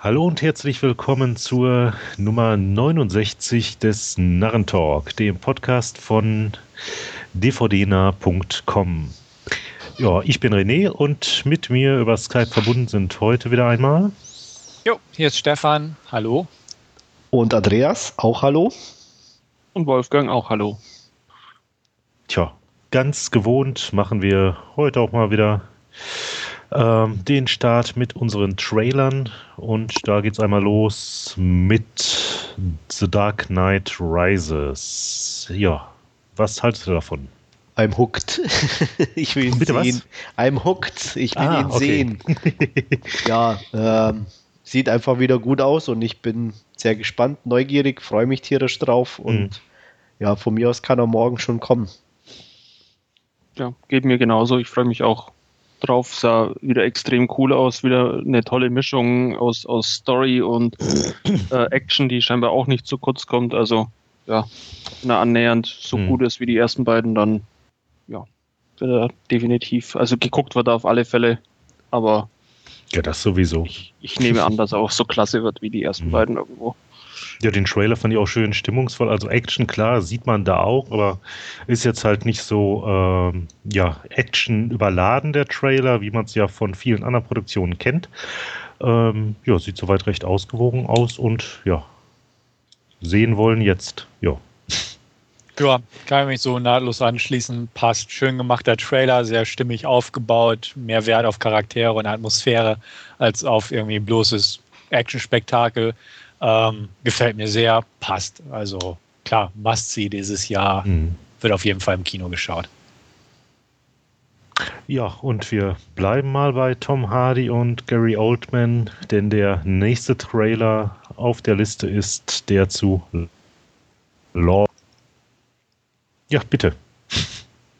Hallo und herzlich willkommen zur Nummer 69 des Narrentalk, dem Podcast von dvdna.com. Ja, ich bin René und mit mir über Skype verbunden sind heute wieder einmal. Jo, hier ist Stefan. Hallo. Und Andreas, auch hallo. Und Wolfgang, auch hallo. Tja, ganz gewohnt machen wir heute auch mal wieder ähm, den Start mit unseren Trailern. Und da geht es einmal los mit The Dark Knight Rises. Ja, was haltest du davon? I'm hooked. ich will ihn Bitte sehen. Was? I'm hooked. Ich will ah, ihn okay. sehen. ja, ähm, sieht einfach wieder gut aus und ich bin sehr gespannt, neugierig, freue mich tierisch drauf und mhm. ja, von mir aus kann er morgen schon kommen. Ja, geht mir genauso. Ich freue mich auch drauf. Sah wieder extrem cool aus. Wieder eine tolle Mischung aus, aus Story und äh, Action, die scheinbar auch nicht zu kurz kommt. Also, ja, wenn er annähernd so hm. gut ist wie die ersten beiden, dann, ja, er definitiv. Also, geguckt wird er auf alle Fälle. Aber. Ja, das sowieso. Ich, ich nehme an, dass er auch so klasse wird wie die ersten hm. beiden irgendwo. Ja, den Trailer fand ich auch schön stimmungsvoll. Also Action, klar, sieht man da auch, aber ist jetzt halt nicht so ähm, ja, Action überladen, der Trailer, wie man es ja von vielen anderen Produktionen kennt. Ähm, ja, sieht soweit recht ausgewogen aus und ja, sehen wollen jetzt. Ja. Ja, kann ich mich so nahtlos anschließen. Passt. Schön gemachter Trailer, sehr stimmig aufgebaut, mehr Wert auf Charaktere und Atmosphäre als auf irgendwie bloßes Action-Spektakel. Ähm, gefällt mir sehr, passt. Also klar, Must-See dieses Jahr. Mhm. Wird auf jeden Fall im Kino geschaut. Ja, und wir bleiben mal bei Tom Hardy und Gary Oldman, denn der nächste Trailer auf der Liste ist der zu Law. Ja, bitte.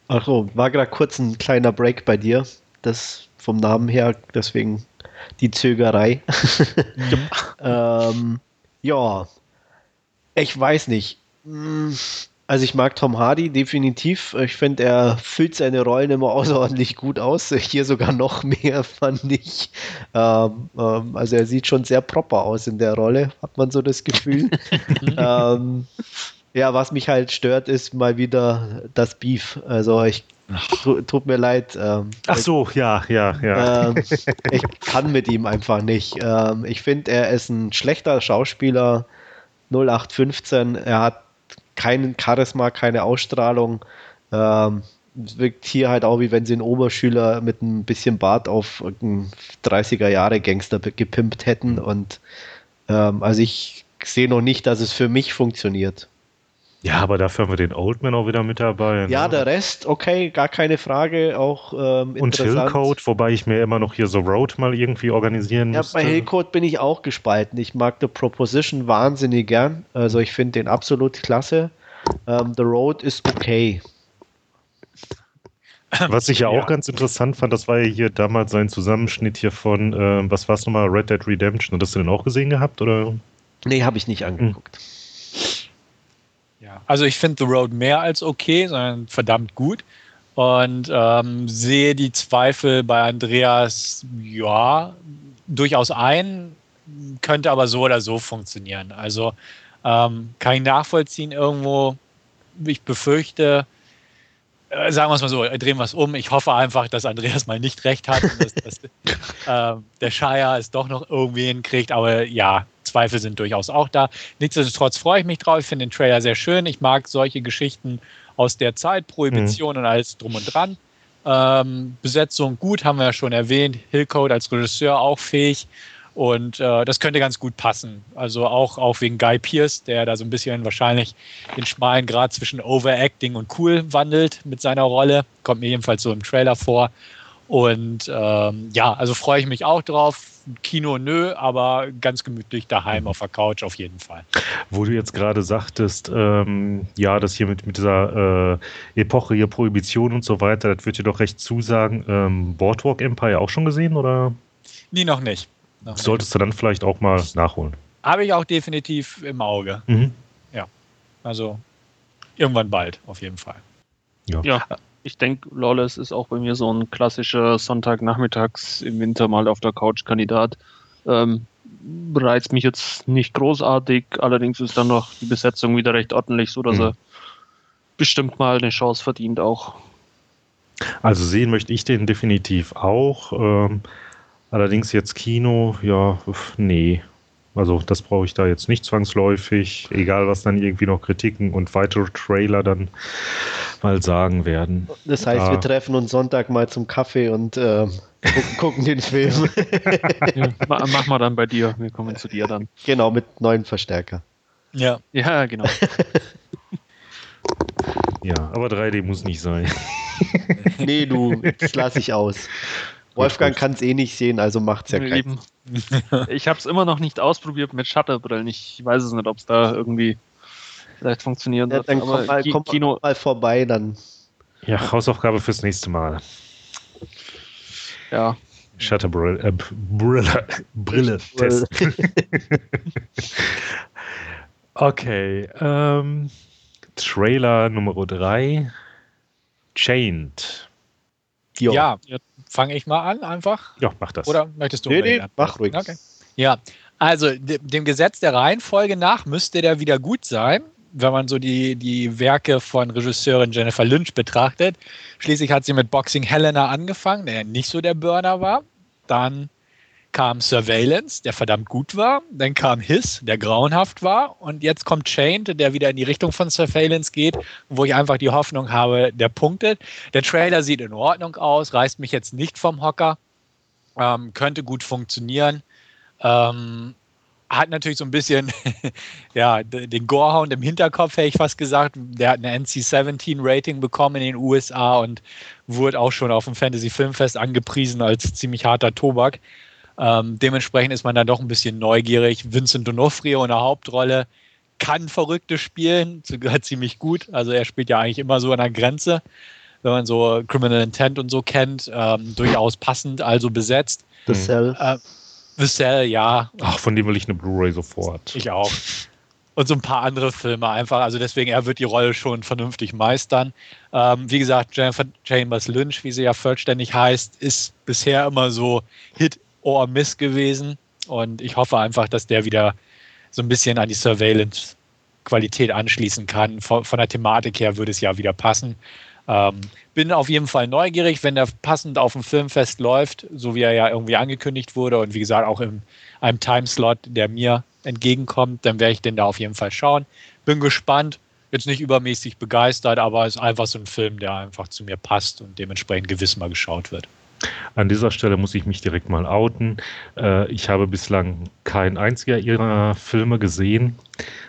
Achso, war gerade kurz ein kleiner Break bei dir. Das vom Namen her, deswegen die Zögerei. ähm, ja, ich weiß nicht. Hm, also ich mag Tom Hardy definitiv. Ich finde, er füllt seine Rollen immer außerordentlich gut aus. Hier sogar noch mehr, fand ich. Ähm, ähm, also er sieht schon sehr proper aus in der Rolle, hat man so das Gefühl. ähm, ja, was mich halt stört, ist mal wieder das Beef. Also ich tut mir leid. Ähm, Ach so, ja, ja, ja. Ähm, ich kann mit ihm einfach nicht. Ähm, ich finde, er ist ein schlechter Schauspieler. 0815. Er hat keinen Charisma, keine Ausstrahlung. Ähm, wirkt hier halt auch wie wenn sie einen Oberschüler mit ein bisschen Bart auf einen 30er Jahre Gangster gepimpt hätten. Und ähm, also ich sehe noch nicht, dass es für mich funktioniert. Ja, aber dafür haben wir den Oldman auch wieder mit dabei. Ja, ne? der Rest, okay, gar keine Frage, auch ähm, Und Hillcode, wobei ich mir immer noch hier so Road mal irgendwie organisieren ja, müsste. Ja, bei Hillcode bin ich auch gespalten. Ich mag The Proposition wahnsinnig gern. Also ich finde den absolut klasse. Ähm, The Road ist okay. Was ich ja, ja, auch ganz interessant fand, das war ja hier damals sein Zusammenschnitt hier von, äh, was war es nochmal, Red Dead Redemption. Hast du den auch gesehen gehabt? Oder? Nee, habe ich nicht angeguckt. Hm. Ja, also ich finde The Road mehr als okay, sondern verdammt gut. Und ähm, sehe die Zweifel bei Andreas, ja, durchaus ein, könnte aber so oder so funktionieren. Also ähm, kann ich nachvollziehen irgendwo. Ich befürchte, sagen wir es mal so, drehen wir es um. Ich hoffe einfach, dass Andreas mal nicht recht hat und dass, dass äh, der Shire es doch noch irgendwie hinkriegt. Aber ja, Zweifel sind durchaus auch da. Nichtsdestotrotz freue ich mich drauf. Ich finde den Trailer sehr schön. Ich mag solche Geschichten aus der Zeit, Prohibition mhm. und alles drum und dran. Ähm, Besetzung gut, haben wir ja schon erwähnt. Hillcode als Regisseur auch fähig. Und äh, das könnte ganz gut passen. Also auch, auch wegen Guy Pierce, der da so ein bisschen wahrscheinlich den schmalen Grad zwischen Overacting und cool wandelt mit seiner Rolle. Kommt mir jedenfalls so im Trailer vor. Und ähm, ja, also freue ich mich auch drauf. Kino nö, aber ganz gemütlich daheim auf der Couch auf jeden Fall. Wo du jetzt gerade sagtest, ähm, ja, das hier mit, mit dieser äh, Epoche hier Prohibition und so weiter, das wird dir doch recht zusagen. Ähm, Boardwalk Empire auch schon gesehen oder? Nee, noch nicht. Solltest du dann vielleicht auch mal nachholen. Habe ich auch definitiv im Auge. Mhm. Ja. Also irgendwann bald, auf jeden Fall. Ja. ja ich denke, Lawless ist auch bei mir so ein klassischer Sonntagnachmittags im Winter mal auf der Couch Kandidat. Ähm, reizt mich jetzt nicht großartig. Allerdings ist dann noch die Besetzung wieder recht ordentlich, so dass Mhm. er bestimmt mal eine Chance verdient auch. Also sehen möchte ich den definitiv auch. Ähm, allerdings jetzt Kino, ja, nee. Also das brauche ich da jetzt nicht zwangsläufig, egal was dann irgendwie noch Kritiken und weitere Trailer dann mal sagen werden. Das heißt, Ja. wir treffen uns Sonntag mal zum Kaffee und ähm, gucken, gucken den Film. Ja, ma- mach mal dann bei dir. Wir kommen zu dir dann. genau, mit neuen Verstärker. Ja. Ja, genau. Ja, aber 3D muss nicht sein. Nee, du, das lasse ich aus. Wolfgang kann es eh nicht sehen, also macht's ja Meine keinen ich habe es immer noch nicht ausprobiert mit Shutterbrillen. Ich weiß es nicht, ob es da irgendwie vielleicht funktionieren Ja, wird. dann komm mal, komm Kino, mal vorbei, dann Ja, Hausaufgabe fürs nächste Mal. ja. Shutterbrille, äh, Brille, Brille Brille. testen. okay, ähm, Trailer Nummer 3, Chained. Jo. Ja, fange ich mal an einfach. Ja, mach das. Oder möchtest du? Nee, nee, mach ruhig. Okay. Ja, also de dem Gesetz der Reihenfolge nach müsste der wieder gut sein, wenn man so die, die Werke von Regisseurin Jennifer Lynch betrachtet. Schließlich hat sie mit Boxing Helena angefangen, der nicht so der Burner war. Dann kam Surveillance, der verdammt gut war. Dann kam Hiss, der grauenhaft war. Und jetzt kommt Chained, der wieder in die Richtung von Surveillance geht, wo ich einfach die Hoffnung habe, der punktet. Der Trailer sieht in Ordnung aus, reißt mich jetzt nicht vom Hocker. Ähm, könnte gut funktionieren. Ähm, hat natürlich so ein bisschen ja, den Gorehound im Hinterkopf, hätte ich fast gesagt. Der hat eine NC-17-Rating bekommen in den USA und wurde auch schon auf dem Fantasy Filmfest angepriesen als ziemlich harter Tobak. Ähm, dementsprechend ist man dann doch ein bisschen neugierig. Vincent D'Onofrio in der Hauptrolle kann Verrückte spielen, sogar ziemlich gut. Also er spielt ja eigentlich immer so an der Grenze, wenn man so Criminal Intent und so kennt. Ähm, durchaus passend, also besetzt. The. Cell. Äh, The Cell, ja, Ach, von dem will ich eine Blu-ray sofort. ich auch. Und so ein paar andere Filme einfach. Also deswegen, er wird die Rolle schon vernünftig meistern. Ähm, wie gesagt, Jennifer Chambers Lynch, wie sie ja vollständig heißt, ist bisher immer so Hit or Miss gewesen. Und ich hoffe einfach, dass der wieder so ein bisschen an die Surveillance-Qualität anschließen kann. Von, von der Thematik her würde es ja wieder passen. Ähm, bin auf jeden Fall neugierig, wenn der passend auf dem Filmfest läuft, so wie er ja irgendwie angekündigt wurde und wie gesagt auch in einem Timeslot, der mir entgegenkommt, dann werde ich den da auf jeden Fall schauen. Bin gespannt, jetzt nicht übermäßig begeistert, aber es ist einfach so ein Film, der einfach zu mir passt und dementsprechend gewiss mal geschaut wird. An dieser Stelle muss ich mich direkt mal outen. Äh, ich habe bislang kein einziger ihrer Filme gesehen.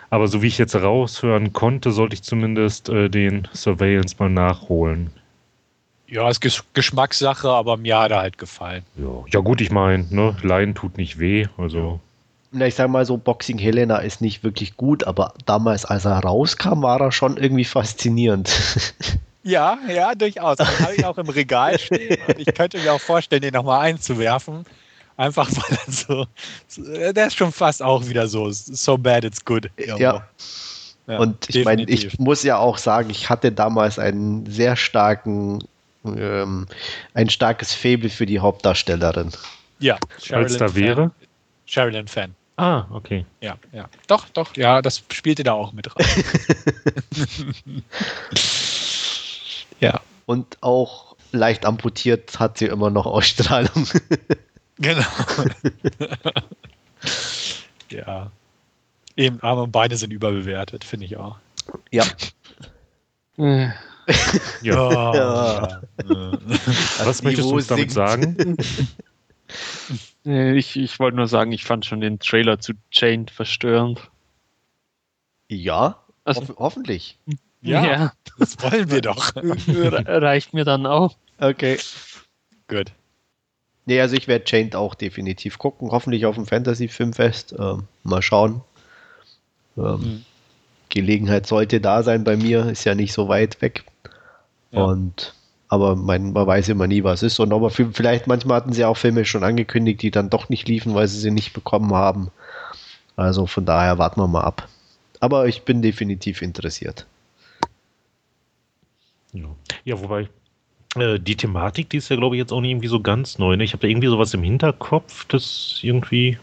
Aber so wie ich jetzt raushören konnte, sollte ich zumindest äh, den Surveillance mal nachholen. Ja, ist Gesch Geschmackssache, aber mir hat er halt gefallen. Ja, ja gut, ich meine, ne, Leiden tut nicht weh. Also Na, ich sag mal so, Boxing Helena ist nicht wirklich gut, aber damals, als er rauskam, war er schon irgendwie faszinierend. Ja, ja, durchaus. Den habe ich auch im Regal stehen und ich könnte mir auch vorstellen, den nochmal einzuwerfen. Einfach weil er so, der ist schon fast auch wieder so, so bad it's good. irgendwo. Ja. Ja, Und ich meine, ich muss ja auch sagen, ich hatte damals einen sehr starken, ähm, ein starkes Faible für die Hauptdarstellerin. ja, als da wäre. Sherilyn Fan. Ah, okay. Ja, ja. Doch, doch, ja, das spielte da auch mit rein. ja, Und auch leicht amputiert hat sie immer noch Ausstrahlung. genau. ja. Eben, Arme und Beine sind überbewertet, finde ich auch. ja. Äh, Ja. Ja. Was möchtest du uns damit sagen? äh, Ich, ich wollte nur sagen, ich fand schon den Trailer zu Chained verstörend. Ja, Also, hoff hoffentlich. Ja, das wollen wir doch. re- reicht mir dann auch. Okay. Gut. Nee, also ich werde Chained auch definitiv gucken. Hoffentlich auf dem Fantasy-Filmfest. Ähm, mal schauen. Ähm, Mhm. Gelegenheit sollte da sein bei mir. Ist ja nicht so weit weg. Ja. Und aber mein, man weiß immer nie, was ist. Und aber vielleicht manchmal hatten sie auch Filme schon angekündigt, die dann doch nicht liefen, weil sie sie nicht bekommen haben. Also von daher warten wir mal ab. Aber ich bin definitiv interessiert. Ja, ja wobei, äh, die Thematik, die ist ja, glaube ich, jetzt auch nicht irgendwie so ganz neu. Ne? Ich habe da irgendwie sowas im Hinterkopf, das irgendwie.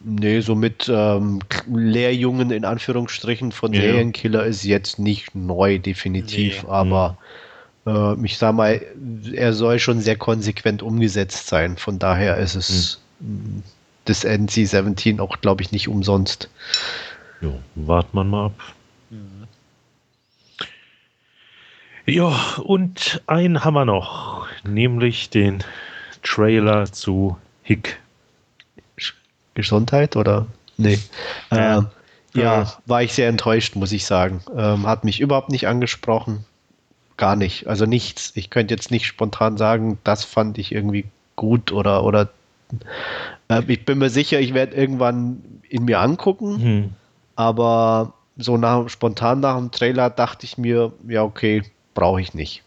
Nee, so mit ähm, Lehrjungen in Anführungsstrichen von Ja. Serienkiller ist jetzt nicht neu, definitiv, Nee. aber äh, ich sag mal, er soll schon sehr konsequent umgesetzt sein. Von daher ist es mh, das NC-17 auch, glaube ich, nicht umsonst. Jo, warten wir mal ab. Ja, und einen haben wir noch, nämlich den Trailer zu Hick. Gesundheit oder? Nee. Ja. Ähm, ja, Ja. war ich sehr enttäuscht, muss ich sagen. Ähm, hat mich überhaupt nicht angesprochen. Gar nicht. Also nichts. Ich könnte jetzt nicht spontan sagen, das fand ich irgendwie gut oder, oder äh, ich bin mir sicher, ich werde irgendwann in mir angucken, Hm. aber so nach, spontan nach dem Trailer dachte ich mir, ja, okay, brauche ich nicht.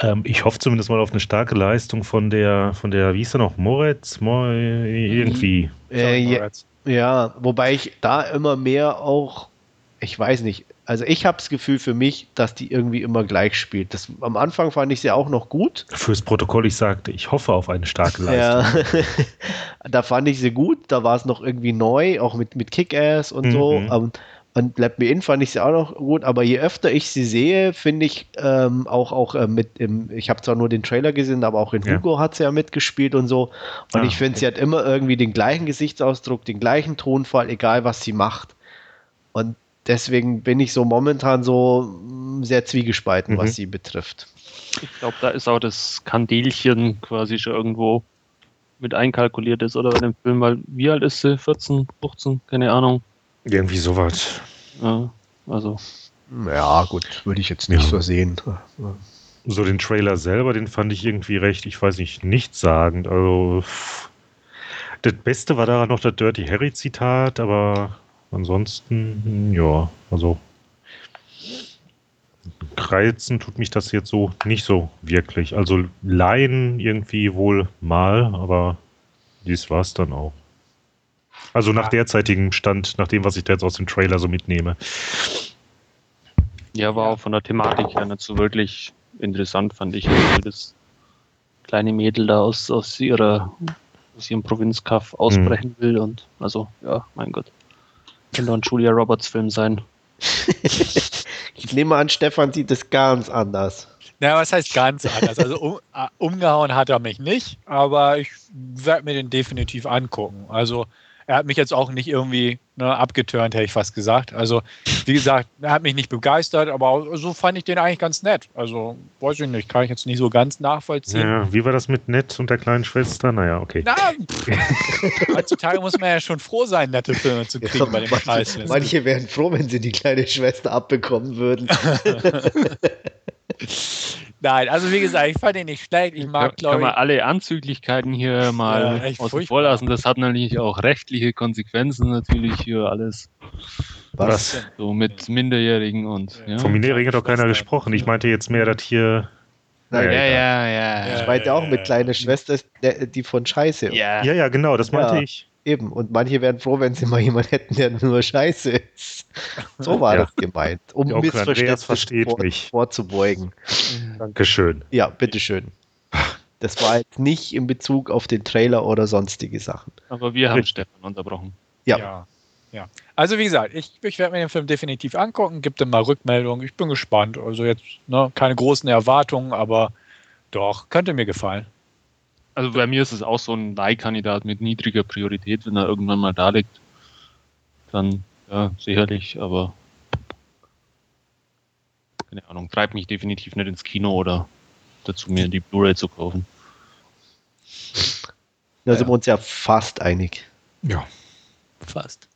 Ähm, ich hoffe zumindest mal auf eine starke Leistung von der, von der, wie hieß er noch, Moritz? Mo irgendwie. Äh, John ja, Moritz. Ja, wobei ich da immer mehr auch, ich weiß nicht, also ich habe das Gefühl für mich, dass die irgendwie immer gleich spielt. Das, am Anfang fand ich sie auch noch gut. Fürs Protokoll, ich sagte, ich hoffe auf eine starke Leistung. Ja, da fand ich sie gut, da war es noch irgendwie neu, auch mit, mit Kick-Ass und so. Mhm. Und, Let Me In fand ich sie auch noch gut, aber je öfter ich sie sehe, finde ich ähm, auch, auch äh, mit im, ich habe zwar nur den Trailer gesehen, aber auch in Ja. Hugo hat sie ja mitgespielt und so. Und Ah, ich finde, sie hat immer irgendwie den gleichen Gesichtsausdruck, den gleichen Tonfall, egal was sie macht. Und deswegen bin ich so momentan so mm, sehr zwiegespalten, Mhm. was sie betrifft. Ich glaube, da ist auch das Kandelchen quasi schon irgendwo mit einkalkuliert ist, oder bei dem Film, weil wie alt ist sie? 14, 15, keine Ahnung. Irgendwie sowas. Ja, also, Ja, gut, würde ich jetzt nicht Ja. so sehen. So den Trailer selber, den fand ich irgendwie recht, ich weiß nicht, nichtssagend. Also, pff. das Beste war daran noch das Dirty Harry Zitat, aber ansonsten, hm, ja, also reizen tut mich das jetzt so nicht so wirklich. Also Laien irgendwie wohl mal, aber dies war es dann auch. Also nach derzeitigem Stand, nach dem, was ich da jetzt aus dem Trailer so mitnehme. ja, war auch von der Thematik her nicht so wirklich interessant, fand ich. Also das kleine Mädel da aus, aus ihrer aus ihrem Provinzkaff ausbrechen will und also, ja, mein Gott. Könnte doch ein Julia Roberts Film sein. Ich nehme an, Stefan sieht es ganz anders. Na, was heißt ganz anders? Also um, äh, umgehauen hat er mich nicht, aber ich werde mir den definitiv angucken. Also er hat mich jetzt auch nicht irgendwie ne, abgeturnt, hätte ich fast gesagt. Also wie gesagt, er hat mich nicht begeistert, aber so fand ich den eigentlich ganz nett. Also weiß ich nicht, kann ich jetzt nicht so ganz nachvollziehen. Ja, wie war das mit Ned und der kleinen Schwester? Naja, okay. Na, pff. heutzutage muss man ja schon froh sein, nette Filme zu kriegen bei dem manche, Preis. manche wären froh, wenn sie die kleine Schwester abbekommen würden. Nein, also wie gesagt, ich fand den nicht schlecht. Ich mag, Kann glaube man ich, alle Anzüglichkeiten hier mal Ja, außen vor lassen. Das hat natürlich auch rechtliche Konsequenzen natürlich für alles. Was? So mit Minderjährigen und ja. Vom Minderjährigen hat doch keiner gesprochen. Ich meinte jetzt mehr, dass hier. Nein, ja, egal. ja, ja. Ich meinte auch mit kleine Schwester, die von Scheiße. Ja. Ja, ja, genau, das meinte Ja. ich. Eben. Und manche wären froh, wenn sie mal jemanden hätten, der nur Scheiße ist. So war Ja. das gemeint. Um Andreas Missverständnis vor, mich. vorzubeugen. Dankeschön. Ja, bitteschön. Das war jetzt nicht in Bezug auf den Trailer oder sonstige Sachen. Aber wir haben Richtig. Stefan unterbrochen. Ja. Ja. ja. Also wie gesagt, ich, ich werde mir den Film definitiv angucken, gibt ihm mal Rückmeldung. Ich bin gespannt. Also jetzt ne, keine großen Erwartungen, aber doch, könnte mir gefallen. Also bei mir ist es auch so ein Leihkandidat mit niedriger Priorität, wenn er irgendwann mal da liegt. Dann, ja, sicherlich, aber keine Ahnung, treibt mich definitiv nicht ins Kino oder dazu mir die Blu-ray zu kaufen. Da Ja. sind wir uns ja fast einig. Ja. Fast.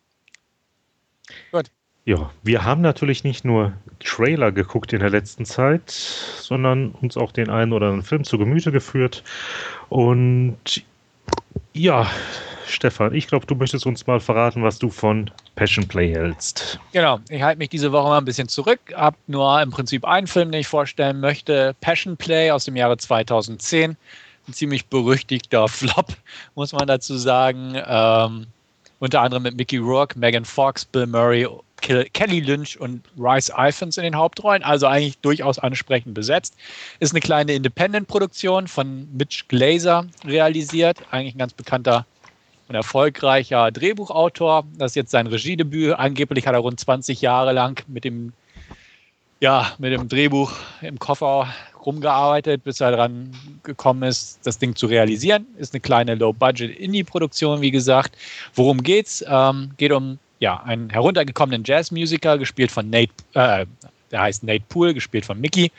Ja, wir haben natürlich nicht nur Trailer geguckt in der letzten Zeit, sondern uns auch den einen oder anderen Film zu Gemüte geführt. Und ja, Stefan, ich glaube, du möchtest uns mal verraten, was du von Passion Play hältst. Genau, ich halte mich diese Woche mal ein bisschen zurück. Hab nur im Prinzip einen Film, den ich vorstellen möchte. Passion Play aus dem Jahre 2010. Ein ziemlich berüchtigter Flop, muss man dazu sagen. Ähm, unter anderem mit Mickey Rourke, Megan Fox, Bill Murray, Kelly Lynch und Rice Iphans in den Hauptrollen. Also eigentlich durchaus ansprechend besetzt. Ist eine kleine Independent-Produktion von Mitch Glazer realisiert. Eigentlich ein ganz bekannter und erfolgreicher Drehbuchautor. Das ist jetzt sein Regiedebüt. Angeblich hat er rund 20 Jahre lang mit dem, ja, mit dem Drehbuch im Koffer rumgearbeitet, bis er dran gekommen ist, das Ding zu realisieren. Ist eine kleine Low-Budget-Indie-Produktion, wie gesagt. Worum geht's? Ähm, geht um ja, einen heruntergekommenen Jazzmusiker, gespielt von Nate, äh, der heißt Nate Poole, gespielt von Mickey.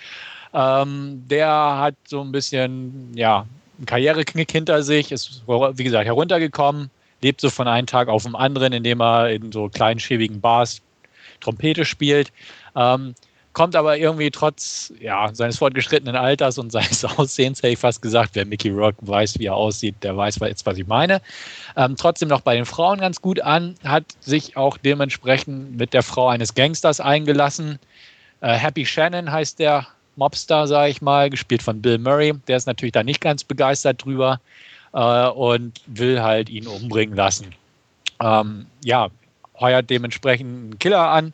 Ähm, der hat so ein bisschen, ja, einen Karriereknick hinter sich, ist, wie gesagt, heruntergekommen, lebt so von einem Tag auf den anderen, indem er in so kleinen, schäbigen Bars Trompete spielt. Ähm, kommt aber irgendwie trotz ja, seines fortgeschrittenen Alters und seines Aussehens, hätte ich fast gesagt, wer Mickey Rourke weiß, wie er aussieht, der weiß jetzt, was ich meine. Ähm, trotzdem noch bei den Frauen ganz gut an, hat sich auch dementsprechend mit der Frau eines Gangsters eingelassen. Äh, Happy Shannon heißt der Mobster, sage ich mal, gespielt von Bill Murray. Der ist natürlich da nicht ganz begeistert drüber äh, und will halt ihn umbringen lassen. Ähm, ja, heuert dementsprechend einen Killer an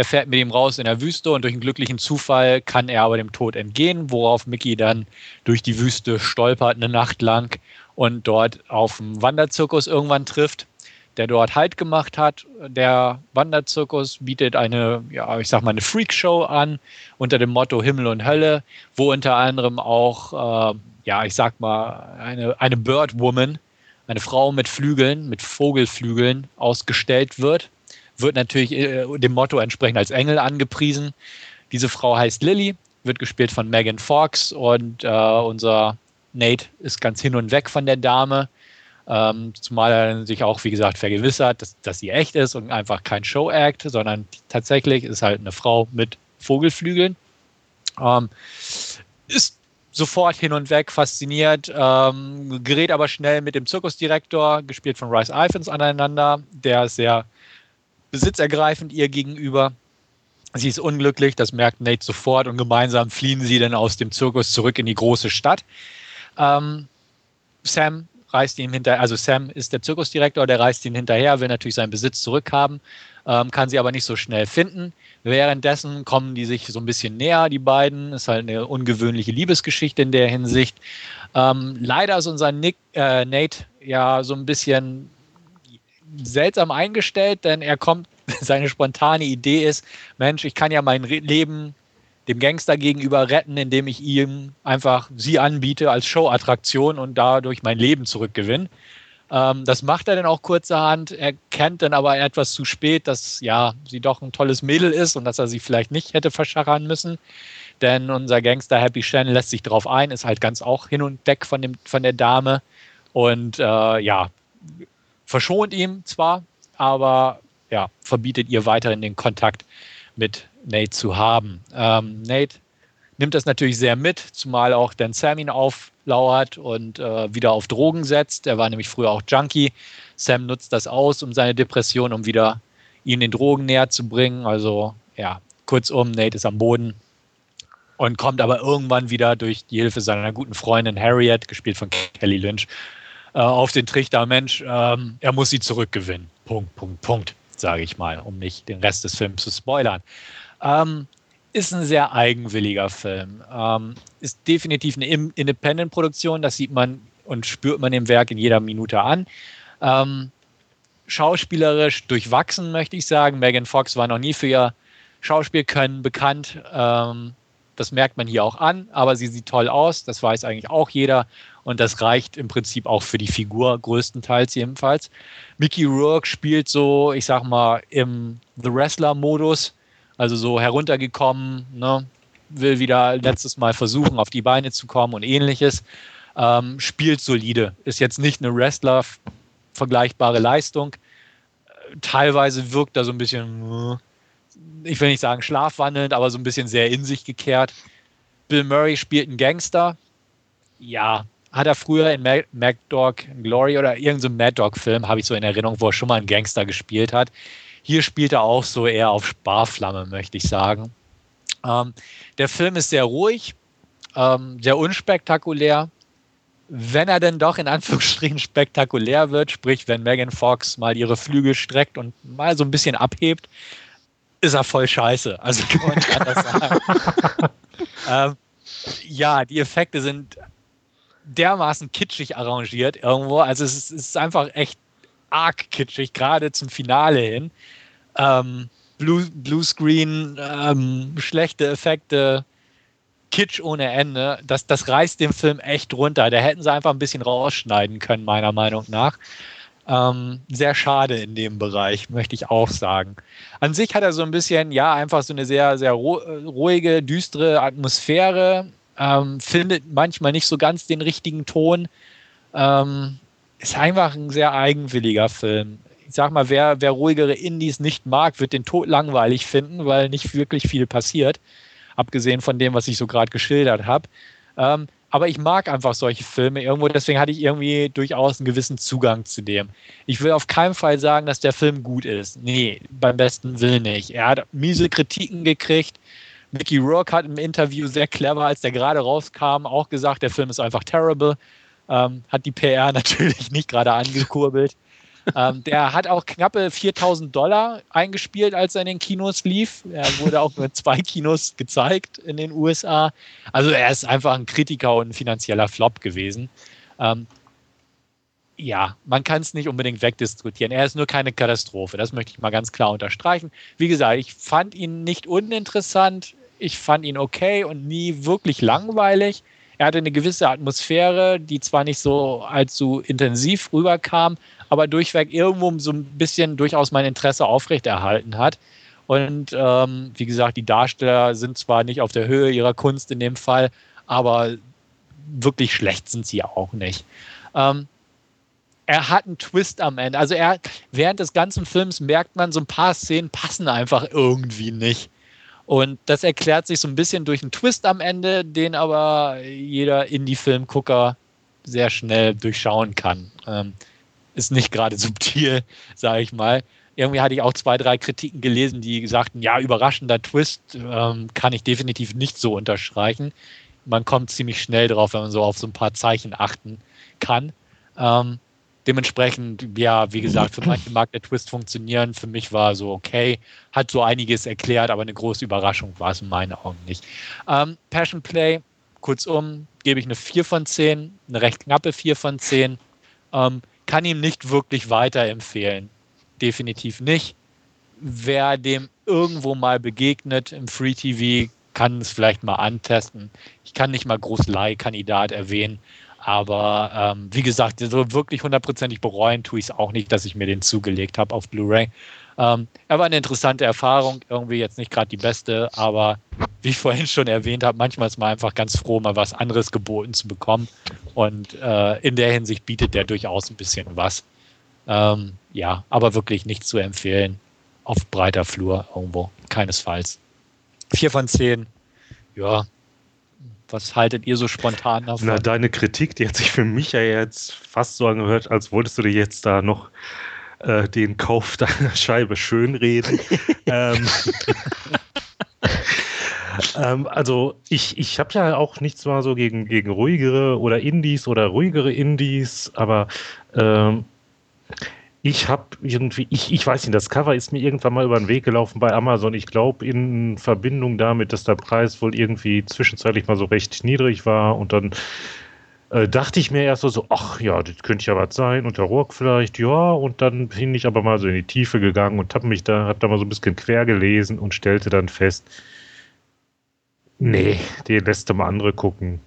er fährt mit ihm raus in der Wüste und durch einen glücklichen Zufall kann er aber dem Tod entgehen, worauf Mickey dann durch die Wüste stolpert eine Nacht lang und dort auf einen Wanderzirkus irgendwann trifft, der dort Halt gemacht hat. Der Wanderzirkus bietet eine, ja, ich sag mal, eine Freakshow an unter dem Motto Himmel und Hölle, wo unter anderem auch, äh, ja, ich sag mal, eine, eine Birdwoman, eine Frau mit Flügeln, mit Vogelflügeln ausgestellt wird wird natürlich äh, dem Motto entsprechend als Engel angepriesen. Diese Frau heißt Lily, wird gespielt von Megan Fox und äh, unser Nate ist ganz hin und weg von der Dame. Ähm, zumal er sich auch, wie gesagt, vergewissert, dass, dass sie echt ist und einfach kein Show-Act, sondern tatsächlich ist halt eine Frau mit Vogelflügeln. Ähm, ist sofort hin und weg, fasziniert, ähm, gerät aber schnell mit dem Zirkusdirektor, gespielt von Rice Iphans, aneinander, der sehr besitzergreifend ihr gegenüber. Sie ist unglücklich, das merkt Nate sofort und gemeinsam fliehen sie dann aus dem Zirkus zurück in die große Stadt. Ähm, Sam reist ihm hinterher, also Sam ist der Zirkusdirektor, der reist ihn hinterher, will natürlich seinen Besitz zurückhaben, ähm, kann sie aber nicht so schnell finden. Währenddessen kommen die sich so ein bisschen näher, die beiden. Ist halt eine ungewöhnliche Liebesgeschichte in der Hinsicht. Ähm, leider ist unser Nick, äh, Nate ja so ein bisschen seltsam eingestellt, denn er kommt, seine spontane Idee ist, Mensch, ich kann ja mein Leben dem Gangster gegenüber retten, indem ich ihm einfach sie anbiete als Showattraktion und dadurch mein Leben zurückgewinne. Ähm, das macht er dann auch kurzerhand, er kennt dann aber etwas zu spät, dass ja, sie doch ein tolles Mädel ist und dass er sie vielleicht nicht hätte verschachern müssen. Denn unser Gangster Happy Shannon lässt sich darauf ein, ist halt ganz auch hin und weg von, dem, von der Dame. Und äh, ja, verschont ihm zwar, aber ja, verbietet ihr weiterhin den Kontakt mit Nate zu haben. Ähm, Nate nimmt das natürlich sehr mit, zumal auch Dan Sam ihn auflauert und äh, wieder auf Drogen setzt. Er war nämlich früher auch Junkie. Sam nutzt das aus, um seine Depression, um wieder ihn den Drogen näher zu bringen. Also ja, kurzum, Nate ist am Boden und kommt aber irgendwann wieder durch die Hilfe seiner guten Freundin Harriet, gespielt von Kelly Lynch, äh, auf den Trichter, Mensch, ähm, er muss sie zurückgewinnen. Punkt, Punkt, Punkt, sage ich mal, um nicht den Rest des Films zu spoilern. Ähm, ist ein sehr eigenwilliger Film. Ähm, ist definitiv eine Independent-Produktion, das sieht man und spürt man im Werk in jeder Minute an. Ähm, schauspielerisch durchwachsen, möchte ich sagen. Megan Fox war noch nie für ihr Schauspielkönnen bekannt. Ähm, das merkt man hier auch an, aber sie sieht toll aus, das weiß eigentlich auch jeder. Und das reicht im Prinzip auch für die Figur, größtenteils jedenfalls. Mickey Rourke spielt so, ich sag mal, im The Wrestler-Modus, also so heruntergekommen, ne? will wieder letztes Mal versuchen, auf die Beine zu kommen und ähnliches. Ähm, spielt solide. Ist jetzt nicht eine Wrestler-vergleichbare Leistung. Teilweise wirkt er so ein bisschen, ich will nicht sagen schlafwandelnd, aber so ein bisschen sehr in sich gekehrt. Bill Murray spielt einen Gangster. Ja, hat er früher in Mad, Mad Dog Glory oder irgendeinem so Mad Dog-Film, habe ich so in Erinnerung, wo er schon mal einen Gangster gespielt hat. Hier spielt er auch so eher auf Sparflamme, möchte ich sagen. Ähm, der Film ist sehr ruhig, ähm, sehr unspektakulär. Wenn er denn doch in Anführungsstrichen spektakulär wird, sprich, wenn Megan Fox mal ihre Flügel streckt und mal so ein bisschen abhebt, ist er voll scheiße. Also kann man nicht anders sagen. ähm, ja, die Effekte sind dermaßen kitschig arrangiert irgendwo. Also es ist, es ist einfach echt arg kitschig, gerade zum Finale hin. Ähm, Blue, Bluescreen, ähm, schlechte Effekte, Kitsch ohne Ende. Das, das reißt den Film echt runter. Da hätten sie einfach ein bisschen rausschneiden können, meiner Meinung nach. Ähm, sehr schade in dem Bereich, möchte ich auch sagen. An sich hat er so ein bisschen, ja, einfach so eine sehr, sehr ruhige, düstere Atmosphäre. Ähm, findet manchmal nicht so ganz den richtigen Ton. Ähm, ist einfach ein sehr eigenwilliger Film. Ich sag mal, wer, wer ruhigere Indies nicht mag, wird den Tod langweilig finden, weil nicht wirklich viel passiert abgesehen von dem, was ich so gerade geschildert habe. Ähm, aber ich mag einfach solche Filme irgendwo, deswegen hatte ich irgendwie durchaus einen gewissen Zugang zu dem. Ich will auf keinen Fall sagen, dass der Film gut ist. Nee, beim besten Willen nicht. Er hat miese Kritiken gekriegt. Mickey Rourke hat im Interview sehr clever, als der gerade rauskam, auch gesagt, der Film ist einfach terrible. Ähm, hat die PR natürlich nicht gerade angekurbelt ähm, der hat auch knappe 4000 Dollar eingespielt, als er in den Kinos lief. Er wurde auch nur zwei Kinos gezeigt in den USA. Also er ist einfach ein Kritiker und ein finanzieller Flop gewesen. Ähm, ja, man kann es nicht unbedingt wegdiskutieren. Er ist nur keine Katastrophe. Das möchte ich mal ganz klar unterstreichen. Wie gesagt, ich fand ihn nicht uninteressant. Ich fand ihn okay und nie wirklich langweilig. Er hatte eine gewisse Atmosphäre, die zwar nicht so allzu intensiv rüberkam, aber durchweg irgendwo so ein bisschen durchaus mein Interesse aufrechterhalten hat. Und ähm, wie gesagt, die Darsteller sind zwar nicht auf der Höhe ihrer Kunst in dem Fall, aber wirklich schlecht sind sie auch nicht. Ähm, er hat einen Twist am Ende. Also er, während des ganzen Films merkt man, so ein paar Szenen passen einfach irgendwie nicht. Und das erklärt sich so ein bisschen durch einen Twist am Ende, den aber jeder Indie-Filmgucker sehr schnell durchschauen kann. Ähm, ist nicht gerade subtil, sage ich mal. Irgendwie hatte ich auch zwei, drei Kritiken gelesen, die sagten, ja, überraschender Twist ähm, kann ich definitiv nicht so unterstreichen. Man kommt ziemlich schnell drauf, wenn man so auf so ein paar Zeichen achten kann. Ähm, dementsprechend, ja, wie gesagt, für manche mag der Twist funktionieren. Für mich war so okay, hat so einiges erklärt, aber eine große Überraschung war es in meinen Augen nicht. Ähm, Passion Play, kurzum, gebe ich eine 4 von 10, eine recht knappe 4 von 10. Ähm, kann ihm nicht wirklich weiterempfehlen. Definitiv nicht. Wer dem irgendwo mal begegnet im Free TV, kann es vielleicht mal antesten. Ich kann nicht mal groß Leihkandidat erwähnen, aber ähm, wie gesagt, so wirklich hundertprozentig bereuen tue ich es auch nicht, dass ich mir den zugelegt habe auf Blu-ray. Ähm, er war eine interessante Erfahrung, irgendwie jetzt nicht gerade die beste, aber wie ich vorhin schon erwähnt habe, manchmal ist man einfach ganz froh, mal was anderes geboten zu bekommen. Und äh, in der Hinsicht bietet der durchaus ein bisschen was. Ähm, ja, aber wirklich nicht zu empfehlen. Auf breiter Flur irgendwo, keinesfalls. Vier von zehn. Ja. Was haltet ihr so spontan davon? Na, deine Kritik, die hat sich für mich ja jetzt fast so angehört, als wolltest du dir jetzt da noch äh, den Kauf deiner Scheibe schönreden. ähm, ähm, also ich, ich habe ja auch nichts mal so gegen, gegen ruhigere oder Indies oder ruhigere Indies, aber ähm, ich habe irgendwie, ich, ich weiß nicht, das Cover ist mir irgendwann mal über den Weg gelaufen bei Amazon. Ich glaube, in Verbindung damit, dass der Preis wohl irgendwie zwischenzeitlich mal so recht niedrig war und dann äh, dachte ich mir erst so, ach ja, das könnte ja was sein und der Rock vielleicht, ja, und dann bin ich aber mal so in die Tiefe gegangen und habe mich da, hab da mal so ein bisschen quer gelesen und stellte dann fest, nee, den lässt du mal andere gucken.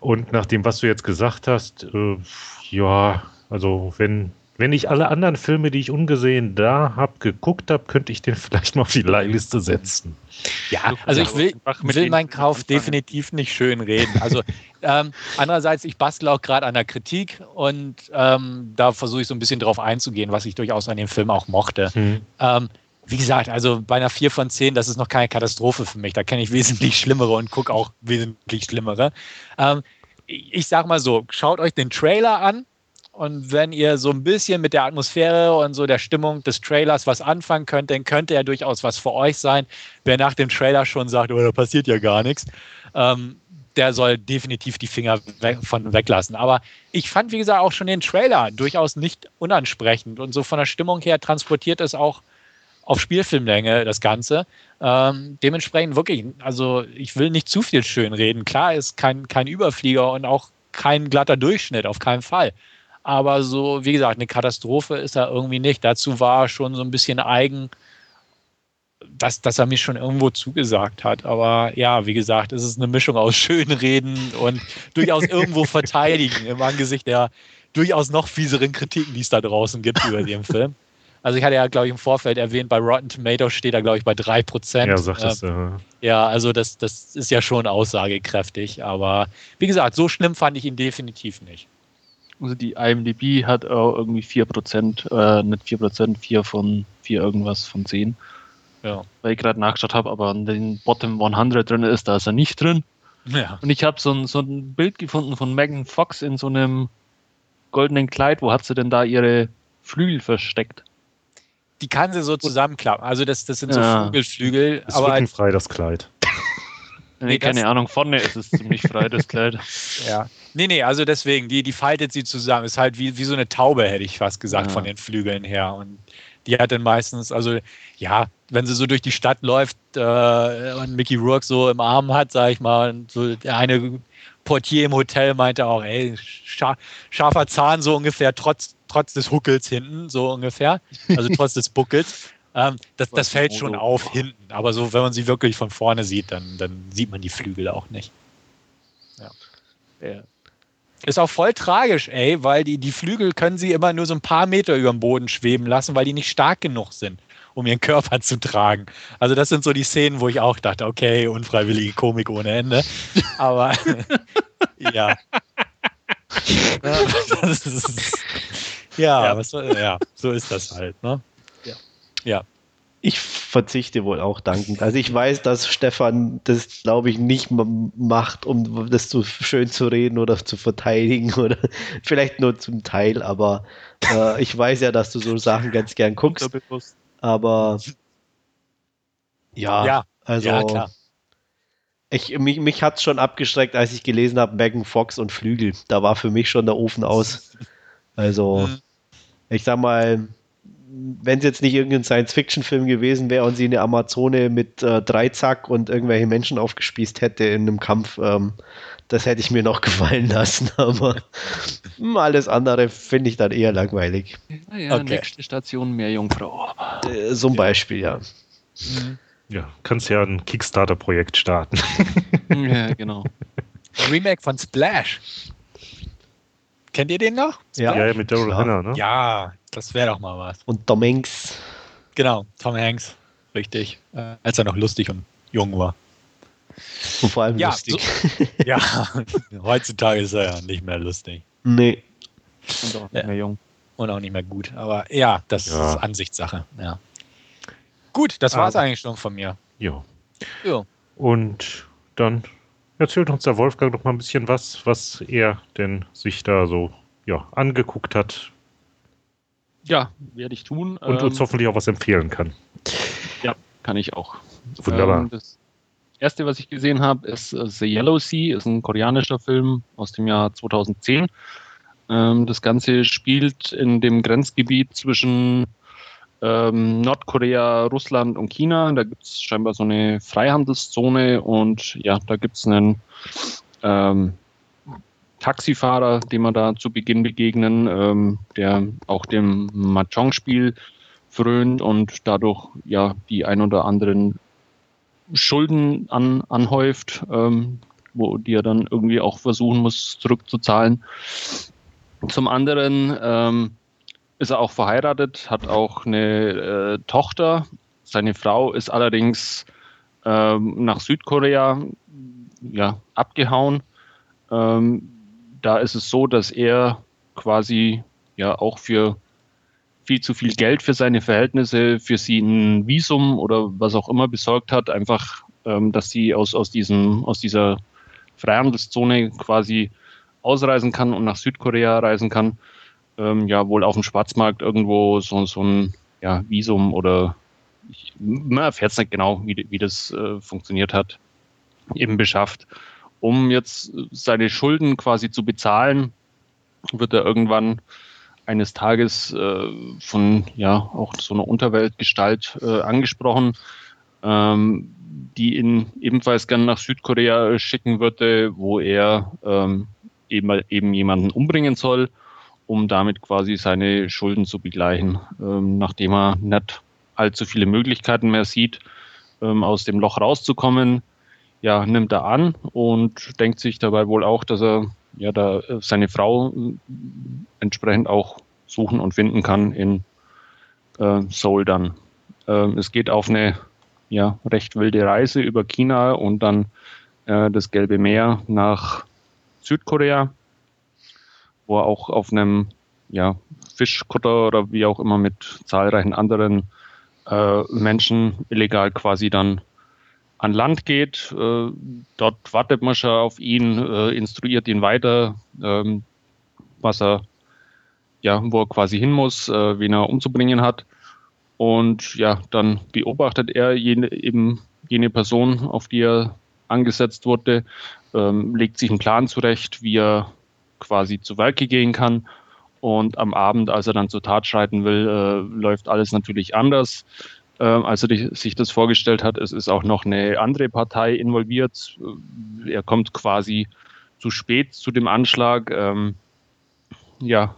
Und nach dem, was du jetzt gesagt hast, äh, ja, also wenn wenn ich alle anderen Filme, die ich ungesehen da habe, geguckt habe, könnte ich den vielleicht mal auf die Leihliste setzen. Ja, also ich will, will meinen Kauf definitiv nicht schön reden. Also ähm, andererseits, ich bastle auch gerade an der Kritik und ähm, da versuche ich so ein bisschen drauf einzugehen, was ich durchaus an dem Film auch mochte. Hm. Ähm, wie gesagt, also bei einer 4 von 10, das ist noch keine Katastrophe für mich. Da kenne ich wesentlich schlimmere und gucke auch wesentlich schlimmere. Ähm, ich sag mal so, schaut euch den Trailer an und wenn ihr so ein bisschen mit der Atmosphäre und so der Stimmung des Trailers was anfangen könnt, dann könnte er durchaus was für euch sein. Wer nach dem Trailer schon sagt, oh, da passiert ja gar nichts, ähm, der soll definitiv die Finger weg, von weglassen. Aber ich fand, wie gesagt, auch schon den Trailer durchaus nicht unansprechend und so von der Stimmung her transportiert es auch auf Spielfilmlänge das Ganze. Ähm, dementsprechend wirklich, also ich will nicht zu viel schön reden. Klar ist kein, kein Überflieger und auch kein glatter Durchschnitt, auf keinen Fall. Aber so, wie gesagt, eine Katastrophe ist er irgendwie nicht. Dazu war er schon so ein bisschen eigen, dass, dass er mich schon irgendwo zugesagt hat. Aber ja, wie gesagt, es ist eine Mischung aus Schönreden und durchaus irgendwo verteidigen im Angesicht der durchaus noch fieseren Kritiken, die es da draußen gibt über den Film. Also ich hatte ja, glaube ich, im Vorfeld erwähnt, bei Rotten Tomatoes steht er, glaube ich, bei 3%. Ja, sagtest du. Ähm, ja, also das, das ist ja schon aussagekräftig. Aber wie gesagt, so schlimm fand ich ihn definitiv nicht. Also die IMDb hat auch irgendwie 4%, äh, nicht 4%, 4 von 4 irgendwas von 10. Ja. Weil ich gerade nachgeschaut habe, aber an den Bottom 100 drin ist, da ist er nicht drin. Ja. Und ich habe so ein, so ein Bild gefunden von Megan Fox in so einem goldenen Kleid. Wo hat sie denn da ihre Flügel versteckt? Die kann sie so zusammenklappen. Also das, das sind so ja. Flügelflügel. Ist aber rückenfrei, das Kleid. Nee, keine Ahnung, vorne ist es ziemlich frei, das Kleid. Ja. Nee, nee, also deswegen, die, die faltet sie zusammen. Ist halt wie, wie so eine Taube, hätte ich fast gesagt, ja. von den Flügeln her. Und die hat dann meistens, also ja, wenn sie so durch die Stadt läuft äh, und Mickey Rourke so im Arm hat, sag ich mal, und so der eine Portier im Hotel meinte auch, ey, scharfer Zahn so ungefähr, trotz, trotz des Huckels hinten, so ungefähr, also trotz des Buckels. Ähm, das, das fällt schon auf hinten, aber so, wenn man sie wirklich von vorne sieht, dann, dann sieht man die Flügel auch nicht. Ja. ja. Ist auch voll tragisch, ey, weil die, die Flügel können sie immer nur so ein paar Meter über dem Boden schweben lassen, weil die nicht stark genug sind, um ihren Körper zu tragen. Also das sind so die Szenen, wo ich auch dachte, okay, unfreiwillige Komik ohne Ende. Aber ja. ja, ja, was, ja, so ist das halt, ne? Ja. ja. Ich verzichte wohl auch dankend. Also ich weiß, dass Stefan das, glaube ich, nicht macht, um das zu schön zu reden oder zu verteidigen oder vielleicht nur zum Teil, aber äh, ich weiß ja, dass du so Sachen ganz gern guckst. Aber ja, ja also ja, klar. Ich, mich, mich hat es schon abgestreckt, als ich gelesen habe, Megan Fox und Flügel. Da war für mich schon der Ofen aus. Also, mhm. ich sag mal, wenn es jetzt nicht irgendein Science-Fiction-Film gewesen wäre und sie eine Amazone mit äh, Dreizack und irgendwelche Menschen aufgespießt hätte in einem Kampf, ähm, das hätte ich mir noch gefallen lassen. Aber hm, alles andere finde ich dann eher langweilig. Naja, okay. nächste Station mehr Jungfrau. Äh, zum ja. Beispiel, ja. Mhm. Ja, kannst ja ein Kickstarter-Projekt starten. ja, genau. Remake von Splash. Kennt ihr den noch? Ja, ja, mit Daryl Hannah, ne? Ja, das wäre doch mal was. Und Tom Hanks. Genau, Tom Hanks. Richtig. Äh, als er noch lustig und jung war. Und vor allem ja, lustig. So, ja, heutzutage ist er ja nicht mehr lustig. Nee. Und auch nicht mehr jung. Und auch nicht mehr gut. Aber ja, das ja. ist Ansichtssache. Ja. Gut, das war es eigentlich schon von mir. Ja. ja. Und dann erzählt uns der Wolfgang noch mal ein bisschen was, was er denn sich da so ja, angeguckt hat. Ja, werde ich tun. Und uns ähm, hoffentlich auch was empfehlen kann. Ja, kann ich auch. Wunderbar. Ähm, das erste, was ich gesehen habe, ist uh, The Yellow Sea, ist ein koreanischer Film aus dem Jahr 2010. Ähm, das Ganze spielt in dem Grenzgebiet zwischen ähm, Nordkorea, Russland und China. Da gibt es scheinbar so eine Freihandelszone und ja, da gibt es einen ähm, Taxifahrer, dem wir da zu Beginn begegnen, ähm, der auch dem Mahjong-Spiel frönt und dadurch ja die ein oder anderen Schulden an, anhäuft, ähm, wo die er dann irgendwie auch versuchen muss zurückzuzahlen. Zum anderen ähm, ist er auch verheiratet, hat auch eine äh, Tochter. Seine Frau ist allerdings ähm, nach Südkorea ja, abgehauen. Ähm, da ist es so, dass er quasi ja auch für viel zu viel Geld für seine Verhältnisse, für sie ein Visum oder was auch immer besorgt hat, einfach, ähm, dass sie aus, aus, diesem, aus dieser Freihandelszone quasi ausreisen kann und nach Südkorea reisen kann ähm, ja wohl auf dem Schwarzmarkt irgendwo so, so ein ja, Visum oder ich, man erfährt es nicht genau, wie, wie das äh, funktioniert hat, eben beschafft. Um jetzt seine Schulden quasi zu bezahlen, wird er irgendwann eines Tages äh, von ja auch so einer Unterweltgestalt äh, angesprochen, ähm, die ihn ebenfalls gerne nach Südkorea schicken würde, wo er ähm, eben, eben jemanden umbringen soll um damit quasi seine Schulden zu begleichen, ähm, nachdem er nicht allzu viele Möglichkeiten mehr sieht, ähm, aus dem Loch rauszukommen. Ja, nimmt er an und denkt sich dabei wohl auch, dass er ja da äh, seine Frau äh, entsprechend auch suchen und finden kann in äh, Seoul dann. Ähm, es geht auf eine ja, recht wilde Reise über China und dann äh, das Gelbe Meer nach Südkorea, wo er auch auf einem ja, Fischkutter oder wie auch immer mit zahlreichen anderen äh, Menschen illegal quasi dann an Land geht. Äh, dort wartet man schon auf ihn, äh, instruiert ihn weiter, ähm, was er, ja, wo er quasi hin muss, äh, wen er umzubringen hat. Und ja, dann beobachtet er jene, eben jene Person, auf die er angesetzt wurde, ähm, legt sich einen Plan zurecht, wie er quasi zu Werke gehen kann. Und am Abend, als er dann zur Tat schreiten will, äh, läuft alles natürlich anders, äh, als er die, sich das vorgestellt hat. Es ist auch noch eine andere Partei involviert. Er kommt quasi zu spät zu dem Anschlag. Ähm, ja,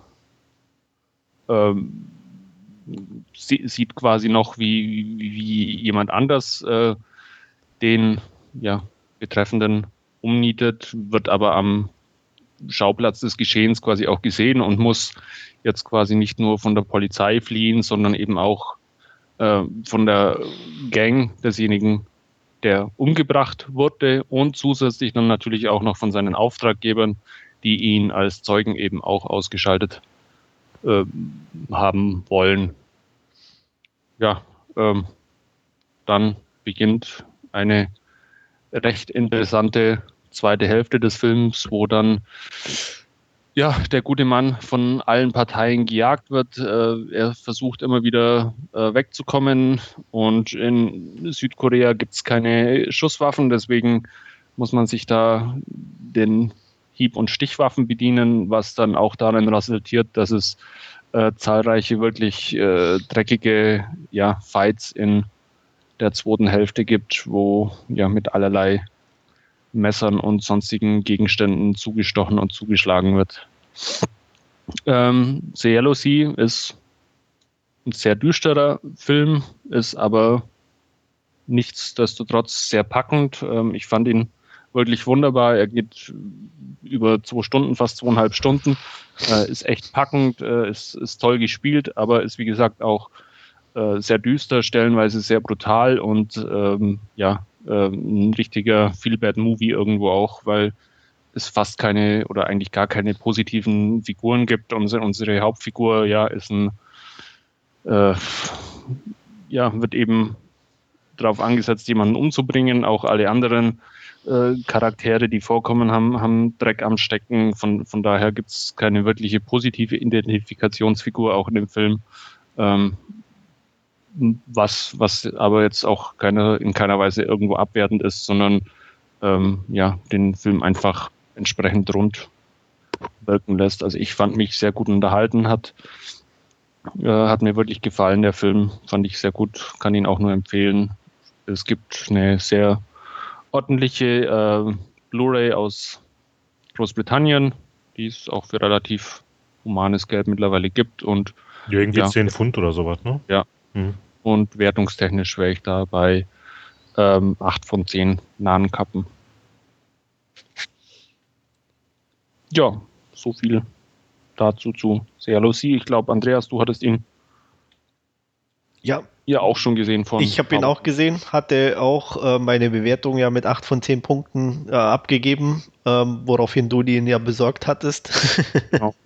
ähm, sieht quasi noch, wie, wie jemand anders äh, den ja, Betreffenden umnietet, wird aber am Schauplatz des Geschehens quasi auch gesehen und muss jetzt quasi nicht nur von der Polizei fliehen, sondern eben auch äh, von der Gang desjenigen, der umgebracht wurde und zusätzlich dann natürlich auch noch von seinen Auftraggebern, die ihn als Zeugen eben auch ausgeschaltet äh, haben wollen. Ja, ähm, dann beginnt eine recht interessante zweite Hälfte des Films, wo dann ja, der gute Mann von allen Parteien gejagt wird. Äh, er versucht immer wieder äh, wegzukommen und in Südkorea gibt es keine Schusswaffen, deswegen muss man sich da den Hieb- und Stichwaffen bedienen, was dann auch darin resultiert, dass es äh, zahlreiche wirklich äh, dreckige ja, Fights in der zweiten Hälfte gibt, wo ja mit allerlei Messern und sonstigen Gegenständen zugestochen und zugeschlagen wird. Ähm, The Yellow Sea ist ein sehr düsterer Film, ist aber nichtsdestotrotz sehr packend. Ähm, ich fand ihn wirklich wunderbar. Er geht über zwei Stunden, fast zweieinhalb Stunden. Äh, ist echt packend, äh, ist, ist toll gespielt, aber ist wie gesagt auch äh, sehr düster, stellenweise sehr brutal und ähm, ja, ein richtiger Feel-Bad-Movie irgendwo auch, weil es fast keine oder eigentlich gar keine positiven Figuren gibt. Unsere, unsere Hauptfigur ja ist ein äh, ja, wird eben darauf angesetzt, jemanden umzubringen. Auch alle anderen äh, Charaktere, die vorkommen, haben, haben Dreck am Stecken. Von, von daher gibt es keine wirkliche positive Identifikationsfigur auch in dem Film. Ähm, was, was aber jetzt auch keine, in keiner Weise irgendwo abwertend ist, sondern ähm, ja, den Film einfach entsprechend rund wirken lässt. Also ich fand mich sehr gut unterhalten, hat, äh, hat mir wirklich gefallen, der Film fand ich sehr gut, kann ihn auch nur empfehlen. Es gibt eine sehr ordentliche äh, Blu-ray aus Großbritannien, die es auch für relativ humanes Geld mittlerweile gibt und ja, irgendwie ja, 10 Pfund oder sowas, ne? Ja. Mhm. Und wertungstechnisch wäre ich da bei ähm, 8 von 10 Nahenkappen. Ja, so viel dazu zu Sealosi. Ich glaube, Andreas, du hattest ihn ja. ja auch schon gesehen von. Ich habe ihn auch gesehen, hatte auch äh, meine Bewertung ja mit 8 von 10 Punkten äh, abgegeben, ähm, woraufhin du ihn ja besorgt hattest. Genau.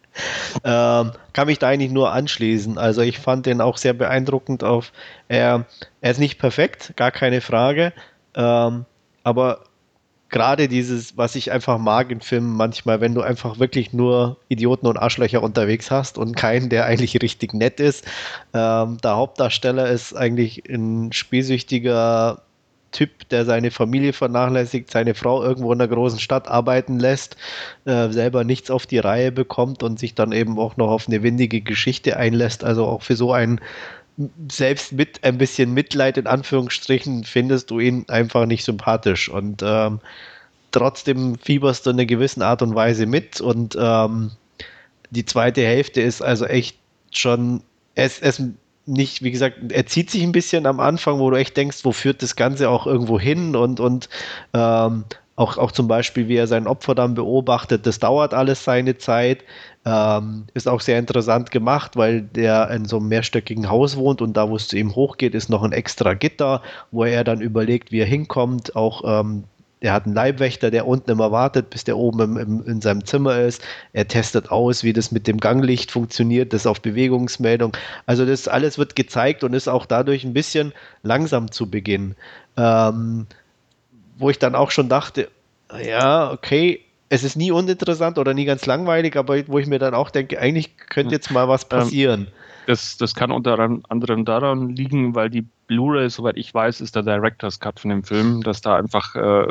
ähm, kann mich da eigentlich nur anschließen. Also ich fand den auch sehr beeindruckend auf, er, er ist nicht perfekt, gar keine Frage, ähm, aber gerade dieses, was ich einfach mag in Filmen manchmal, wenn du einfach wirklich nur Idioten und Arschlöcher unterwegs hast und keinen, der eigentlich richtig nett ist. Ähm, der Hauptdarsteller ist eigentlich ein spielsüchtiger Typ, der seine Familie vernachlässigt, seine Frau irgendwo in der großen Stadt arbeiten lässt, äh, selber nichts auf die Reihe bekommt und sich dann eben auch noch auf eine windige Geschichte einlässt. Also auch für so einen selbst mit ein bisschen Mitleid in Anführungsstrichen findest du ihn einfach nicht sympathisch und ähm, trotzdem fieberst du in einer gewissen Art und Weise mit und ähm, Die zweite Hälfte ist also echt schon, es, es nicht, wie gesagt, er zieht sich ein bisschen am Anfang, wo du echt denkst, wo führt das Ganze auch irgendwo hin und, und ähm, auch, auch zum Beispiel, wie er sein Opfer dann beobachtet, das dauert alles seine Zeit. Ähm, ist auch sehr interessant gemacht, weil der in so einem mehrstöckigen Haus wohnt und da, wo es zu ihm hochgeht, ist noch ein extra Gitter, wo er dann überlegt, wie er hinkommt. Auch ähm, der hat einen Leibwächter, der unten immer wartet, bis der oben im, im, in seinem Zimmer ist. Er testet aus, wie das mit dem Ganglicht funktioniert, das auf Bewegungsmeldung. Also das alles wird gezeigt und ist auch dadurch ein bisschen langsam zu Beginn. Ähm, wo ich dann auch schon dachte, ja, okay, es ist nie uninteressant oder nie ganz langweilig, aber wo ich mir dann auch denke, eigentlich könnte jetzt mal was ähm, passieren. Das, das kann unter anderem daran liegen, weil die Blu-ray, soweit ich weiß, ist der Director's Cut von dem Film, dass da einfach äh,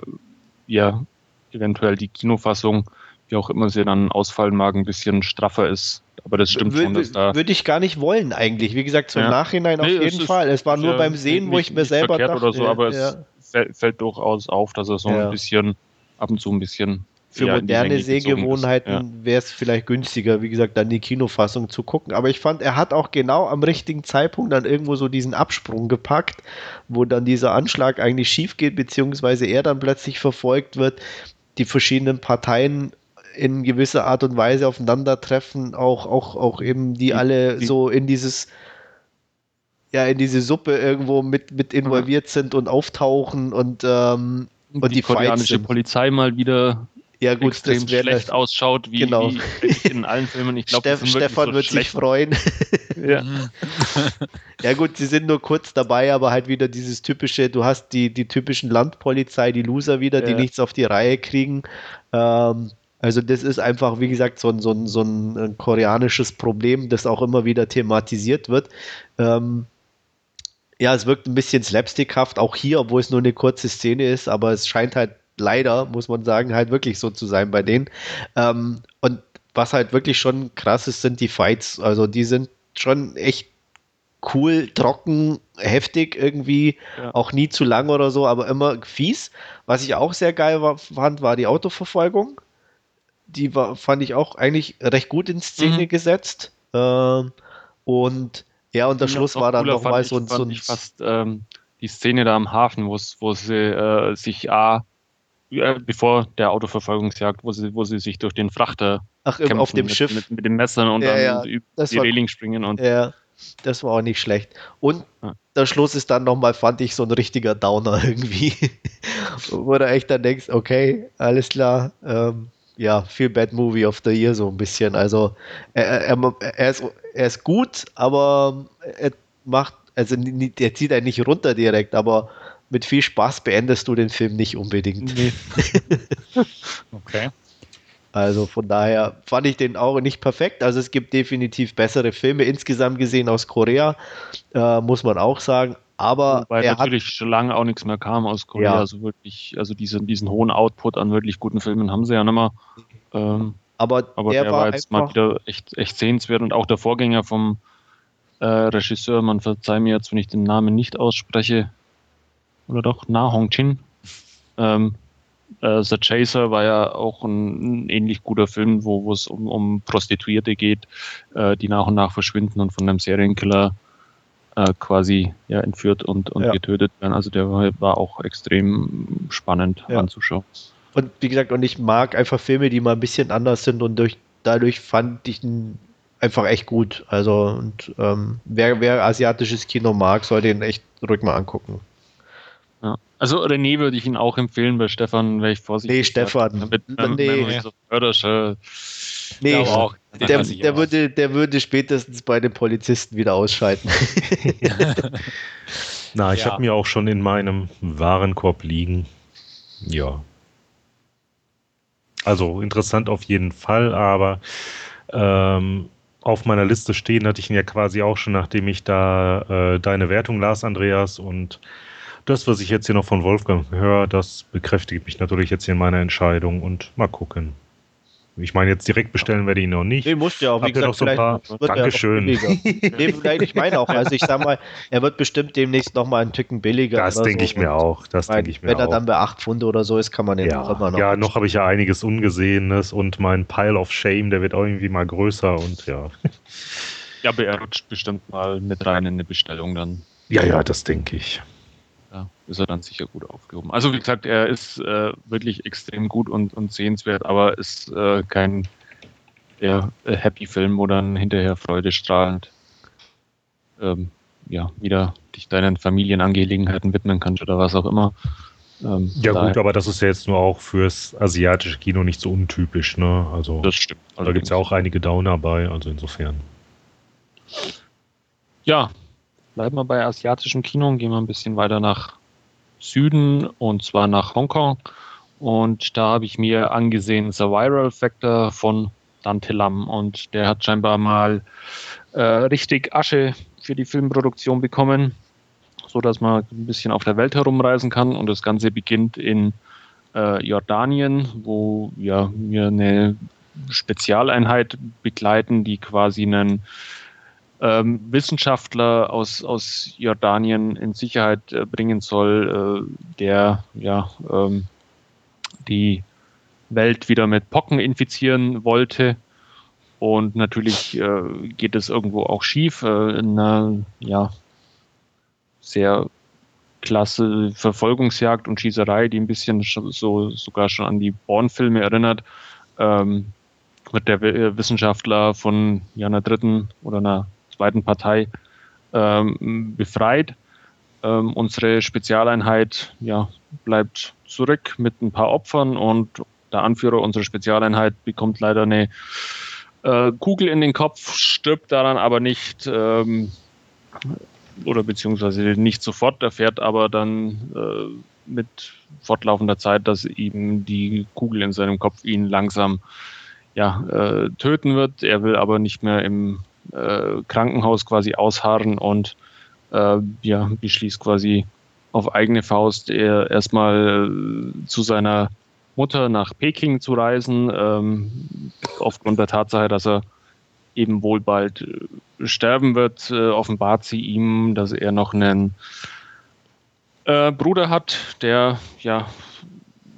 ja eventuell die Kinofassung, wie auch immer sie dann ausfallen mag, ein bisschen straffer ist. Aber das stimmt w schon, dass da. Würde ich gar nicht wollen, eigentlich. Wie gesagt, zum ja. Nachhinein auf nee, jeden Fall. Es war nur beim Sehen, wo ich mir selber dachte. Oder so, aber ja. es fällt durchaus auf, dass er so ein bisschen, ab und zu ein bisschen für ja, moderne Sehgewohnheiten ja. wäre es vielleicht günstiger, wie gesagt, dann die Kinofassung zu gucken. Aber ich fand, er hat auch genau am richtigen Zeitpunkt dann irgendwo so diesen Absprung gepackt, wo dann dieser Anschlag eigentlich schief geht, beziehungsweise er dann plötzlich verfolgt wird, die verschiedenen Parteien in gewisser Art und Weise aufeinandertreffen, auch, auch, auch eben die, die alle die, so in dieses ja, in diese Suppe irgendwo mit, mit involviert sind und auftauchen und, ähm, und die, die koreanische Polizei mal wieder ja, gut, extrem schlecht das, ausschaut, wie, genau. wie in allen Filmen. Ich glaube, Steff, Stefan so wird schlecht. sich freuen. ja. ja, gut, sie sind nur kurz dabei, aber halt wieder dieses typische, du hast die, die typischen Landpolizei, die Loser wieder, ja. die nichts auf die Reihe kriegen. Ähm, also das ist einfach, wie gesagt, so ein, so ein, so ein koreanisches Problem, das auch immer wieder thematisiert wird. Ähm, ja, es wirkt ein bisschen slapstickhaft, auch hier, obwohl es nur eine kurze Szene ist, aber es scheint halt leider, muss man sagen, halt wirklich so zu sein bei denen. Ähm, und was halt wirklich schon krass ist, sind die Fights. Also die sind schon echt cool, trocken, heftig irgendwie, ja. auch nie zu lang oder so, aber immer fies. Was ich auch sehr geil war, fand, war die Autoverfolgung. Die war, fand ich auch eigentlich recht gut in Szene mhm. gesetzt. Ähm, und ja, und der ja, Schluss war dann nochmal so ein. So ein fast ähm, die Szene da am Hafen, wo sie äh, sich A ja, bevor der Autoverfolgungsjagd, wo sie, wo sie sich durch den Frachter Ach, kämpfen, auf dem mit, Schiff mit, mit den Messern und ja, dann ja. über die war, Reling springen und ja, das war auch nicht schlecht. Und ja. der Schluss ist dann nochmal, fand ich, so ein richtiger Downer irgendwie. Wo du echt dann denkst, okay, alles klar, ähm, ja, viel Bad Movie of the Year so ein bisschen. Also er, er, er, ist, er ist gut, aber er macht, also er zieht einen nicht runter direkt, aber mit viel Spaß beendest du den Film nicht unbedingt. Nee. okay. Also von daher fand ich den auch nicht perfekt. Also es gibt definitiv bessere Filme insgesamt gesehen aus Korea, äh, muss man auch sagen. Aber Wobei er natürlich hat, schon lange auch nichts mehr kam aus Korea. Ja. Also wirklich, also diese, diesen hohen Output an wirklich guten Filmen haben sie ja nicht mehr. Ähm, aber, aber der, der war jetzt mal wieder echt, echt sehenswert und auch der Vorgänger vom äh, Regisseur, man verzeiht mir jetzt, wenn ich den Namen nicht ausspreche, oder doch, Na Hong Chin. Ähm, äh, The Chaser war ja auch ein, ein ähnlich guter Film, wo es um, um Prostituierte geht, äh, die nach und nach verschwinden und von einem Serienkiller äh, quasi ja, entführt und, und ja. getötet werden. Also der war, war auch extrem spannend ja. anzuschauen. Und wie gesagt, und ich mag einfach Filme, die mal ein bisschen anders sind und durch, dadurch fand ich ihn einfach echt gut. Also und ähm, wer, wer asiatisches Kino mag, sollte ihn echt ruhig mal angucken. Ja. Also René würde ich ihn auch empfehlen, bei Stefan wäre ich vorsichtig. Nee, Stefan. Mit Mem nee. So Fördersche, nee, auch, der, der würde, der würde spätestens bei den Polizisten wieder ausschalten. Na, ich ja. habe mir auch schon in meinem Warenkorb liegen. Ja. Also interessant auf jeden Fall, aber ähm, auf meiner Liste stehen hatte ich ihn ja quasi auch schon, nachdem ich da äh, deine Wertung las, Andreas, und das, was ich jetzt hier noch von Wolfgang höre, das bekräftigt mich natürlich jetzt hier in meiner Entscheidung und mal gucken, Ich meine, jetzt direkt bestellen werde ich ihn noch nicht. Nee, musst du ja auch. Wie Habt ihr noch so ein paar? er Dankeschön. billiger. nee, nein, ich meine auch. Also ich sag mal, er wird bestimmt demnächst noch mal einen Tücken billiger. Das denke so. ich mir Und auch. Das denke ich mir wenn er auch. dann bei 8 Pfund oder so ist, kann man den ja, auch immer noch. ja, noch habe ich ja einiges Ungesehenes und mein Pile of Shame, der wird auch irgendwie mal größer und ja. Ja, aber er rutscht bestimmt mal mit rein in eine Bestellung dann. Ja, ja, das denke ich. Ist er dann sicher gut aufgehoben. Also wie gesagt, er ist äh, wirklich extrem gut und, und sehenswert, aber ist äh, kein ja, äh, Happy-Film, wo dann hinterher Freude strahlend ähm, ja, wieder dich deinen Familienangelegenheiten widmen kannst oder was auch immer. Ähm, Ja daher- gut, aber das ist ja jetzt nur auch fürs asiatische Kino nicht so untypisch, ne? Also das stimmt. da gibt es ja auch einige Downer bei, also insofern. Ja, bleiben wir bei asiatischem Kino und gehen wir ein bisschen weiter nach Süden und zwar nach Hongkong. Und da habe ich mir angesehen The Viral Factor von Dante Lam und der hat scheinbar mal äh, richtig Asche für die Filmproduktion bekommen, so dass man ein bisschen auf der Welt herumreisen kann und das Ganze beginnt in äh, Jordanien, wo ja, wir eine Spezialeinheit begleiten, die quasi einen ähm, Wissenschaftler aus, aus Jordanien in Sicherheit äh, bringen soll, äh, der ja ähm, die Welt wieder mit Pocken infizieren wollte. Und natürlich äh, geht es irgendwo auch schief. Äh, in einer ja, sehr klasse Verfolgungsjagd und Schießerei, die ein bisschen so sogar schon an die Bourne-Filme erinnert, ähm, wird der W- Wissenschaftler von ja, einer dritten oder einer zweiten Partei ähm, befreit. Ähm, unsere Spezialeinheit ja, bleibt zurück mit ein paar Opfern und der Anführer unserer Spezialeinheit bekommt leider eine äh, Kugel in den Kopf, stirbt daran aber nicht ähm, oder beziehungsweise nicht sofort, erfährt aber dann äh, mit fortlaufender Zeit, dass ihm die Kugel in seinem Kopf ihn langsam ja, äh, töten wird. Er will aber nicht mehr im äh, Krankenhaus quasi ausharren und äh, ja, beschließt quasi auf eigene Faust er erstmal äh, zu seiner Mutter nach Peking zu reisen, ähm, aufgrund der Tatsache, dass er eben wohl bald äh, sterben wird, äh, offenbart sie ihm, dass er noch einen äh, Bruder hat, der ja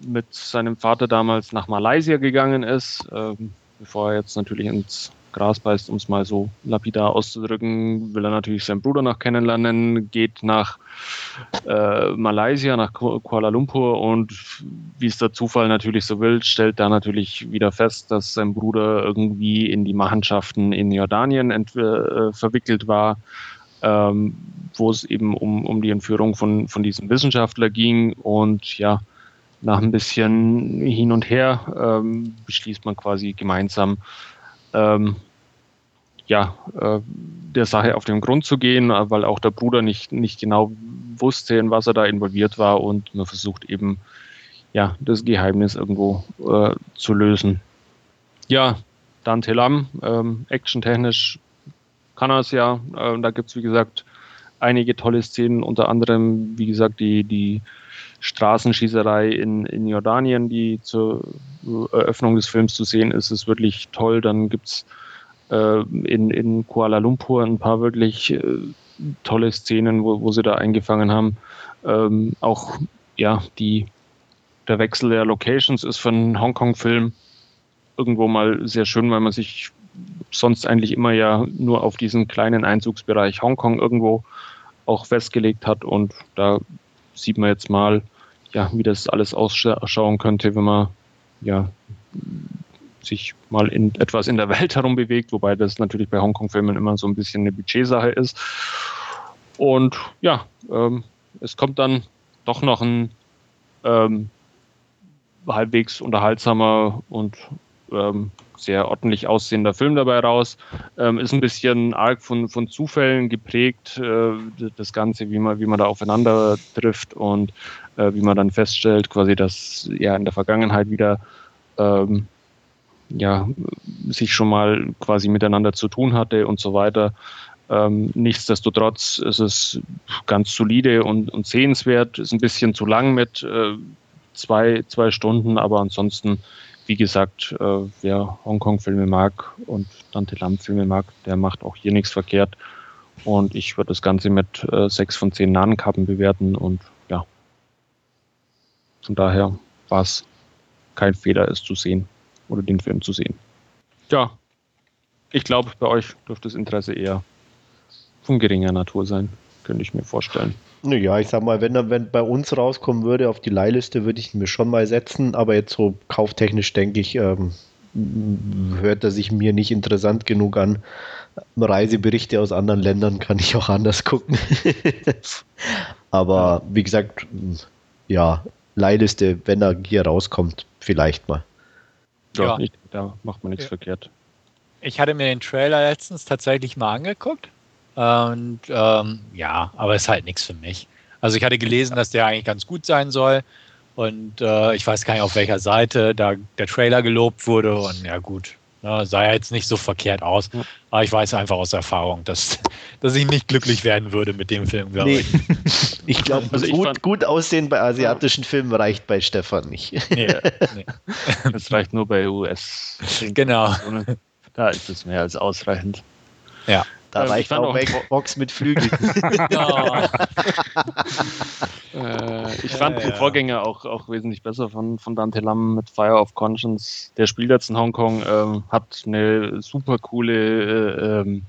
mit seinem Vater damals nach Malaysia gegangen ist, ähm, bevor er jetzt natürlich ins Gras beißt, um es mal so lapidar auszudrücken, will er natürlich seinen Bruder noch kennenlernen, geht nach äh, Malaysia, nach Ku- Kuala Lumpur und wie es der Zufall natürlich so will, stellt da natürlich wieder fest, dass sein Bruder irgendwie in die Machenschaften in Jordanien äh, verwickelt war, ähm, wo es eben um, um die Entführung von, von diesem Wissenschaftler ging und ja, nach ein bisschen hin und her ähm, beschließt man quasi gemeinsam, ähm, ja, äh, der Sache auf den Grund zu gehen, äh, weil auch der Bruder nicht, nicht genau wusste, in was er da involviert war und man versucht eben, ja, das Geheimnis irgendwo äh, zu lösen. Ja, Dante Lam, ähm, actiontechnisch kann er es ja. Äh, da gibt es, wie gesagt, einige tolle Szenen, unter anderem, wie gesagt, die, die Straßenschießerei in, in Jordanien, die zur Eröffnung des Films zu sehen ist, ist wirklich toll. Dann gibt es äh, in, in Kuala Lumpur ein paar wirklich äh, tolle Szenen, wo, wo sie da eingefangen haben. Ähm, auch ja, die, der Wechsel der Locations ist für einen Hongkong-Film irgendwo mal sehr schön, weil man sich sonst eigentlich immer ja nur auf diesen kleinen Einzugsbereich Hongkong irgendwo auch festgelegt hat. Und da sieht man jetzt mal, ja, wie das alles ausschauen könnte, wenn man ja sich mal in etwas in der Welt herum bewegt, wobei das natürlich bei Hongkong-Filmen immer so ein bisschen eine Budgetsache ist. Und ja, ähm, es kommt dann doch noch ein ähm, halbwegs unterhaltsamer und ähm, sehr ordentlich aussehender Film dabei raus. Ähm, ist ein bisschen arg von, von Zufällen geprägt, äh, das Ganze, wie man, wie man da aufeinander trifft und äh, wie man dann feststellt, quasi, dass ja in der Vergangenheit wieder ähm, ja, sich schon mal quasi miteinander zu tun hatte und so weiter. Ähm, nichtsdestotrotz ist es ganz solide und, und sehenswert, ist ein bisschen zu lang mit äh, zwei, zwei Stunden, aber ansonsten wie gesagt, äh, wer Hongkong-Filme mag und Dante Lam-Filme mag, der macht auch hier nichts verkehrt. Und ich würde das Ganze mit äh, 6 von 10 Nahenkappen bewerten und ja. Von daher war es kein Fehler, es zu sehen oder den Film zu sehen. Ja, ich glaube, bei euch dürfte das Interesse eher von geringer Natur sein, könnte ich mir vorstellen. Naja, ich sag mal, wenn er wenn bei uns rauskommen würde auf die Leihliste, würde ich ihn mir schon mal setzen, aber jetzt so kauftechnisch denke ich, ähm, hört er sich mir nicht interessant genug an. Reiseberichte aus anderen Ländern kann ich auch anders gucken. aber wie gesagt, ja, Leihliste, wenn er hier rauskommt, vielleicht mal. Ja, Ja. Ich, da macht man nichts Ja. verkehrt. Ich hatte mir den Trailer letztens tatsächlich mal angeguckt. Und ähm, ja, aber ist halt nichts für mich. Also ich hatte gelesen, dass der eigentlich ganz gut sein soll. Und äh, ich weiß gar nicht, auf welcher Seite da der Trailer gelobt wurde. Und ja gut, ne, sah ja jetzt nicht so verkehrt aus. Ja. Aber ich weiß einfach aus Erfahrung, dass, dass ich nicht glücklich werden würde mit dem Film, glaube Nee, ich. ich glaube, Also gut, gut aussehen bei asiatischen Filmen reicht bei Stefan nicht. Nee, nee. Das reicht nur bei US. Genau. Da ist es mehr als ausreichend. Da Ähm, ich reicht fand auch Box mit Flügeln. Äh, ich Ja, fand den ja. Vorgänger auch, auch wesentlich besser von, von Dante Lam mit Fire of Conscience. Der spielt jetzt in Hongkong, ähm, hat eine super coole äh, ähm,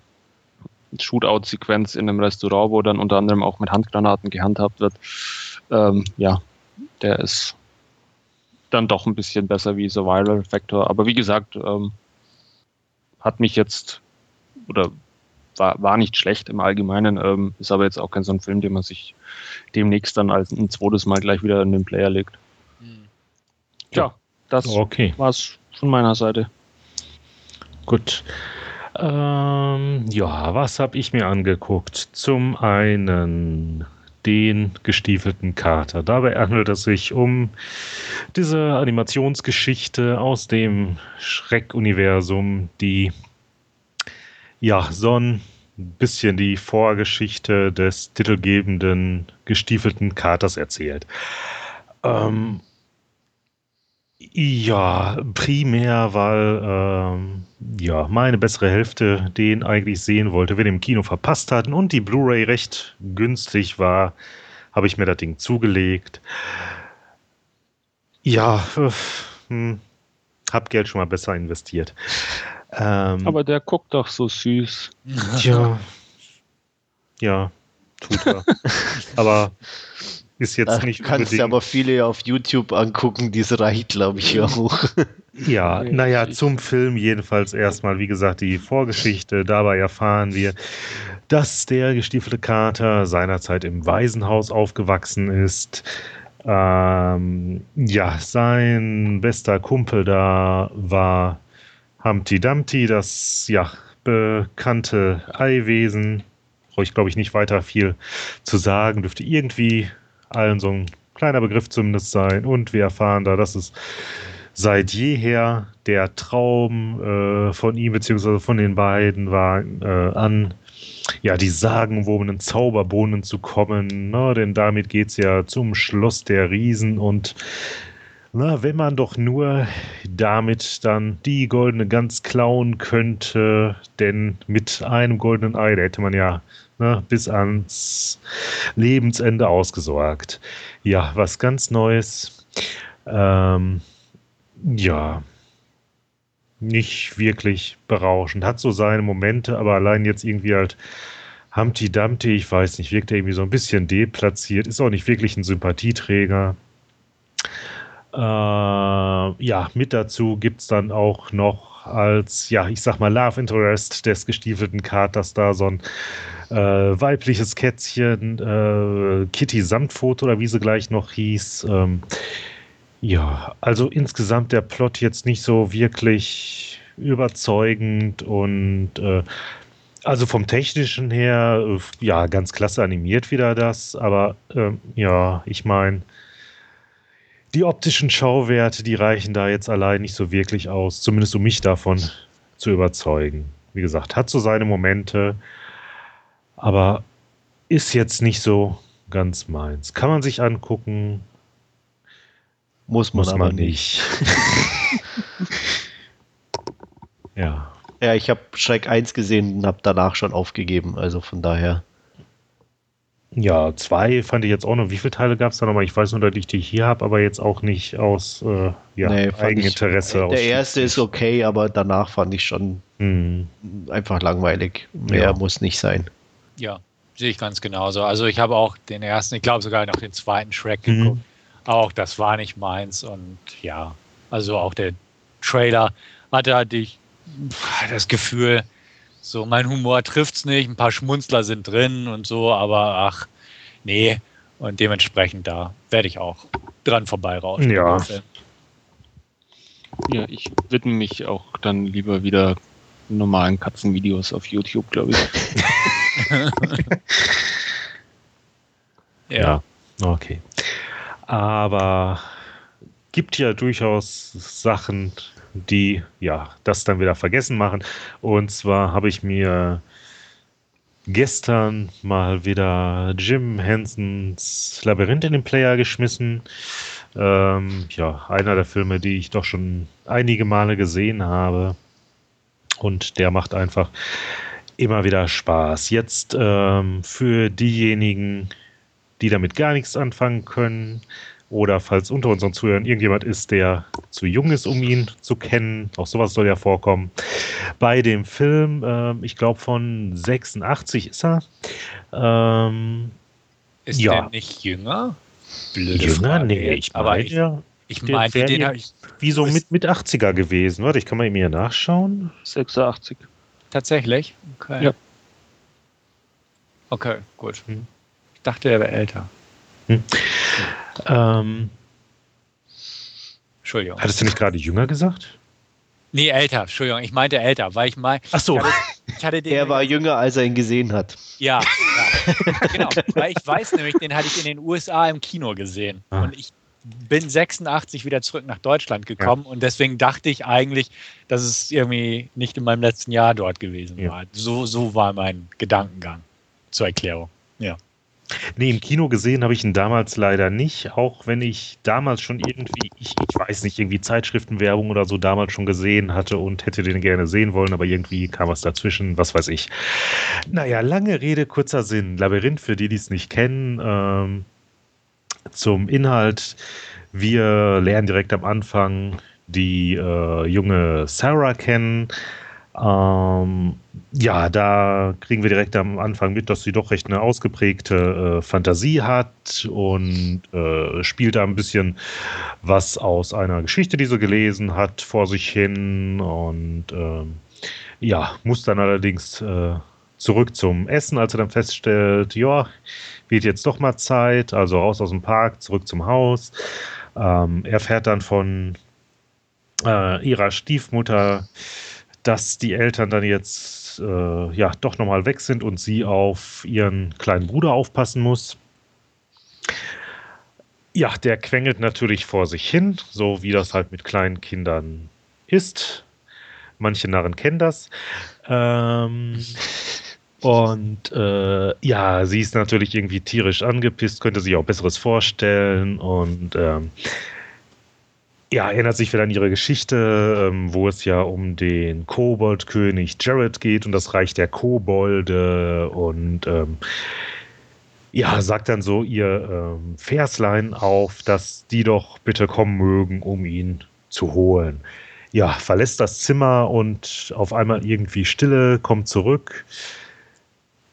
Shootout-Sequenz in einem Restaurant, wo dann unter anderem auch mit Handgranaten gehandhabt wird. Ähm, ja, der ist dann doch ein bisschen besser wie Survival Factor. Aber wie gesagt, ähm, hat mich jetzt oder war, war nicht schlecht im Allgemeinen, ähm, ist aber jetzt auch kein so ein Film, den man sich demnächst dann als ein zweites Mal gleich wieder in den Player legt. Ja, das Okay, war's von meiner Seite. gut. Ähm, ja, was habe ich mir angeguckt? Zum einen den gestiefelten Kater. Dabei handelt es sich um diese Animationsgeschichte aus dem Schreck-Universum, die ja so ein bisschen die Vorgeschichte des titelgebenden gestiefelten Katers erzählt. Ähm, ja, primär, weil ähm, ja, meine bessere Hälfte den eigentlich sehen wollte, wir den im Kino verpasst hatten und die Blu-ray recht günstig war, habe ich mir das Ding zugelegt. Ja, äh, hm, hab Geld schon mal besser investiert. Ähm, Aber der guckt doch so süß. ja, ja, tut er. aber ist jetzt Da nicht kannst du unbedingt. aber viele auf YouTube angucken, das reicht, glaube ich, auch. Ja, Ja, naja, zum Film jedenfalls erstmal, wie gesagt, die Vorgeschichte. Dabei erfahren wir, dass der gestiefelte Kater seinerzeit im Waisenhaus aufgewachsen ist. Ähm, ja, sein bester Kumpel da war Humpty Dumpty, das ja bekannte Eiwesen. Brauche ich, glaube ich, nicht weiter viel zu sagen. Dürfte irgendwie allen so ein kleiner Begriff zumindest sein. Und wir erfahren da, dass es seit jeher der Traum äh, von ihm beziehungsweise von den beiden war, äh, an ja, die sagenwobenen Zauberbohnen zu kommen. Ne? Denn damit geht es ja zum Schloss der Riesen und na, wenn man doch nur damit dann die goldene Gans klauen könnte, denn mit einem goldenen Ei, da hätte man ja ne, bis ans Lebensende ausgesorgt. Ja, was ganz Neues. Ähm, ja, nicht wirklich berauschend. Hat so seine Momente, aber allein jetzt irgendwie halt Humpty Dumpty, ich weiß nicht, wirkt er irgendwie so ein bisschen deplatziert, ist auch nicht wirklich ein Sympathieträger. Äh, ja, mit dazu gibt es dann auch noch als, ja, ich sag mal, Love Interest des gestiefelten Katers da so ein äh, weibliches Kätzchen, äh, Kitty Samtfoto oder wie sie gleich noch hieß. Ähm, ja, also insgesamt der Plot jetzt nicht so wirklich überzeugend und äh, also vom technischen her, äh, ja, ganz klasse animiert wieder das, aber ähm, ja, ich meine, die optischen Schauwerte, die reichen da jetzt allein nicht so wirklich aus, zumindest um mich davon zu überzeugen. Wie gesagt, hat so seine Momente, aber ist jetzt nicht so ganz meins. Kann man sich angucken, Muss man muss aber man nicht. nicht. Ja. Ja, ich habe Shrek 1 gesehen und habe danach schon aufgegeben. Also von daher. Ja, zwei fand ich jetzt auch noch. Wie viele Teile gab es da nochmal? Ich weiß nur, dass ich die hier habe, aber jetzt auch nicht aus äh, ja, Nee, Eigeninteresse. Ich, der erste ist okay, aber danach fand ich schon Hm. einfach langweilig. Mehr Ja. muss nicht sein. Ja, sehe ich ganz genauso. Also ich habe auch den ersten, ich glaube sogar noch den zweiten Shrek Mhm. geguckt. Auch das war nicht meins. Und ja, also auch der Trailer hatte halt ich pff, das Gefühl, so mein Humor trifft's nicht, ein paar Schmunzler sind drin und so, aber ach, nee. Und dementsprechend da werde ich auch dran vorbeirauschen. Ja. Ja, ich widme mich auch dann lieber wieder normalen Katzenvideos auf YouTube, glaube ich. Ja. Okay. Aber gibt ja durchaus Sachen, die ja das dann wieder vergessen machen. Und zwar habe ich mir gestern mal wieder Jim Hensons Labyrinth in den Player geschmissen. Ähm, ja, einer der Filme, die ich doch schon einige Male gesehen habe. Und der macht einfach immer wieder Spaß. Jetzt ähm, für diejenigen, die damit gar nichts anfangen können. Oder falls unter unseren Zuhörern irgendjemand ist, der zu jung ist, um ihn zu kennen. Auch sowas soll ja vorkommen. Bei dem Film, ähm, ich glaube von 86 ist er. Ähm, Ist Ja. der nicht jünger? Blöde jünger? Frage Nee, ich aber meine, ich, ja, ich wär den habe ich wie so mit, mit 80er gewesen. Warte, ich kann mal eben hier nachschauen. 86. tatsächlich. Okay. Ja. Okay, gut. Hm. Ich dachte, er wäre älter. Ähm, Entschuldigung. hattest du nicht gerade jünger gesagt? Nee, älter. Entschuldigung. Ich meinte älter, weil ich mein, Ach so. Ich hatte, ich hatte den. Er war jünger, als er ihn gesehen hat. Ja, ja. genau. Weil ich weiß nämlich, den hatte ich in den USA im Kino gesehen. Ah. Und ich bin 86 wieder zurück nach Deutschland gekommen und deswegen dachte ich eigentlich, dass es irgendwie nicht in meinem letzten Jahr dort gewesen Ja. war. So, so war mein Gedankengang zur Erklärung. Ja. Nee, im Kino gesehen habe ich ihn damals leider nicht, auch wenn ich damals schon irgendwie, ich, ich weiß nicht, irgendwie Zeitschriftenwerbung oder so damals schon gesehen hatte und hätte den gerne sehen wollen, aber irgendwie kam was dazwischen, was weiß ich. Naja, lange Rede, kurzer Sinn. Labyrinth, für die, die es nicht kennen, ähm, zum Inhalt. Wir lernen direkt am Anfang die äh, junge Sarah kennen. Ähm, ja, da kriegen wir direkt am Anfang mit, dass sie doch recht eine ausgeprägte äh, Fantasie hat und äh, spielt da ein bisschen was aus einer Geschichte, die sie gelesen hat, vor sich hin und ähm, ja, muss dann allerdings äh, zurück zum Essen, als er dann feststellt, ja, wird jetzt doch mal Zeit, also raus aus dem Park, zurück zum Haus. Ähm, er fährt dann von äh, ihrer Stiefmutter, dass die Eltern dann jetzt äh, ja doch nochmal weg sind und sie auf ihren kleinen Bruder aufpassen muss. Ja, der quengelt natürlich vor sich hin, so wie das halt mit kleinen Kindern ist. Manche Narren kennen das. Ähm, und äh, ja, sie ist natürlich irgendwie tierisch angepisst, könnte sich auch Besseres vorstellen und ähm, ja, erinnert sich wieder an ihre Geschichte, ähm, wo es ja um den Koboldkönig Jared geht und das Reich der Kobolde und ähm, ja, sagt dann so ihr ähm, Verslein auf, dass die doch bitte kommen mögen, um ihn zu holen. Ja, verlässt das Zimmer und auf einmal irgendwie Stille, kommt zurück.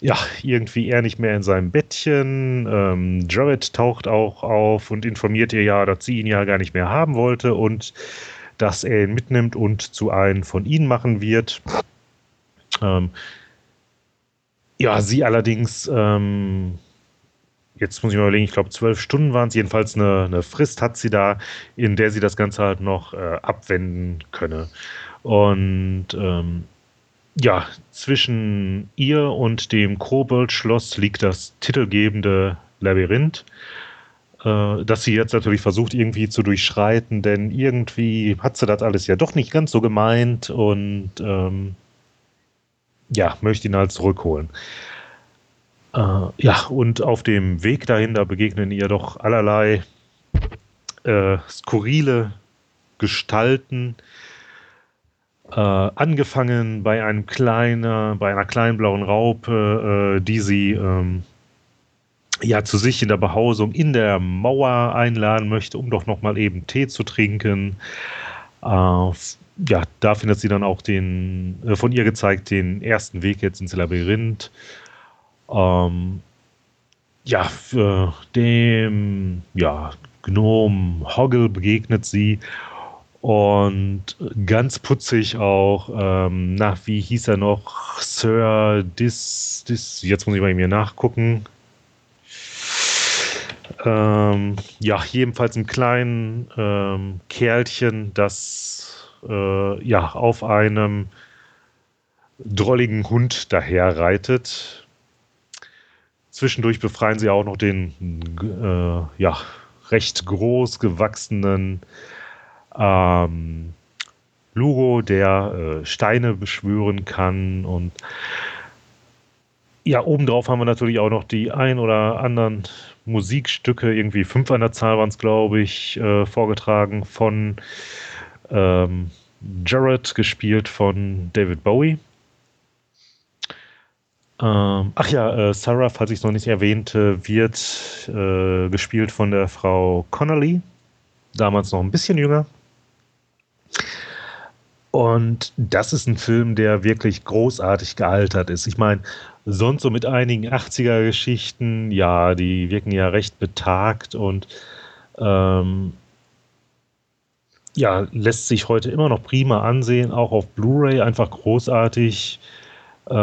Ja, irgendwie er nicht mehr in seinem Bettchen. Ähm, Jared taucht auch auf und informiert ihr ja, dass sie ihn ja gar nicht mehr haben wollte und dass er ihn mitnimmt und zu einem von ihnen machen wird. Ähm, ja, sie allerdings, ähm, jetzt muss ich mal überlegen, ich glaube zwölf Stunden waren es, jedenfalls eine, eine Frist hat sie da, in der sie das Ganze halt noch äh, abwenden könne. Und ähm, ja, zwischen ihr und dem Kobold-Schloss liegt das titelgebende Labyrinth, äh, das sie jetzt natürlich versucht irgendwie zu durchschreiten, denn irgendwie hat sie das alles ja doch nicht ganz so gemeint und ähm, ja, möchte ihn halt zurückholen. Äh, ja, und auf dem Weg dahin, da begegnen ihr doch allerlei äh, skurrile Gestalten, Äh, angefangen bei einem kleinen, bei einer kleinen blauen Raupe, äh, die sie ähm, ja zu sich in der Behausung in der Mauer einladen möchte, um doch noch mal eben Tee zu trinken. Äh, ja, da findet sie dann auch den äh, von ihr gezeigt den ersten Weg jetzt ins Labyrinth. Ähm, ja, für dem ja, Gnome Hoggle begegnet sie und ganz putzig auch, ähm, nach wie hieß er noch? Sir Dis, Dis, jetzt muss ich bei mir nachgucken. Ähm, ja, jedenfalls ein kleinen ähm, Kerlchen, das äh, ja auf einem drolligen Hund daher reitet. Zwischendurch befreien sie auch noch den äh, ja, recht groß gewachsenen ähm, Lugo, der äh, Steine beschwören kann und ja, obendrauf haben wir natürlich auch noch die ein oder anderen Musikstücke, irgendwie fünf an der Zahl waren es, glaube ich, äh, vorgetragen von ähm, Jared, gespielt von David Bowie. Ähm, ach ja, äh, Sarah, falls ich es noch nicht erwähnte, wird äh, gespielt von der Frau Connolly, damals noch ein bisschen jünger. Und das ist ein Film, der wirklich großartig gealtert ist. Ich meine, sonst so mit einigen 80er-Geschichten, ja, die wirken ja recht betagt und ähm, ja, lässt sich heute immer noch prima ansehen, auch auf Blu-ray, einfach großartig. Äh,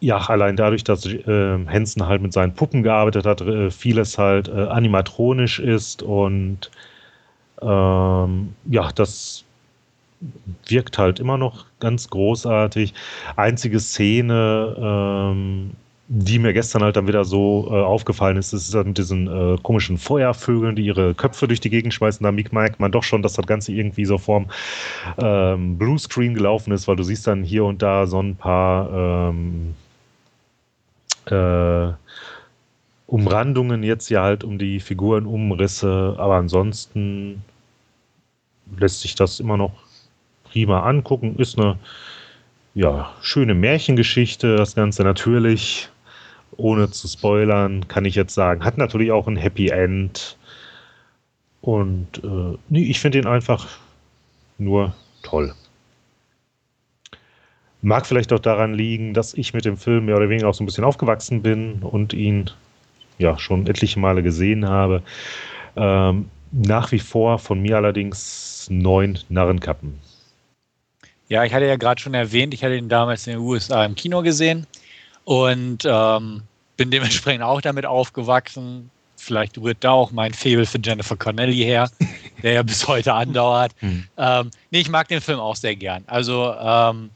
ja, allein dadurch, dass äh, Henson halt mit seinen Puppen gearbeitet hat, äh, vieles halt äh, animatronisch ist und ähm, ja, das wirkt halt immer noch ganz großartig. Einzige Szene, ähm, die mir gestern halt dann wieder so äh, aufgefallen ist, ist halt mit diesen äh, komischen Feuervögeln, die ihre Köpfe durch die Gegend schmeißen. Da merkt man doch schon, dass das Ganze irgendwie so vorm ähm, Bluescreen gelaufen ist, weil du siehst dann hier und da so ein paar ähm, äh, Umrandungen jetzt ja halt um die Figuren, Umrisse, aber ansonsten lässt sich das immer noch prima angucken. Ist eine ja, schöne Märchengeschichte, das Ganze natürlich, ohne zu spoilern, kann ich jetzt sagen. Hat natürlich auch ein Happy End. Und äh, nee, ich finde ihn einfach nur toll. Mag vielleicht auch daran liegen, dass ich mit dem Film mehr oder weniger auch so ein bisschen aufgewachsen bin und ihn ja schon etliche Male gesehen habe. Ähm, nach wie vor von mir allerdings neun Narrenkappen. Ja, ich hatte ja gerade schon erwähnt, ich hatte ihn damals in den USA im Kino gesehen und ähm, bin dementsprechend auch damit aufgewachsen. Vielleicht rührt da auch mein Faible für Jennifer Connelly her, der ja bis heute andauert. Hm. Ähm, nee, ich mag den Film auch sehr gern. Also, ähm,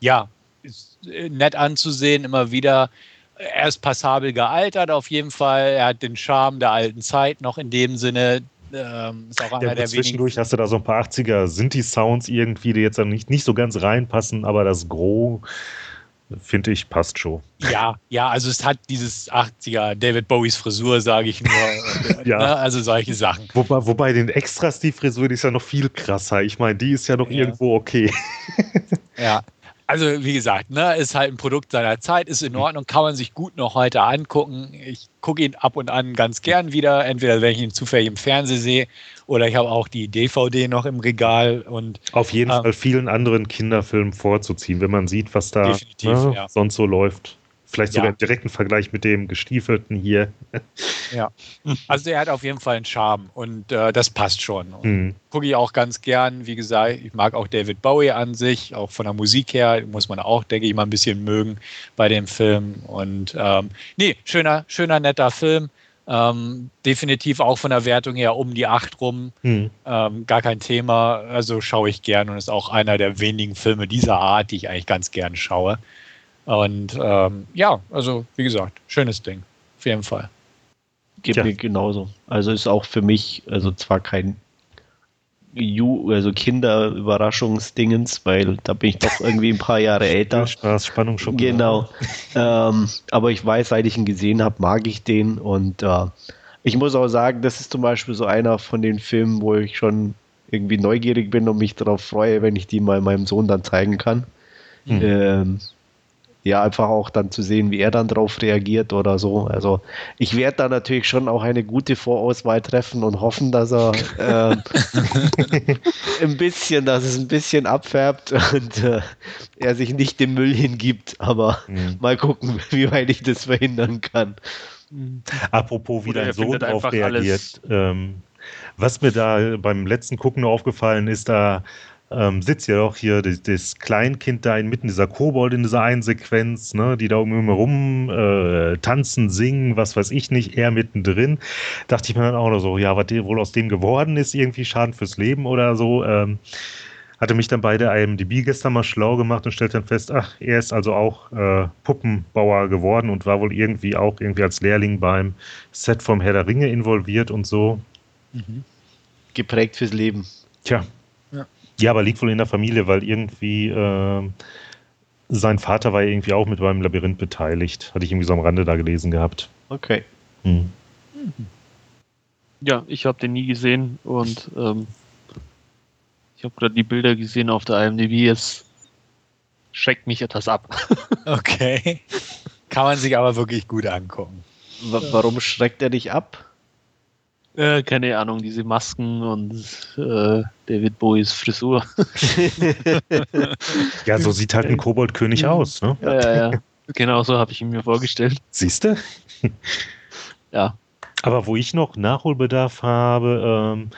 ja, ist nett anzusehen, immer wieder. Er ist passabel gealtert auf jeden Fall. Er hat den Charme der alten Zeit noch in dem Sinne, ähm, ist auch einer ja, der zwischendurch wenigen. hast du da so ein paar 80er Sinti-Sounds irgendwie, die jetzt nicht, nicht so ganz reinpassen, aber das Gros, finde ich, passt schon. Ja, ja, also es hat dieses 80er David Bowies Frisur, sage ich nur. ja. Ne? Also solche Sachen. Wobei, wobei den Extras die Frisur, die ist ja noch viel krasser. Ich meine, die ist ja noch ja. irgendwo okay. ja, also wie gesagt, ne, ist halt ein Produkt seiner Zeit, ist in Ordnung, kann man sich gut noch heute angucken. Ich gucke ihn ab und an ganz gern wieder, entweder wenn ich ihn zufällig im Fernsehen sehe oder ich habe auch die DVD noch im Regal und auf jeden ähm, Fall vielen anderen Kinderfilmen vorzuziehen, wenn man sieht, was da ne, ja. sonst so läuft. Vielleicht sogar ja. einen direkten Vergleich mit dem Gestiefelten hier. Ja, also der hat auf jeden Fall einen Charme und äh, das passt schon. Mhm. Gucke ich auch ganz gern. Wie gesagt, ich mag auch David Bowie an sich, auch von der Musik her muss man auch, denke ich, mal ein bisschen mögen bei dem Film. Und ähm, nee, schöner, schöner, netter Film. Ähm, definitiv auch von der Wertung her um die acht rum. Mhm. Ähm, gar kein Thema. Also schaue ich gern und ist auch einer der wenigen Filme dieser Art, die ich eigentlich ganz gern schaue. Und ähm, ja, also wie gesagt, schönes Ding. Auf jeden Fall. Geht ja. mir genauso. Also ist auch für mich, also zwar kein Ju also Kinderüberraschungsdingens, weil da bin ich doch irgendwie ein paar Jahre älter. Spaß, Spannung schon. Genau. ähm, aber ich weiß, seit ich ihn gesehen habe, mag ich den und äh, ich muss auch sagen, das ist zum Beispiel so einer von den Filmen, wo ich schon irgendwie neugierig bin und mich darauf freue, wenn ich die mal meinem Sohn dann zeigen kann. Mhm. Ähm, ja, einfach auch dann zu sehen, wie er dann darauf reagiert oder so. Also ich werde da natürlich schon auch eine gute Vorauswahl treffen und hoffen, dass er äh, ein bisschen, dass es ein bisschen abfärbt und äh, er sich nicht dem Müll hingibt. Aber mhm. mal gucken, wie weit ich das verhindern kann. Apropos, wie dein Sohn darauf reagiert. Ähm, was mir da beim letzten Gucken aufgefallen ist, da ähm, sitzt ja doch hier das, das, Kleinkind da inmitten dieser Kobold in dieser einen Sequenz, ne, die da um ihn herum äh, tanzen, singen, was weiß ich nicht, er mittendrin. Dachte ich mir dann auch noch so, ja, was wohl aus dem geworden ist, irgendwie Schaden fürs Leben oder so. Ähm, hatte mich dann bei der IMDb gestern mal schlau gemacht und stellte dann fest, ach, er ist also auch äh, Puppenbauer geworden und war wohl irgendwie auch irgendwie als Lehrling beim Set vom Herr der Ringe involviert und so. Mhm. Geprägt fürs Leben. Tja, ja, aber liegt wohl in der Familie, weil irgendwie äh, sein Vater war irgendwie auch mit beim Labyrinth beteiligt. Hatte ich irgendwie so am Rande da gelesen gehabt. Okay. Hm. Ja, ich habe den nie gesehen und ähm, ich habe gerade die Bilder gesehen auf der IMDb. Es schreckt mich etwas ab. okay. Kann man sich aber wirklich gut angucken. W warum schreckt er dich ab? Äh, keine Ahnung, diese Masken und äh, David Bowies Frisur. ja, so sieht halt ein Koboldkönig mhm. aus, ne? Ja, ja, ja. Genau so habe ich ihn mir vorgestellt. Siehst du? ja. Aber wo ich noch Nachholbedarf habe, ähm,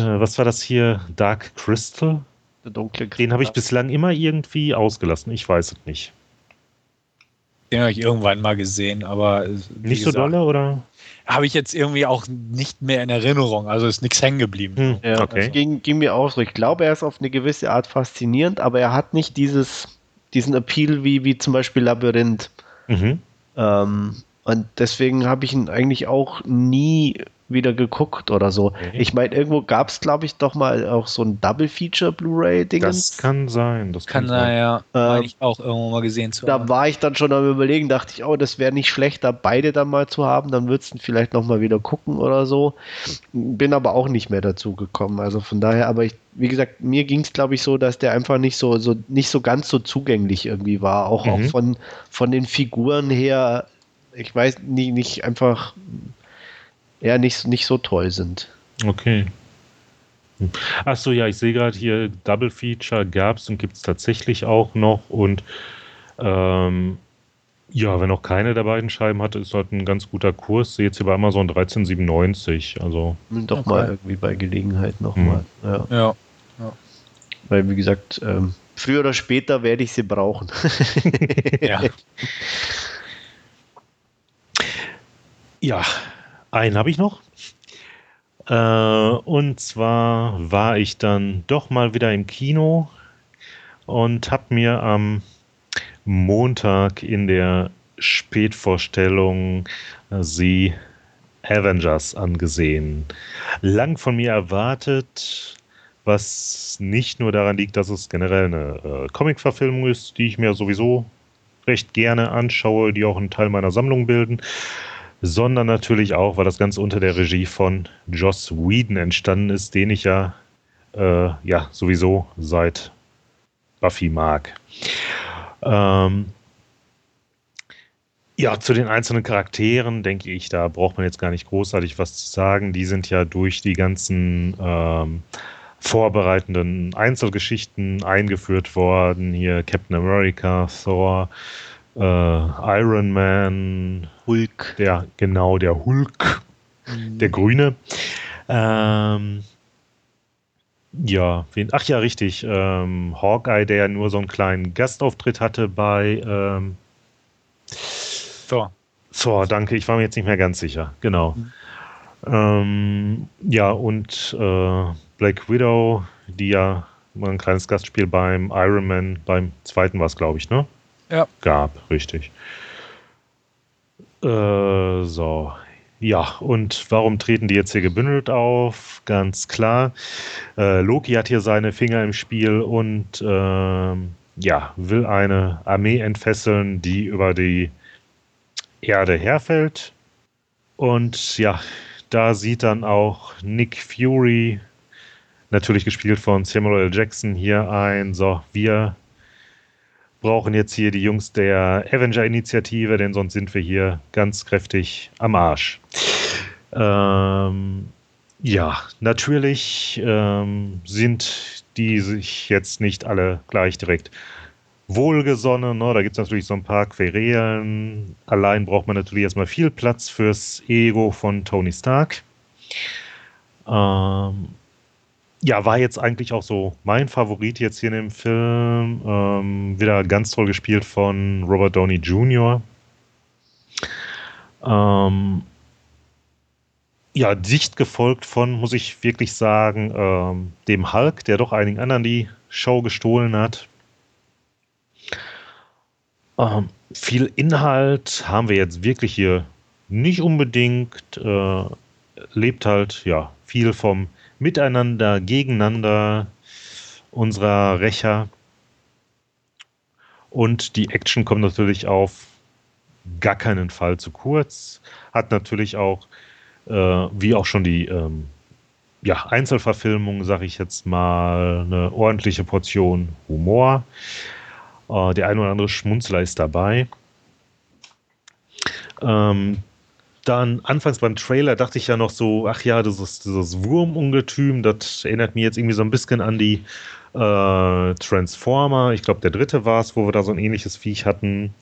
äh, was war das hier? Dark Crystal? Der dunkle Kristall. Den habe ich bislang immer irgendwie ausgelassen. Ich weiß es nicht. Den habe ich irgendwann mal gesehen, aber. Nicht gesagt, so dolle, oder? habe ich jetzt irgendwie auch nicht mehr in Erinnerung. Also ist nichts hängen geblieben. Hm, ja, okay. Das ging, ging, mir auch so. Ich glaube, er ist auf eine gewisse Art faszinierend, aber er hat nicht dieses, diesen Appeal wie, wie zum Beispiel Labyrinth. Mhm. Ähm, und deswegen habe ich ihn eigentlich auch nie wieder geguckt oder so. Okay. Ich meine, irgendwo gab es, glaube ich, doch mal auch so ein Double-Feature Blu-ray-Ding. Das kann sein. Das kann, sein, ja. Ähm, ich auch irgendwo mal gesehen zu Da haben. war ich dann schon am überlegen, dachte ich, oh, das wäre nicht schlecht, da beide dann mal zu haben, dann würdest du vielleicht noch mal wieder gucken oder so. Bin aber auch nicht mehr dazu gekommen. Also von daher, aber ich, wie gesagt, mir ging es, glaube ich, so, dass der einfach nicht so, so, nicht so ganz so zugänglich irgendwie war. Auch, mhm. auch von, von den Figuren her, ich weiß nicht, nicht einfach eher nicht, nicht so toll sind. Okay. Achso, ja, ich sehe gerade hier, Double Feature gab es und gibt es tatsächlich auch noch. Und ähm, ja, wenn noch keine der beiden Scheiben hatte, ist halt ein ganz guter Kurs. Sehe jetzt hier bei Amazon 1397. Also. Doch okay. mal irgendwie bei Gelegenheit nochmal. Hm. Ja. ja. ja. Weil, wie gesagt, ähm, früher oder später werde ich sie brauchen. ja. Ja, einen habe ich noch. Äh, und zwar war ich dann doch mal wieder im Kino und habe mir am Montag in der Spätvorstellung sie Avengers angesehen. Lang von mir erwartet, was nicht nur daran liegt, dass es generell eine äh, Comic-Verfilmung ist, die ich mir sowieso recht gerne anschaue, die auch einen Teil meiner Sammlung bilden, sondern natürlich auch, weil das Ganze unter der Regie von Joss Whedon entstanden ist, den ich ja, äh, ja sowieso seit Buffy mag. Ähm, ja, zu den einzelnen Charakteren denke ich, da braucht man jetzt gar nicht großartig was zu sagen. Die sind ja durch die ganzen ähm, vorbereitenden Einzelgeschichten eingeführt worden. Hier Captain America, Thor, äh, Iron Man, Hulk, der, genau, der Hulk, mhm. der Grüne. Ähm, ja, wen, ach ja, richtig. Ähm, Hawkeye, der ja nur so einen kleinen Gastauftritt hatte bei ähm, Thor. Thor, danke, ich war mir jetzt nicht mehr ganz sicher. Genau. Mhm. Ähm, ja, und äh, Black Widow, die ja mal ein kleines Gastspiel beim Iron Man, beim zweiten war es, glaube ich, ne? ja. gab, richtig. Äh, so. Ja, und warum treten die jetzt hier gebündelt auf? Ganz klar. Äh, Loki hat hier seine Finger im Spiel und äh, ja, will eine Armee entfesseln, die über die Erde herfällt. Und ja, da sieht dann auch Nick Fury natürlich gespielt von Samuel L. Jackson, hier ein, so, wir brauchen jetzt hier die Jungs der Avenger-Initiative, denn sonst sind wir hier ganz kräftig am Arsch. Ähm, ja, natürlich ähm, sind die sich jetzt nicht alle gleich direkt wohlgesonnen. Ne? Da gibt es natürlich so ein paar Querelen. Allein braucht man natürlich erstmal viel Platz fürs Ego von Tony Stark. Ähm, ja, war jetzt eigentlich auch so mein Favorit jetzt hier in dem Film. Ähm, wieder ganz toll gespielt von Robert Downey Jr. Ähm, ja, dicht gefolgt von, muss ich wirklich sagen, ähm, dem Hulk, der doch einigen anderen die Show gestohlen hat. Ähm, viel Inhalt haben wir jetzt wirklich hier nicht unbedingt. Äh, lebt halt, ja, viel vom Miteinander, Gegeneinander unserer Rächer. Und die Action kommt natürlich auf gar keinen Fall zu kurz. Hat natürlich auch, äh, wie auch schon die ähm, ja, Einzelverfilmung, sage ich jetzt mal, eine ordentliche Portion Humor. Äh, der ein oder andere Schmunzler ist dabei. Ähm, dann anfangs beim Trailer dachte ich ja noch so, ach ja, dieses, dieses Wurmungetüm, das erinnert mich jetzt irgendwie so ein bisschen an die äh, Transformer. Ich glaube, der dritte war es, wo wir da so ein ähnliches Viech hatten.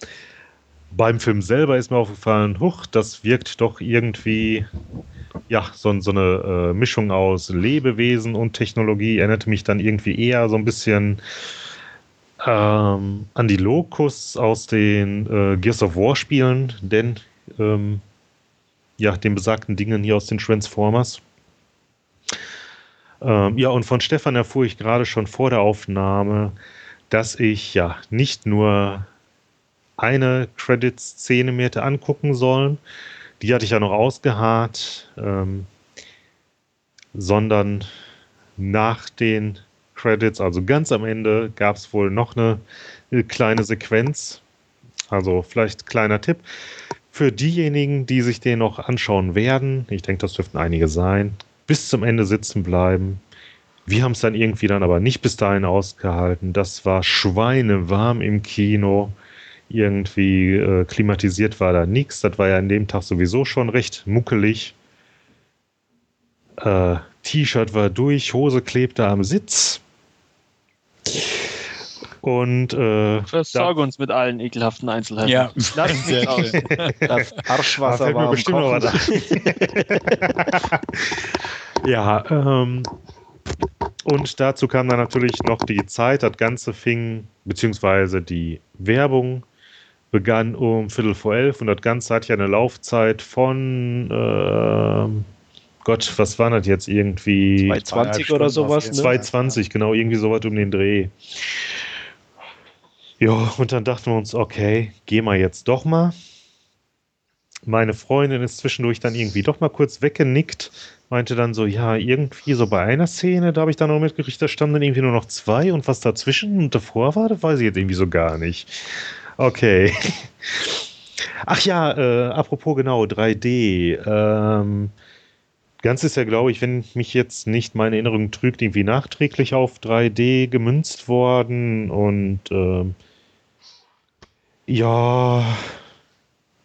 Beim Film selber ist mir aufgefallen, huch, das wirkt doch irgendwie, ja, so, so eine äh, Mischung aus Lebewesen und Technologie. Erinnerte mich dann irgendwie eher so ein bisschen ähm, an die Locus aus den äh, Gears of War Spielen, denn ähm, ja, den besagten Dingen hier aus den Transformers. Ähm, ja, und von Stefan erfuhr ich gerade schon vor der Aufnahme, dass ich ja nicht nur eine Credit-Szene mir hätte angucken sollen, die hatte ich ja noch ausgeharrt, ähm, sondern nach den Credits, also ganz am Ende, gab es wohl noch eine, eine kleine Sequenz. Also vielleicht kleiner Tipp für diejenigen, die sich den noch anschauen werden. Ich denke, das dürften einige sein. Bis zum Ende sitzen bleiben. Wir haben es dann irgendwie dann aber nicht bis dahin ausgehalten. Das war schweinewarm im Kino. Irgendwie äh, klimatisiert war da nichts. Das war ja an dem Tag sowieso schon recht muckelig. Äh, T-Shirt war durch, Hose klebte am Sitz. Und äh, versorge uns mit allen ekelhaften Einzelheiten. Ja, Lass mich aus. Das Arschwasser war bestimmt noch was Ja, ähm, und dazu kam dann natürlich noch die Zeit. Das Ganze fing, beziehungsweise die Werbung begann um Viertel vor elf und das Ganze hat ja eine Laufzeit von äh, Gott, was war das jetzt irgendwie? 220 oder sowas, ne? 220, genau, irgendwie sowas um den Dreh. Ja, und dann dachten wir uns, okay, geh mal jetzt doch mal. Meine Freundin ist zwischendurch dann irgendwie doch mal kurz weggenickt, meinte dann so, ja, irgendwie so bei einer Szene, da habe ich dann noch mitgekriegt, da standen dann irgendwie nur noch zwei und was dazwischen und davor war, das weiß ich jetzt irgendwie so gar nicht. Okay. Ach ja, äh, apropos genau, 3D. Ähm, Ganz ist ja, glaube ich, wenn mich jetzt nicht meine Erinnerung trügt, irgendwie nachträglich auf 3D gemünzt worden und ähm, ja,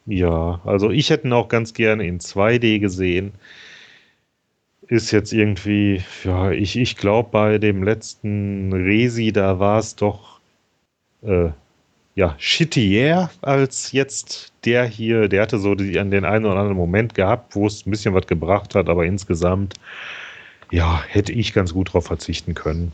ja, also ich hätte ihn auch ganz gerne in 2D gesehen. Ist jetzt irgendwie, ja, ich, ich glaube, bei dem letzten Resi, da war es doch, äh, ja, shittier als jetzt der hier. Der hatte so die, an den einen oder anderen Moment gehabt, wo es ein bisschen was gebracht hat, aber insgesamt, ja, hätte ich ganz gut drauf verzichten können.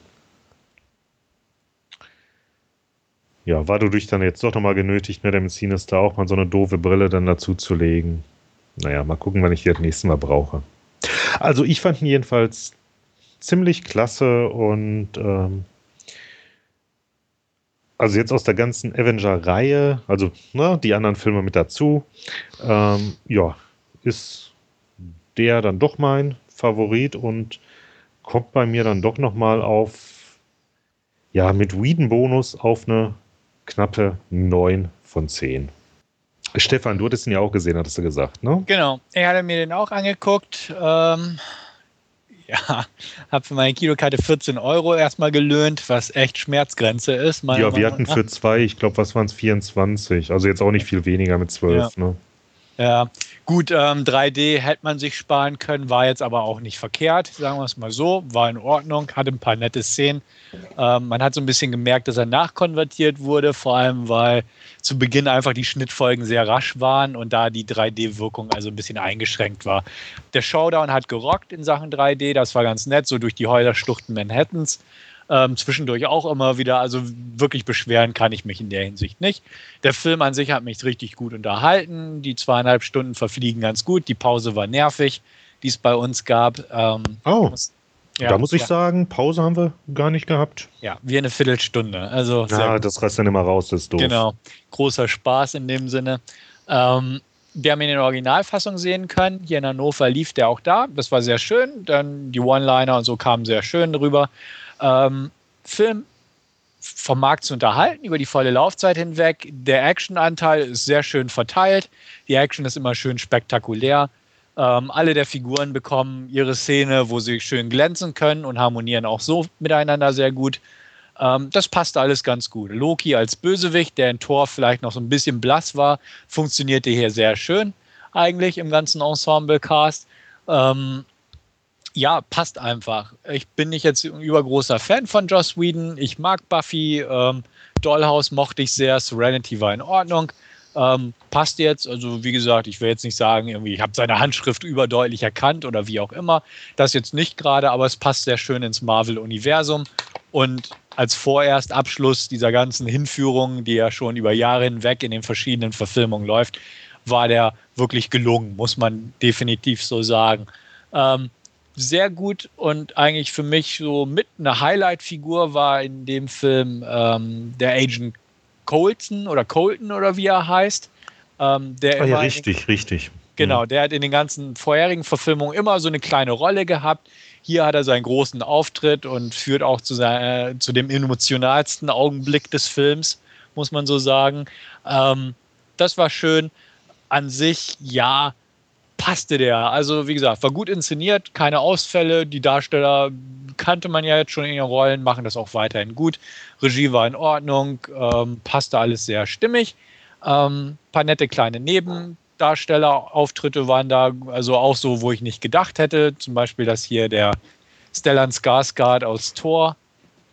Ja, war dadurch dann jetzt doch nochmal genötigt, mir dem Sinister auch mal so eine doofe Brille dann dazu zu legen. Naja, mal gucken, wann ich die das nächste Mal brauche. Also ich fand ihn jedenfalls ziemlich klasse und ähm, also jetzt aus der ganzen Avenger-Reihe, also ne, die anderen Filme mit dazu, ähm, ja, ist der dann doch mein Favorit und kommt bei mir dann doch nochmal auf, ja, mit Whedon-Bonus auf eine knappe 9 von 10. Stefan, du hattest ihn ja auch gesehen, hattest du gesagt, ne? Genau. Ich hatte mir den auch angeguckt. Ähm, Ja, habe für meine Kinokarte 14 Euro erstmal gelöhnt, was echt Schmerzgrenze ist. Ja, wir hatten für zwei, ich glaube, was waren es, 24. Also jetzt auch nicht viel weniger mit 12. Ja. Ne? Ja, gut, ähm, 3D hätte man sich sparen können, war jetzt aber auch nicht verkehrt, sagen wir es mal so, war in Ordnung, hatte ein paar nette Szenen. Ähm, man hat so ein bisschen gemerkt, dass er nachkonvertiert wurde, vor allem weil zu Beginn einfach die Schnittfolgen sehr rasch waren und da die 3D-Wirkung also ein bisschen eingeschränkt war. Der Showdown hat gerockt in Sachen 3D, das war ganz nett, so durch die Häuserschluchten Manhattans. Ähm, zwischendurch auch immer wieder. Also wirklich beschweren kann ich mich in der Hinsicht nicht. Der Film an sich hat mich richtig gut unterhalten. Die zweieinhalb Stunden verfliegen ganz gut. Die Pause war nervig, die es bei uns gab. Ähm, oh. Ja, da muss ich ja. sagen, Pause haben wir gar nicht gehabt. Ja, wie eine Viertelstunde. Also ja, das reißt dann immer raus, das ist doof. Genau, großer Spaß in dem Sinne. Ähm, wir haben ihn in der Originalfassung sehen können. Hier in Hannover lief der auch da. Das war sehr schön. Dann die One-Liner und so kamen sehr schön drüber. Ähm, Film vom Markt zu unterhalten über die volle Laufzeit hinweg. Der Actionanteil ist sehr schön verteilt. Die Action ist immer schön spektakulär. Ähm, alle der Figuren bekommen ihre Szene, wo sie schön glänzen können und harmonieren auch so miteinander sehr gut. Ähm, das passt alles ganz gut. Loki als Bösewicht, der in Thor vielleicht noch so ein bisschen blass war, funktionierte hier sehr schön eigentlich im ganzen Ensemble-Cast. Ähm, ja, passt einfach. Ich bin nicht jetzt ein übergroßer Fan von Joss Whedon. Ich mag Buffy. Ähm, Dollhouse mochte ich sehr. Serenity war in Ordnung. Ähm, passt jetzt. Also, wie gesagt, ich will jetzt nicht sagen, irgendwie, ich habe seine Handschrift überdeutlich erkannt oder wie auch immer. Das jetzt nicht gerade, aber es passt sehr schön ins Marvel-Universum. Und als vorerst Abschluss dieser ganzen Hinführung, die ja schon über Jahre hinweg in den verschiedenen Verfilmungen läuft, war der wirklich gelungen, muss man definitiv so sagen. Ähm, sehr gut und eigentlich für mich so mit eine Highlight-Figur war in dem Film ähm, der Agent Colton oder Colton oder wie er heißt. Ähm, der ah, ja, richtig, in, richtig. Genau, der hat in den ganzen vorherigen Verfilmungen immer so eine kleine Rolle gehabt. Hier hat er seinen großen Auftritt und führt auch zu, sein, äh, zu dem emotionalsten Augenblick des Films, muss man so sagen. Ähm, das war schön. An sich, ja, passte der. Also, wie gesagt, war gut inszeniert, keine Ausfälle. Die Darsteller kannte man ja jetzt schon in ihren Rollen, machen das auch weiterhin gut. Regie war in Ordnung, ähm, passte alles sehr stimmig. Ähm, paar nette kleine Nebendarstellerauftritte waren da, also auch so, wo ich nicht gedacht hätte. Zum Beispiel, dass hier der Stellan Skarsgård aus Thor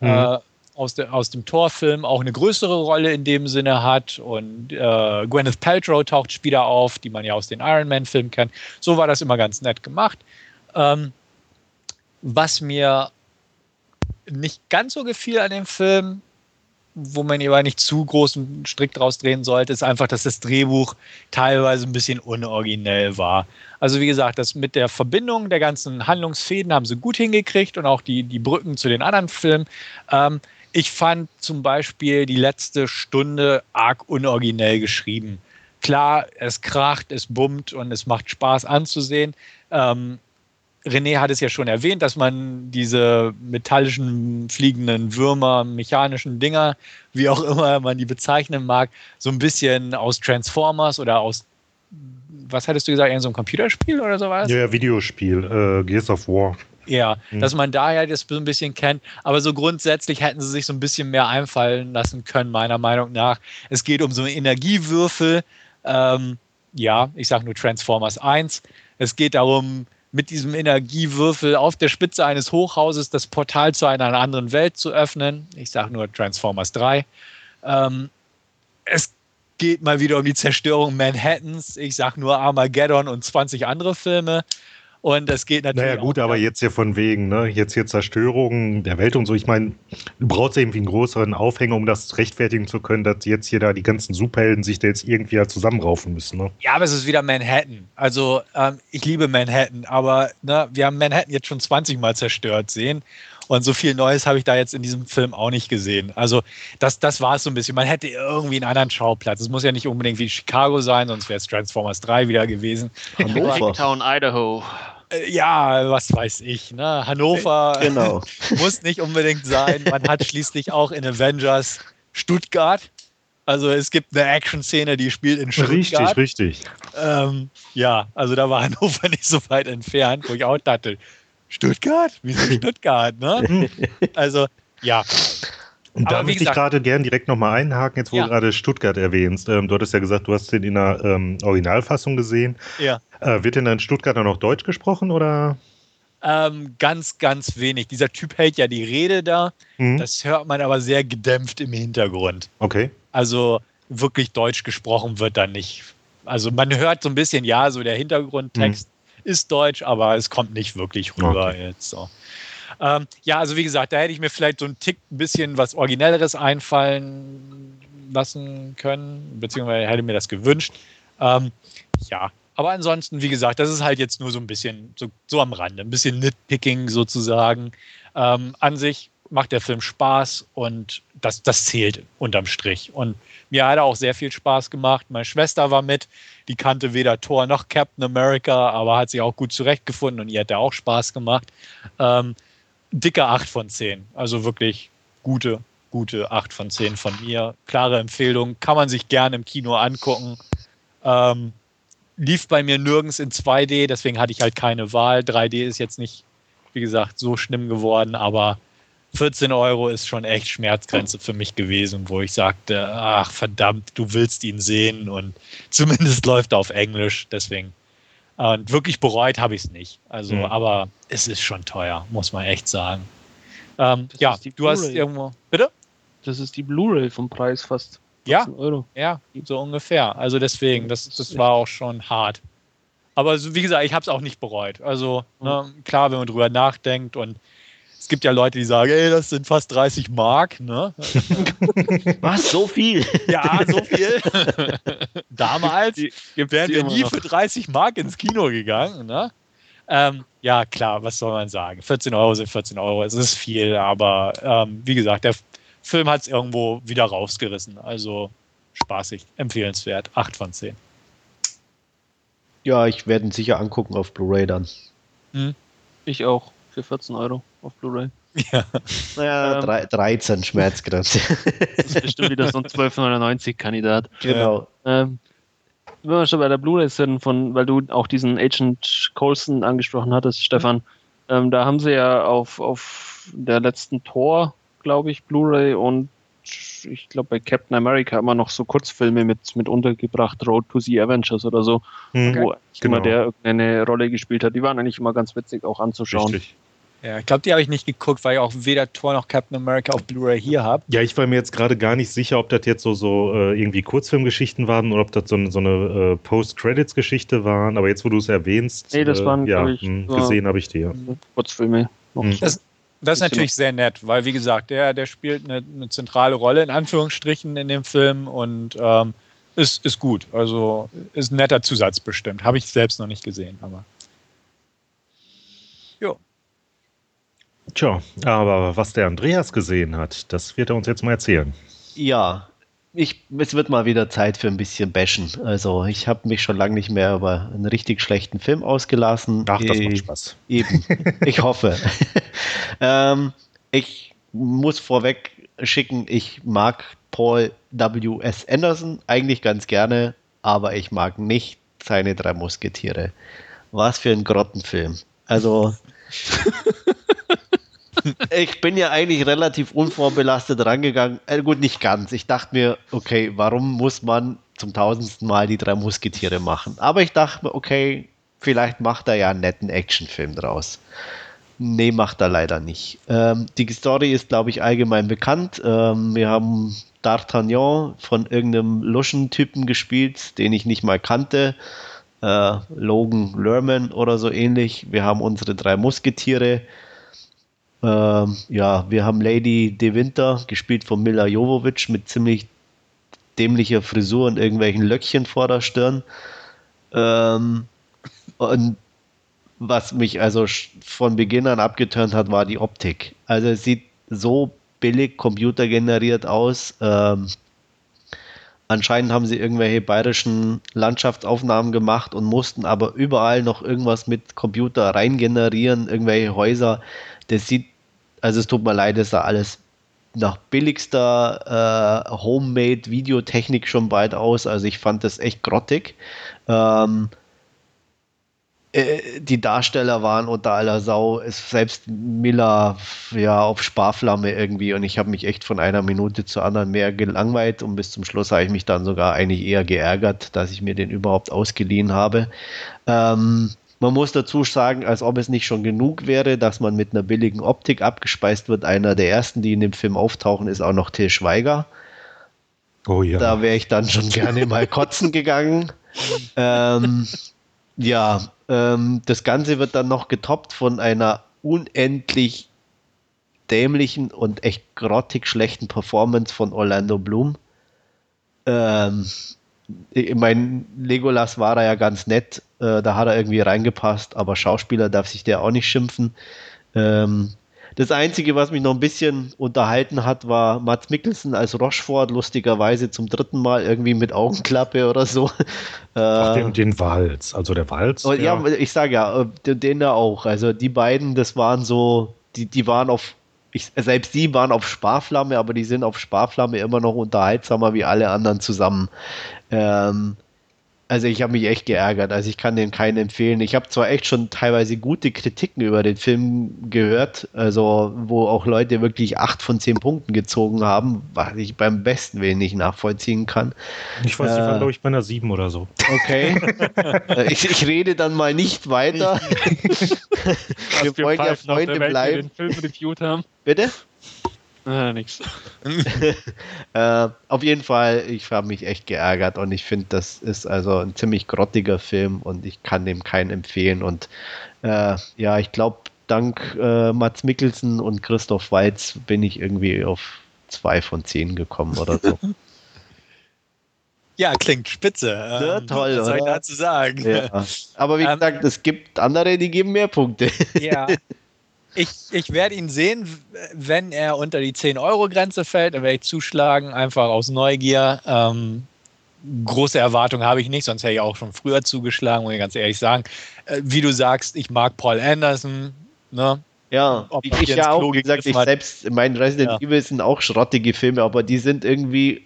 mhm. äh, aus, de, aus dem Torfilm auch eine größere Rolle in dem Sinne hat. Und äh, Gwyneth Paltrow taucht später auf, die man ja aus den Iron Man-Filmen kennt. So war das immer ganz nett gemacht. Ähm, was mir nicht ganz so gefiel an dem Film, wo man aber nicht zu großen Strick draus drehen sollte, ist einfach, dass das Drehbuch teilweise ein bisschen unoriginell war. Also wie gesagt, das mit der Verbindung der ganzen Handlungsfäden haben sie gut hingekriegt und auch die, die Brücken zu den anderen Filmen. Ähm, ich fand zum Beispiel die letzte Stunde arg unoriginell geschrieben. Klar, es kracht, es bummt und es macht Spaß anzusehen. Ähm, René hat es ja schon erwähnt, dass man diese metallischen fliegenden Würmer, mechanischen Dinger, wie auch immer man die bezeichnen mag, so ein bisschen aus Transformers oder aus, was hattest du gesagt, irgendein so Computerspiel oder sowas? Ja, Videospiel, äh, Gears of War. Ja, mhm. dass man daher das so ein bisschen kennt. Aber so grundsätzlich hätten sie sich so ein bisschen mehr einfallen lassen können, meiner Meinung nach. Es geht um so einen Energiewürfel. Ähm, ja, ich sage nur Transformers 1. Es geht darum, mit diesem Energiewürfel auf der Spitze eines Hochhauses das Portal zu einer anderen Welt zu öffnen. Ich sage nur Transformers 3. Ähm, es geht mal wieder um die Zerstörung Manhattans. Ich sage nur Armageddon und 20 andere Filme. Und es geht natürlich. Naja, gut, aber jetzt hier von wegen, ne? Jetzt hier Zerstörung der Welt und so. Ich meine, du brauchst irgendwie einen größeren Aufhänger, um das rechtfertigen zu können, dass jetzt hier da die ganzen Superhelden sich da jetzt irgendwie halt zusammenraufen müssen, ne? Ja, aber es ist wieder Manhattan. Also, ähm, ich liebe Manhattan, aber ne, wir haben Manhattan jetzt schon 20 Mal zerstört sehen. Und so viel Neues habe ich da jetzt in diesem Film auch nicht gesehen. Also, das, das war es so ein bisschen. Man hätte irgendwie einen anderen Schauplatz. Es muss ja nicht unbedingt wie Chicago sein, sonst wäre es Transformers 3 wieder gewesen. Town, Idaho. Äh, ja, was weiß ich. Ne? Hannover äh, genau. muss nicht unbedingt sein. Man hat schließlich auch in Avengers Stuttgart. Also es gibt eine Action-Szene, die spielt in Stuttgart. Richtig, richtig. Ähm, ja, also da war Hannover nicht so weit entfernt, wo ich auch dachte, Stuttgart? Wieso Stuttgart, ne? also, ja. Und da möchte ich gerade gern direkt nochmal einhaken, jetzt wo Ja. du gerade Stuttgart erwähnst. Ähm, du hattest ja gesagt, du hast den in der ähm, Originalfassung gesehen. Ja. Äh, wird denn in Stuttgart dann noch Deutsch gesprochen oder? Ähm, ganz, ganz wenig. Dieser Typ hält ja die Rede da. Hm? Das hört man aber sehr gedämpft im Hintergrund. Okay. Also wirklich Deutsch gesprochen wird da nicht. Also man hört so ein bisschen, ja, so der Hintergrundtext ist Deutsch, aber es kommt nicht wirklich rüber Okay. jetzt so. Ähm, ja, also wie gesagt, da hätte ich mir vielleicht so einen Tick ein bisschen was Originelleres einfallen lassen können, beziehungsweise hätte mir das gewünscht. Ähm, ja, aber ansonsten, wie gesagt, das ist halt jetzt nur so ein bisschen so, so am Rande, ein bisschen Nitpicking sozusagen. Ähm, an sich macht der Film Spaß und das, das zählt unterm Strich. Und mir hat er auch sehr viel Spaß gemacht. Meine Schwester war mit, die kannte weder Thor noch Captain America, aber hat sich auch gut zurechtgefunden und ihr hat er auch Spaß gemacht. Ähm, dicke 8 von 10. Also wirklich gute, gute 8 von 10 von mir. Klare Empfehlung, kann man sich gerne im Kino angucken. Ähm, lief bei mir nirgends in 2D, deswegen hatte ich halt keine Wahl. 3D ist jetzt nicht, wie gesagt, so schlimm geworden, aber 14 Euro ist schon echt Schmerzgrenze für mich gewesen, wo ich sagte, ach verdammt, du willst ihn sehen und zumindest läuft er auf Englisch, deswegen. Und wirklich bereut habe ich es nicht. Also, Mhm. aber es ist schon teuer, muss man echt sagen. Ähm, ja, du hast irgendwo. Bitte? Das ist die Blu-ray vom Preis fast. Ja. 14 Euro. Ja, so ungefähr. Also deswegen, das, das war auch schon hart. Aber so, wie gesagt, ich habe es auch nicht bereut. Also ne, klar, wenn man drüber nachdenkt und es gibt ja Leute, die sagen, ey, das sind fast 30 Mark. Ne? Was? So viel? Ja, so viel. Damals wären wir nie noch. für 30 Mark ins Kino gegangen. Ne? Ähm, ja, klar, was soll man sagen? 14 Euro sind 14 Euro. Es ist viel, aber ähm, wie gesagt, der Film hat es irgendwo wieder rausgerissen. Also spaßig, empfehlenswert. 8 von 10. Ja, ich werde ihn sicher angucken auf Blu-ray dann. Ich auch. Für 14 Euro auf Blu-ray. Ja. Naja, Ähm. drei- 13 Schmerzgrenze. Das ist bestimmt wieder so ein 12,99-Kandidat. genau. Ähm, wenn wir schon bei der Blu-ray sind, von, weil du auch diesen Agent Coulson angesprochen hattest, Stefan, ähm, da haben sie ja auf, auf der letzten Tor, glaube ich, Blu-ray und ich glaube bei Captain America immer noch so Kurzfilme mit, mit untergebracht, Road to the Avengers oder so, Hm, wo eigentlich genau. immer der irgendeine Rolle gespielt hat. Die waren eigentlich immer ganz witzig auch anzuschauen. Richtig. Ja, ich glaube, die habe ich nicht geguckt, weil ich auch weder Thor noch Captain America auf Blu-ray hier habe. Ja, ich war mir jetzt gerade gar nicht sicher, ob das jetzt so, so äh, irgendwie Kurzfilmgeschichten waren oder ob das so, eine- so eine äh, Post-Credits-Geschichte waren. Aber jetzt, wo du es erwähnst, Nee, das äh, waren, ja, glaub ich, mh, so- gesehen habe ich die. Ja. Kurzfilme. Noch Mhm. Das, das ist natürlich sehr nett, weil wie gesagt, der, der spielt eine, eine zentrale Rolle in Anführungsstrichen in dem Film und ähm, ist, ist gut. Also ist ein netter Zusatz bestimmt. Habe ich selbst noch nicht gesehen, aber. Jo. Tja, aber was der Andreas gesehen hat, das wird er uns jetzt mal erzählen. Ja, ich, es wird mal wieder Zeit für ein bisschen Bashen. Also ich habe mich schon lange nicht mehr über einen richtig schlechten Film ausgelassen. Ach, das Äh, macht Spaß. Eben, ich hoffe. ähm, ich muss vorweg schicken, ich mag Paul W.S. Anderson eigentlich ganz gerne, aber ich mag nicht seine drei Musketiere. Was für ein Grottenfilm. Also, ich bin ja eigentlich relativ unvorbelastet rangegangen. Äh, gut, nicht ganz. Ich dachte mir, okay, warum muss man zum tausendsten Mal die drei Musketiere machen? Aber ich dachte mir, okay, vielleicht macht er ja einen netten Actionfilm draus. Nee, macht er leider nicht. Ähm, die Story ist, glaube ich, allgemein bekannt. Ähm, wir haben D'Artagnan von irgendeinem Luschen-Typen gespielt, den ich nicht mal kannte. Äh, Logan Lerman oder so ähnlich. Wir haben unsere drei Musketiere. Ähm, ja, wir haben Lady De Winter, gespielt von Mila Jovovich, mit ziemlich dämlicher Frisur und irgendwelchen Löckchen vor der Stirn. Ähm, und was mich also von Beginn an abgeturnt hat, war die Optik. Also es sieht so billig computergeneriert aus. Ähm, anscheinend haben sie irgendwelche bayerischen Landschaftsaufnahmen gemacht und mussten aber überall noch irgendwas mit Computer reingenerieren, irgendwelche Häuser. Das sieht, also es tut mir leid, das sah alles nach billigster äh, Homemade-Videotechnik schon bald aus. Also ich fand das echt grottig. Ähm, äh, die Darsteller waren unter aller Sau. Selbst Miller ja auf Sparflamme irgendwie und ich habe mich echt von einer Minute zur anderen mehr gelangweilt und bis zum Schluss habe ich mich dann sogar eigentlich eher geärgert, dass ich mir den überhaupt ausgeliehen habe. Ähm, man muss dazu sagen, als ob es nicht schon genug wäre, dass man mit einer billigen Optik abgespeist wird. Einer der ersten, die in dem Film auftauchen, ist auch noch Till Schweiger. Oh ja. Da wäre ich dann schon gerne mal kotzen gegangen. ähm, ja, ähm, das Ganze wird dann noch getoppt von einer unendlich dämlichen und echt grottig schlechten Performance von Orlando Bloom. Ähm, ich mein, Legolas war da ja ganz nett, äh, da hat er irgendwie reingepasst, aber Schauspieler darf sich der auch nicht schimpfen. Ähm, das Einzige, was mich noch ein bisschen unterhalten hat, war Mats Mikkelsen als Rochefort, lustigerweise zum dritten Mal irgendwie mit Augenklappe oder so. Ach, den, den Walz, also der Walz. Oh, ja, ich sage ja, äh, den da auch. Also die beiden, das waren so, die, die waren auf, ich, selbst die waren auf Sparflamme, aber die sind auf Sparflamme immer noch unterhaltsamer wie alle anderen zusammen. Ähm, also ich habe mich echt geärgert. Also ich kann den keinen empfehlen. Ich habe zwar echt schon teilweise gute Kritiken über den Film gehört, also wo auch Leute wirklich acht von zehn Punkten gezogen haben, was ich beim besten Willen nicht nachvollziehen kann. Ich weiß, äh, ich war glaube ich bei einer sieben oder so. Okay. ich, ich, rede dann mal nicht weiter. wir wollen ja Freunde bleiben. Den Film reviewt haben. Bitte? Äh, nix. äh, auf jeden Fall, ich habe mich echt geärgert und ich finde, das ist also ein ziemlich grottiger Film und ich kann dem keinen empfehlen. Und äh, ja, ich glaube, dank äh, Mats Mikkelsen und Christoph Walz bin ich irgendwie auf zwei von zehn gekommen oder so. Ja, klingt spitze. Ja, ähm, toll, was soll ich dazu sagen? Ja. Aber wie ähm, gesagt, es gibt andere, die geben mehr Punkte. Ja, ich, ich werde ihn sehen, wenn er unter die 10-Euro-Grenze fällt. Dann werde ich zuschlagen, einfach aus Neugier. Ähm, große Erwartungen habe ich nicht, sonst hätte ich auch schon früher zugeschlagen, muss ich ganz ehrlich sagen. Äh, wie du sagst, ich mag Paul Anderson. Ne? Ja, Ob ich, ich ja auch, wie gesagt, ich selbst, mein Resident ja. Evil sind auch schrottige Filme, aber die sind irgendwie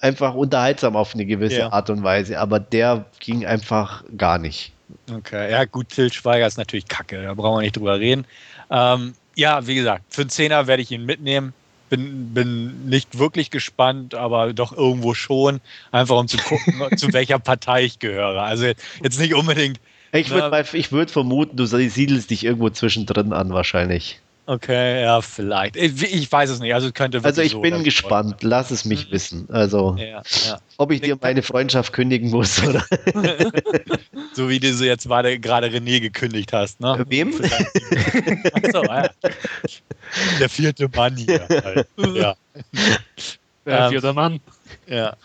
einfach unterhaltsam auf eine gewisse ja. Art und Weise. Aber der ging einfach gar nicht. Okay, ja gut, Till Schweiger ist natürlich kacke, da brauchen wir nicht drüber reden. Ähm, ja, wie gesagt, für einen Zehner werde ich ihn mitnehmen. Bin, bin nicht wirklich gespannt, aber doch irgendwo schon, einfach um zu gucken, zu welcher Partei ich gehöre. Also jetzt nicht unbedingt. Ich würde ne, würd vermuten, du siedelst dich irgendwo zwischendrin an, wahrscheinlich. Okay, ja, vielleicht. Ich, ich, weiß es nicht. Also könnte Also ich so bin gespannt. Freuen. Lass es mich mhm. wissen. Also ja, ja. ob ich dir meine Freundschaft kündigen muss oder. so wie du sie jetzt gerade René gekündigt hast, ne? Wem? Achso, ja. Der vierte Mann hier. Halt. Ja. Der ähm, vierte Mann. Ja.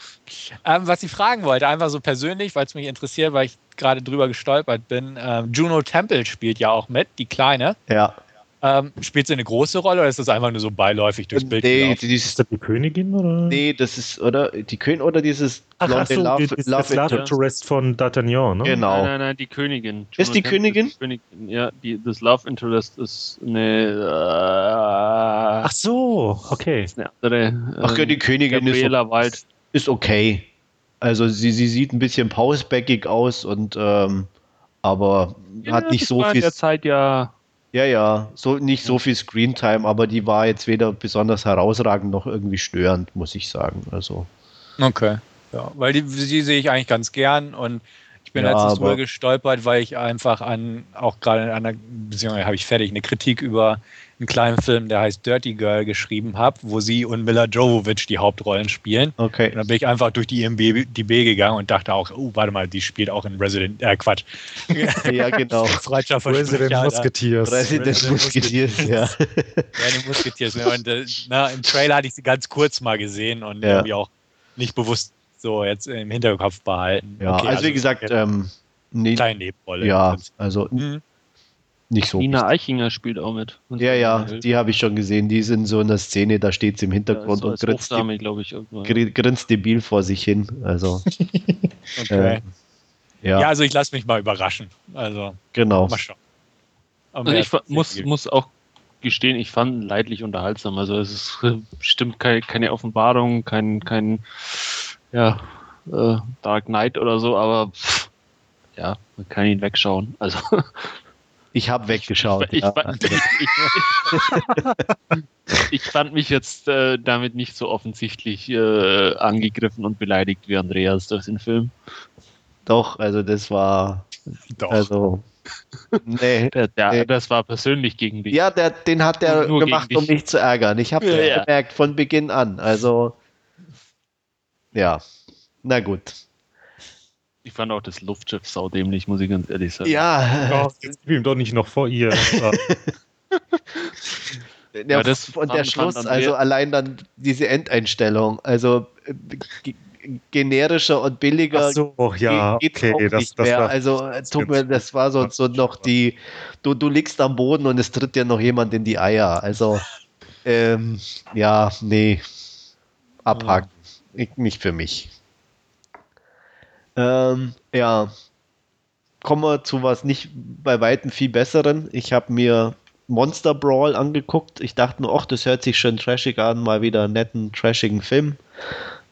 Ähm, was ich fragen wollte, einfach so persönlich, weil es mich interessiert, weil ich gerade drüber gestolpert bin. Ähm, Juno Temple spielt ja auch mit, die Kleine. Ja. Ähm, spielt sie eine große Rolle oder ist das einfach nur so beiläufig durchs Bild? Nee, die, ist das die Königin oder? Nee, das ist, oder? Die Königin oder dieses Ach, ach so, Love, die, Love, Love Interest von D'Artagnan, ne? Genau. Nein, nein, nein, die Königin. Juno ist die Königin? Ist Königin? Ja, die, das Love Interest ist eine. Äh, ach so, okay. Ist eine andere. Ähm, ach ja, die Königin ist, Wald. ist okay. Also sie, sie sieht ein bisschen pausbäckig aus und ähm, aber ja, hat nicht so viel. In der Zeit ja ja, ja, so nicht so viel Screentime, aber die war jetzt weder besonders herausragend noch irgendwie störend, muss ich sagen. Also. Okay. Ja, weil die, die sehe ich eigentlich ganz gern und ich bin ja, letztens drüber gestolpert, weil ich einfach an, auch gerade an einer, beziehungsweise habe ich fertig, eine Kritik über einen kleinen Film, der heißt Dirty Girl, geschrieben habe, wo sie und Mila Jovovich die Hauptrollen spielen. Okay. Und dann bin ich einfach durch die IMDb gegangen und dachte auch, oh, warte mal, die spielt auch in Resident, äh, Quatsch. ja, genau. Freundschaft Resident Musketeers. Resident, Resident Musketeers, ja. Resident Musketeers. Und äh, na, im Trailer hatte ich sie ganz kurz mal gesehen und ja. irgendwie auch nicht bewusst so jetzt im Hinterkopf behalten. Ja, okay, also, also, wie gesagt, ähm, nee, kleine Nebenrolle. Ja, also mhm nicht so. Nina Eichinger spielt auch mit. Ja, ja, die habe ich schon gesehen. Die sind so in der Szene, da steht sie im Hintergrund ja, und grinst, Hochdame, die, ich, grinst debil vor sich hin. Also, okay. Äh, ja. ja, also ich lasse mich mal überraschen. Also, genau. Mal schauen. Also ich muss, muss auch gestehen, ich fand leidlich unterhaltsam. Also es ist bestimmt keine, keine Offenbarung, kein, kein ja, äh, Dark Knight oder so, aber pff, ja, man kann ihn wegschauen. Also Ich habe weggeschaut. ich, ja. fand, ich, ich fand mich jetzt äh, damit nicht so offensichtlich äh, angegriffen und beleidigt wie Andreas durch den Film. Doch, also das war. Doch. Also. Nee. Der, der, Nee. Das war persönlich gegen dich. Ja, der, den hat der Nur gemacht, um mich zu ärgern. Ich habe Ja, ja. gemerkt von Beginn an. Also. Ja. Na gut. Ich fand auch das Luftschiff saudämlich, muss ich ganz ehrlich sagen. Ja, Oh, jetzt gib ihm doch nicht noch vor ihr. der, Ja, das und der Schluss, also allein dann diese Endeinstellung. Also äh, ge- generischer und billiger Ach so, ja, Ge- geht's auch okay. Das, nicht das mehr. war, also äh, das tut mir, das war so, so noch die, du, du liegst am Boden und es tritt dir noch jemand in die Eier. Also ähm, ja, nee, abhaken. Ich, nicht für mich. Ähm, ja, kommen wir zu was nicht bei weitem viel besseren. Ich habe mir Monster Brawl angeguckt. Ich dachte mir, ach, das hört sich schön trashig an, mal wieder einen netten, trashigen Film.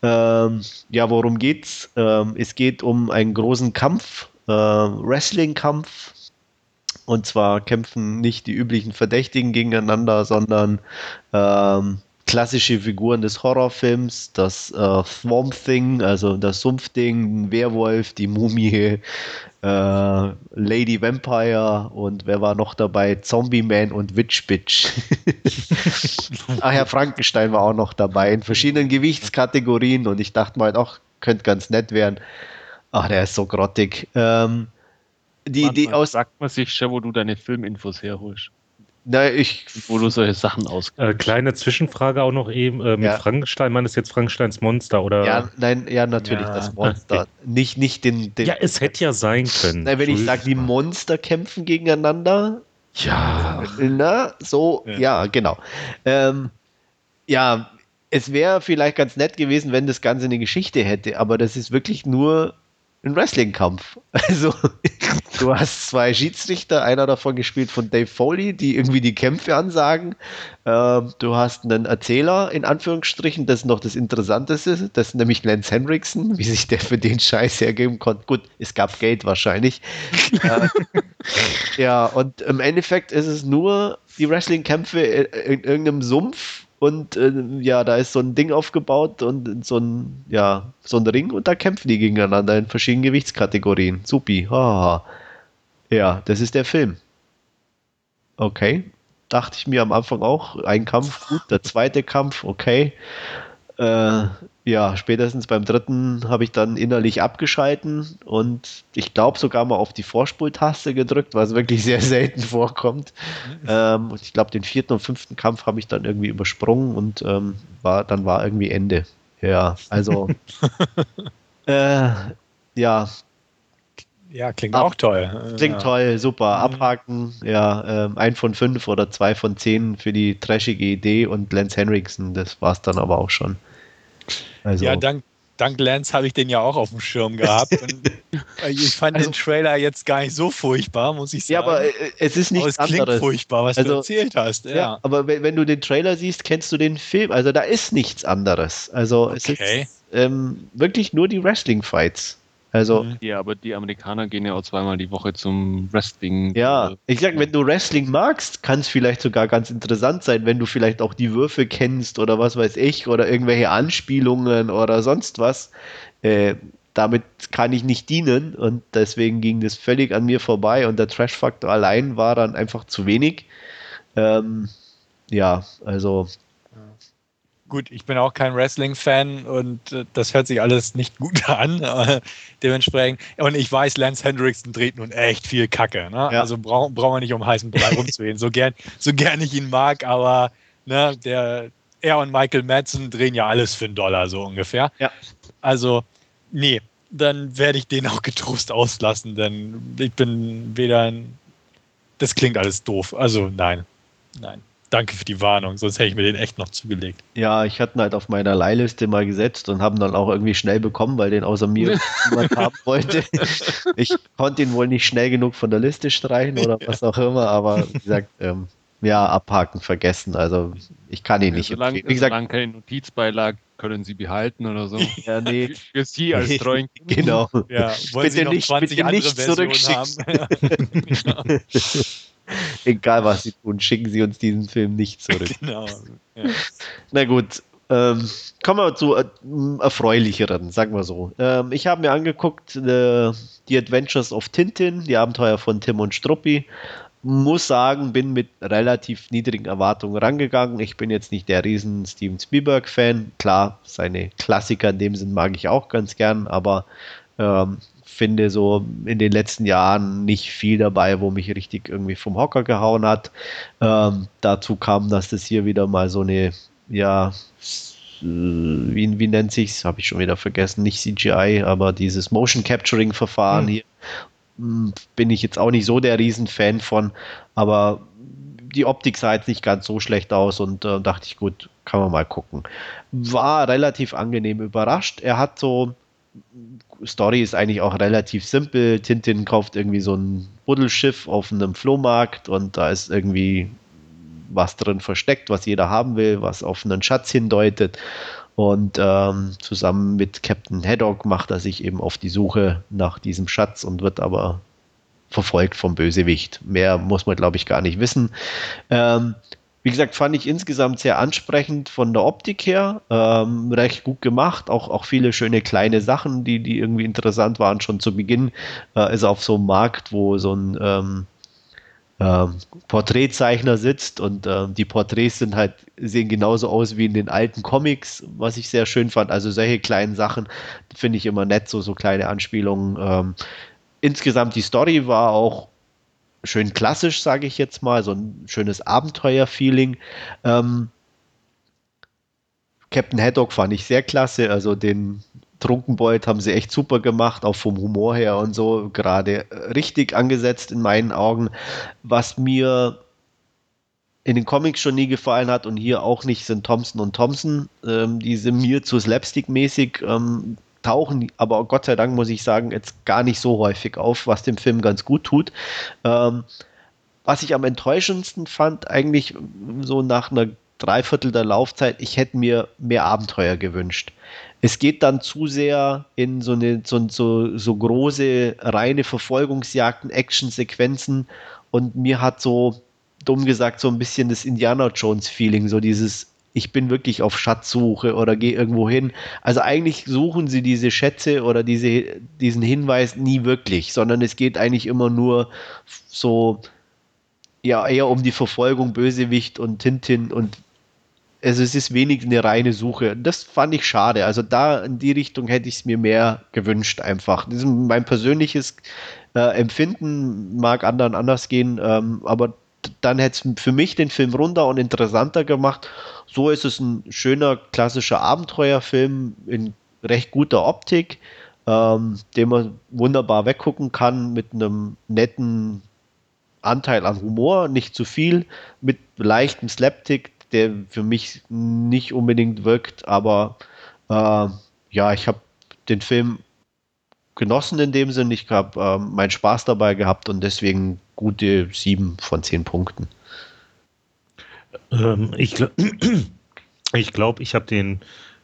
Ähm, ja, worum geht's? Ähm, es geht um einen großen Kampf, äh, Wrestling-Kampf. Und zwar kämpfen nicht die üblichen Verdächtigen gegeneinander, sondern ähm, klassische Figuren des Horrorfilms, das äh, Swamp Thing, also das Sumpfding, ein Werwolf, die Mumie, äh, Lady Vampire und wer war noch dabei? Zombie Man und Witch Bitch. Ach ja, Frankenstein war auch noch dabei in verschiedenen Gewichtskategorien und ich dachte mal, ach, könnte ganz nett werden. Ach, der ist so grottig. Ähm, die Manchmal aus. Sagt man sich schon, wo du deine Filminfos herholst. Na, ich, Wo du solche Sachen aus. äh, kleine Zwischenfrage auch noch eben äh, mit Ja. Frankenstein. Man ist jetzt Frankensteins Monster oder? ja, nein, ja, natürlich Ja. das Monster. Nicht, nicht den. den Ja, es hätte ja sein können. na, wenn ich sage, die Monster kämpfen gegeneinander, Ja, Na, so, ja, Ja. genau. Ähm, ja, es wäre vielleicht ganz nett gewesen, wenn das Ganze eine Geschichte hätte, aber das ist wirklich nur ein Wrestling-Kampf. Also, du hast zwei Schiedsrichter, einer davon gespielt von Dave Foley, die irgendwie die Kämpfe ansagen. Ähm, du hast einen Erzähler, in Anführungsstrichen, das ist noch das Interessanteste, das ist nämlich Lance Henriksen, wie sich der für den Scheiß hergeben konnte. Gut, es gab Geld wahrscheinlich. äh, ja, und im Endeffekt ist es nur die Wrestling-Kämpfe in irgendeinem Sumpf und äh, ja, da ist so ein Ding aufgebaut und so ein, ja, so ein Ring und da kämpfen die gegeneinander in verschiedenen Gewichtskategorien. Supi. haha. Ja, das ist der Film. Okay. Dachte ich mir am Anfang auch, ein Kampf, gut, der zweite Kampf, okay. Äh, ja, spätestens beim dritten habe ich dann innerlich abgeschalten und ich glaube sogar mal auf die Vorspultaste gedrückt, was wirklich sehr selten vorkommt. Ähm, und ich glaube, den vierten und fünften Kampf habe ich dann irgendwie übersprungen und ähm, war, dann war irgendwie Ende. Ja, also äh, ja, Ja, klingt Ab- auch toll. klingt ja. toll, super. Mhm. Abhaken, ja, ähm, ein von fünf oder zwei von zehn für die trashige Idee und Lance Henriksen, das war es dann aber auch schon. Also, Ja, dank, dank Lance habe ich den ja auch auf dem Schirm gehabt. äh, ich fand Also- den Trailer jetzt gar nicht so furchtbar, muss ich sagen. ja, aber äh, es ist Aber nichts es klingt anderes. furchtbar, was Also- du erzählt hast. Ja. Ja, aber wenn, wenn du den Trailer siehst, kennst du den Film. Also da ist nichts anderes. Also es Okay. ist ähm, wirklich nur die Wrestling-Fights. Also Mhm. Ja, aber die Amerikaner gehen ja auch zweimal die Woche zum Wrestling. ja, Äh, ich sag, wenn du Wrestling magst, kann es vielleicht sogar ganz interessant sein, wenn du vielleicht auch die Würfe kennst oder was weiß ich oder irgendwelche Anspielungen oder sonst was. Äh, damit kann ich nicht dienen und deswegen ging das völlig an mir vorbei und der Trash-Faktor allein war dann einfach zu wenig. Ähm, ja, also Gut, ich bin auch kein Wrestling-Fan und äh, das hört sich alles nicht gut an. Äh, dementsprechend. Und ich weiß, Lance Hendrickson dreht nun echt viel Kacke. Ne? Ja. Also brauchen brauchen wir nicht um heißen Brei rumzureden. So gern, so gern ich ihn mag, aber ne, der, er und Michael Madsen drehen ja alles für einen Dollar, so ungefähr. Ja. Also, nee, dann werde ich den auch getrost auslassen, denn ich bin weder ein. Das klingt alles doof. Also, nein. Nein. Danke für die Warnung, sonst hätte ich mir den echt noch zugelegt. Ja, ich hatte ihn halt auf meiner Leihliste mal gesetzt und haben dann auch irgendwie schnell bekommen, weil den außer mir niemand haben wollte. Ich konnte ihn wohl nicht schnell genug von der Liste streichen oder was auch immer, aber wie gesagt, ähm, ja, abhaken, vergessen. Also ich kann ihn Ja, nicht solange. Wie gesagt, solange keine Notizbeilag können Sie behalten oder so. ja, nee, Für Sie als Nee, treuen genau. Ja, wollen Bitte Sie noch nicht- 20 bitte andere nicht Versionen haben? Egal was sie tun, schicken sie uns diesen Film nicht zurück. genau. Ja. Na gut, ähm, kommen wir zu äh, erfreulicheren, sagen wir so. Ähm, ich habe mir angeguckt äh, die Adventures of Tintin, die Abenteuer von Tim und Struppi. Muss sagen, bin mit relativ niedrigen Erwartungen rangegangen. Ich bin jetzt nicht der riesen Steven Spielberg-Fan. Klar, seine Klassiker in dem Sinn mag ich auch ganz gern, aber ähm, finde so in den letzten Jahren nicht viel dabei, wo mich richtig irgendwie vom Hocker gehauen hat. Ähm, dazu kam, dass das hier wieder mal so eine, ja, wie, wie nennt sich's? Habe ich schon wieder vergessen. Nicht CGI, aber dieses Motion Capturing Verfahren Hm. hier hm, bin ich jetzt auch nicht so der Riesenfan von, aber die Optik sah jetzt nicht ganz so schlecht aus und äh, dachte ich, gut, kann man mal gucken. War relativ angenehm überrascht. Er hat so Story ist eigentlich auch relativ simpel. Tintin kauft irgendwie so ein Buddelschiff auf einem Flohmarkt und da ist irgendwie was drin versteckt, was jeder haben will, was auf einen Schatz hindeutet. Und ähm, zusammen mit Captain Haddock macht er sich eben auf die Suche nach diesem Schatz und wird aber verfolgt vom Bösewicht. Mehr muss man, glaube ich, gar nicht wissen. Ähm, wie gesagt, fand ich insgesamt sehr ansprechend von der Optik her. Ähm, recht gut gemacht. Auch, auch viele schöne kleine Sachen, die, die irgendwie interessant waren. Schon zu Beginn äh, ist auf so einem Markt, wo so ein ähm, ähm, Porträtzeichner sitzt und ähm, die Porträts sind halt, sehen genauso aus wie in den alten Comics, was ich sehr schön fand. Also solche kleinen Sachen finde ich immer nett, so, so kleine Anspielungen. Ähm, insgesamt die Story war auch schön klassisch, sage ich jetzt mal, so ein schönes Abenteuer-Feeling. Ähm, Captain Haddock fand ich sehr klasse, also den Trunkenbold haben sie echt super gemacht, auch vom Humor her und so, gerade richtig angesetzt in meinen Augen. Was mir in den Comics schon nie gefallen hat und hier auch nicht, sind Thompson und Thompson. Ähm, die sind mir zu slapstick-mäßig, ähm, tauchen, aber Gott sei Dank muss ich sagen, jetzt gar nicht so häufig auf, was dem Film ganz gut tut. Ähm, was ich am enttäuschendsten fand, eigentlich so nach einer Dreiviertel der Laufzeit, ich hätte mir mehr Abenteuer gewünscht. Es geht dann zu sehr in so eine so, so, so große, reine Verfolgungsjagden, Actionsequenzen und mir hat so, dumm gesagt, so ein bisschen das Indiana Jones-Feeling, so dieses, ich bin wirklich auf Schatzsuche oder gehe irgendwo hin. Also eigentlich suchen sie diese Schätze oder diese, diesen Hinweis nie wirklich, sondern es geht eigentlich immer nur so, ja, eher um die Verfolgung, Bösewicht und Tintin und also es ist wenig eine reine Suche. Das fand ich schade. Also da in die Richtung hätte ich es mir mehr gewünscht einfach. Das ist mein persönliches äh, Empfinden, mag anderen anders gehen, ähm, aber dann hätte es für mich den Film runder und interessanter gemacht. So ist es ein schöner, klassischer Abenteuerfilm in recht guter Optik, ähm, den man wunderbar weggucken kann mit einem netten Anteil an Humor, nicht zu viel, mit leichtem Slapstick, der für mich nicht unbedingt wirkt, aber äh, ja, ich habe den Film genossen in dem Sinn. Ich habe äh, meinen Spaß dabei gehabt und deswegen gute sieben von zehn Punkten. Ähm, ich glaube, ich, glaub, ich habe den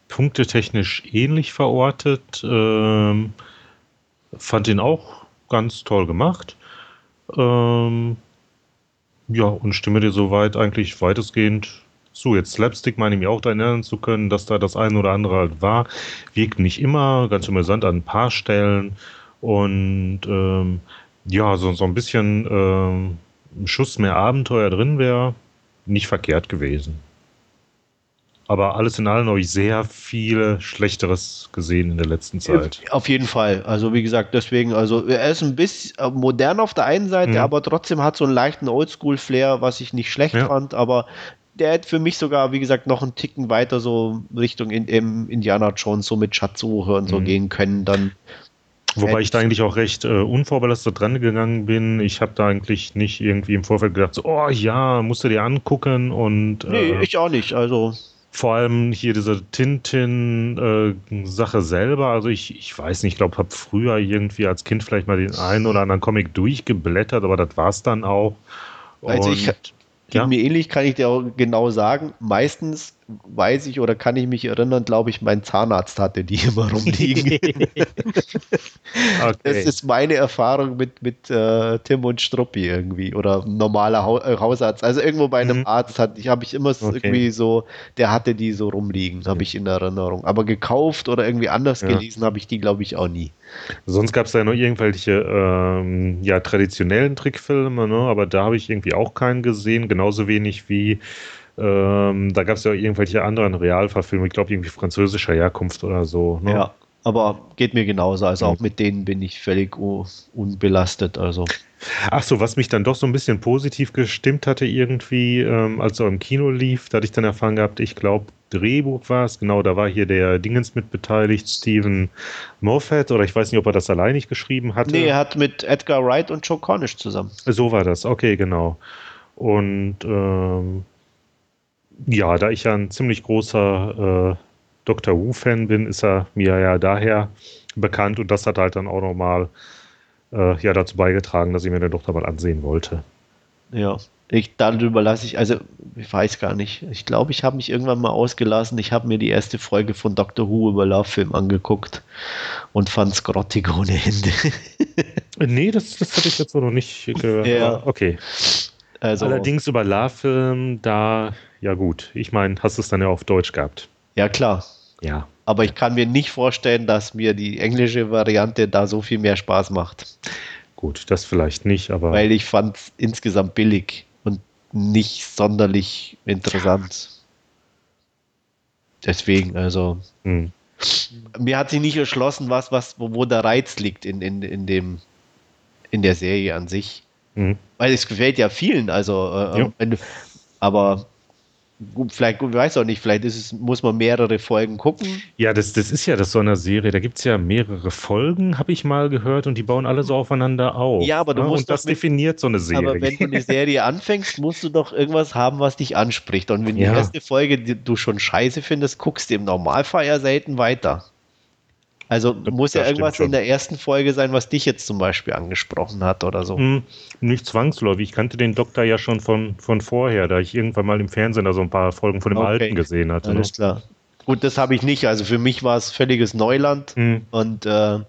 punktetechnisch ähnlich verortet. Ähm, fand ihn auch ganz toll gemacht. Ähm, ja, und stimme dir soweit eigentlich weitestgehend zu. Jetzt Slapstick meine ich mir auch da erinnern zu können, dass da das eine oder andere halt war. Wirkt nicht immer, ganz amüsant an ein paar Stellen. Und ähm, ja, so, so ein bisschen ähm, ein Schuss mehr Abenteuer drin wäre nicht verkehrt gewesen. Aber alles in allem habe ich sehr viel Schlechteres gesehen in der letzten Zeit. Auf jeden Fall. Also wie gesagt, deswegen, also er ist ein bisschen äh, modern auf der einen Seite, Mhm. aber trotzdem hat so einen leichten Oldschool-Flair, was ich nicht schlecht Ja. fand, aber der hätte für mich sogar, wie gesagt, noch einen Ticken weiter so Richtung in, im Indiana Jones, so mit Schatzsuche und so Mhm. gehen können. Dann Wobei ich da eigentlich auch recht äh, unvorbelastet dran gegangen bin. Ich habe da eigentlich nicht irgendwie im Vorfeld gedacht, so, oh ja, musst du dir angucken und Nee, äh, ich auch nicht. Also, vor allem hier diese Tintin-Sache selber. Also ich, ich weiß nicht, ich glaube, habe früher irgendwie als Kind vielleicht mal den einen oder anderen Comic durchgeblättert, aber das war es dann auch. Also ich- Und Ja. mir ähnlich, kann ich dir auch genau sagen. Meistens weiß ich oder kann ich mich erinnern, glaube ich, mein Zahnarzt hatte die immer rumliegen. Das Okay. ist meine Erfahrung mit, mit äh, Tim und Struppi irgendwie oder normaler Hau äh, Hausarzt. Also irgendwo bei einem Mhm. Arzt hatte ich, habe ich immer so Okay. irgendwie so, der hatte die so rumliegen, habe ich in Erinnerung. Aber gekauft oder irgendwie anders Ja. gelesen habe ich die, glaube ich, auch nie. Sonst gab es ja noch irgendwelche ähm, ja, traditionellen Trickfilme, ne? aber da habe ich irgendwie auch keinen gesehen, genauso wenig wie ähm, da gab es ja irgendwelche anderen Realverfilmungen, ich glaube irgendwie französischer Herkunft oder so. Ne? Ja. Aber geht mir genauso. Also Mhm. auch mit denen bin ich völlig unbelastet. Also Ach so, was mich dann doch so ein bisschen positiv gestimmt hatte irgendwie, ähm, als er im Kino lief, da hatte ich dann erfahren gehabt, ich glaube, Drehbuch war es, genau, da war hier der Dingens mit beteiligt, Stephen Moffat, oder ich weiß nicht, ob er das alleinig geschrieben hatte. nee, er hat mit Edgar Wright und Joe Cornish zusammen. So war das, okay, genau. Und ähm, ja, da ich ja ein ziemlich großer äh, Doctor Who-Fan bin, ist er mir ja daher bekannt und das hat halt dann auch nochmal äh, ja, dazu beigetragen, dass ich mir den Doktor mal ansehen wollte. Ja. Ich, darüber lasse ich, also ich weiß gar nicht. Ich glaube, ich habe mich irgendwann mal ausgelassen. Ich habe mir die erste Folge von Doctor Who über Love Film angeguckt und fand es grottig ohne Ende. Äh, Nee, das, das hatte ich jetzt noch nicht gehört. Ja. Okay. Also, Allerdings über La-Film, da, ja gut, ich meine, hast du es dann ja auf Deutsch gehabt. ja klar. Ja. Aber ich kann mir nicht vorstellen, dass mir die englische Variante da so viel mehr Spaß macht. Gut, das vielleicht nicht, aber. Weil ich fand es insgesamt billig und nicht sonderlich interessant. Deswegen, also. hm. mir hat sich nicht erschlossen, was, was, wo, wo der Reiz liegt in, in, in dem, in der Serie an sich. Hm. Weil es gefällt ja vielen, also, äh, wenn aber gut, vielleicht, gut, ich weiß auch nicht, vielleicht ist es, muss man mehrere Folgen gucken. Ja, das, das ist ja das so einer Serie. Da gibt es ja mehrere Folgen, habe ich mal gehört, und die bauen alle so aufeinander auf. Ja, aber du ne? musst Und das mit- definiert so eine Serie. Aber wenn du eine Serie anfängst, musst du doch irgendwas haben, was dich anspricht. Und wenn Ja. die erste Folge die du schon scheiße findest, guckst du im Normalfall ja selten weiter. Also muss ja das irgendwas in der ersten Folge sein, was dich jetzt zum Beispiel angesprochen hat oder so. Hm, nicht zwangsläufig. Ich kannte den Doktor ja schon von, von vorher, da ich irgendwann mal im Fernsehen da so ein paar Folgen von dem Okay. Alten gesehen hatte. Ne? Alles klar. Gut, das habe ich nicht. Also für mich war es völliges Neuland Hm. und äh,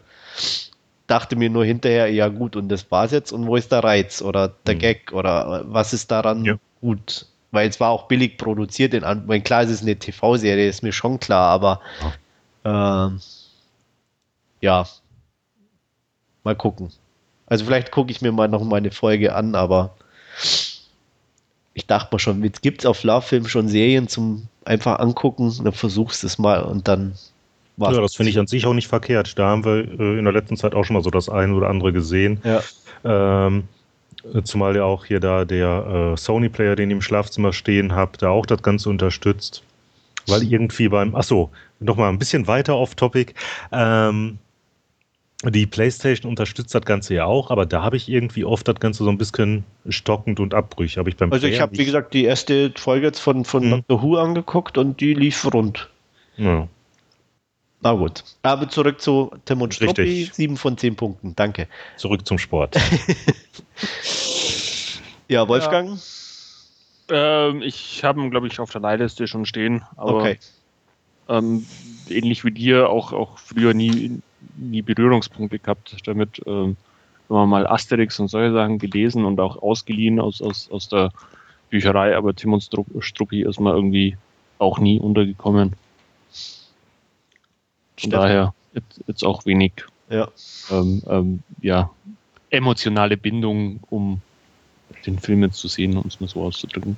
dachte mir nur hinterher, ja gut, und das war's jetzt und wo ist der Reiz oder der Hm. Gag oder äh, was ist daran Ja. gut? Weil es war auch billig produziert. In An klar, es ist eine TV-Serie, ist mir schon klar, aber ähm, ja, mal gucken. Also vielleicht gucke ich mir mal noch mal eine Folge an, aber ich dachte mir schon, jetzt gibt es auf Love-Film schon Serien zum einfach angucken, dann versuchst du es mal und dann war's. Ja, das finde ich an sich auch nicht verkehrt. Da haben wir äh, in der letzten Zeit auch schon mal so das eine oder andere gesehen. Ja. Ähm, zumal ja auch hier da der äh, Sony-Player, den ich im Schlafzimmer stehen habe, da auch das Ganze unterstützt. Weil irgendwie beim, achso, nochmal ein bisschen weiter off-topic. Ähm, die PlayStation unterstützt das Ganze ja auch, aber da habe ich irgendwie oft das Ganze so ein bisschen stockend und abbrüchig. Habe ich beim Also ich habe, wie gesagt, die erste Folge jetzt von, von Mhm. Doctor Who angeguckt und die lief rund. Ja. Na gut. Aber zurück zu Tim und Struppi, Richtig. sieben von zehn Punkten. Danke. Zurück zum Sport. Ja, Wolfgang? Ähm, ich habe ihn, glaube ich, auf der Leihliste schon stehen. Aber okay. ähm, ähnlich wie dir auch, auch früher nie, nie Berührungspunkte gehabt damit. Ähm, wenn man mal Asterix und solche Sachen gelesen und auch ausgeliehen aus, aus, aus der Bücherei, aber Tim und Stru Struppi ist mal irgendwie auch nie untergekommen. Von daher jetzt, jetzt auch wenig Ja. ähm, ähm, ja, emotionale Bindung, um den Film jetzt zu sehen, um es mal so auszudrücken.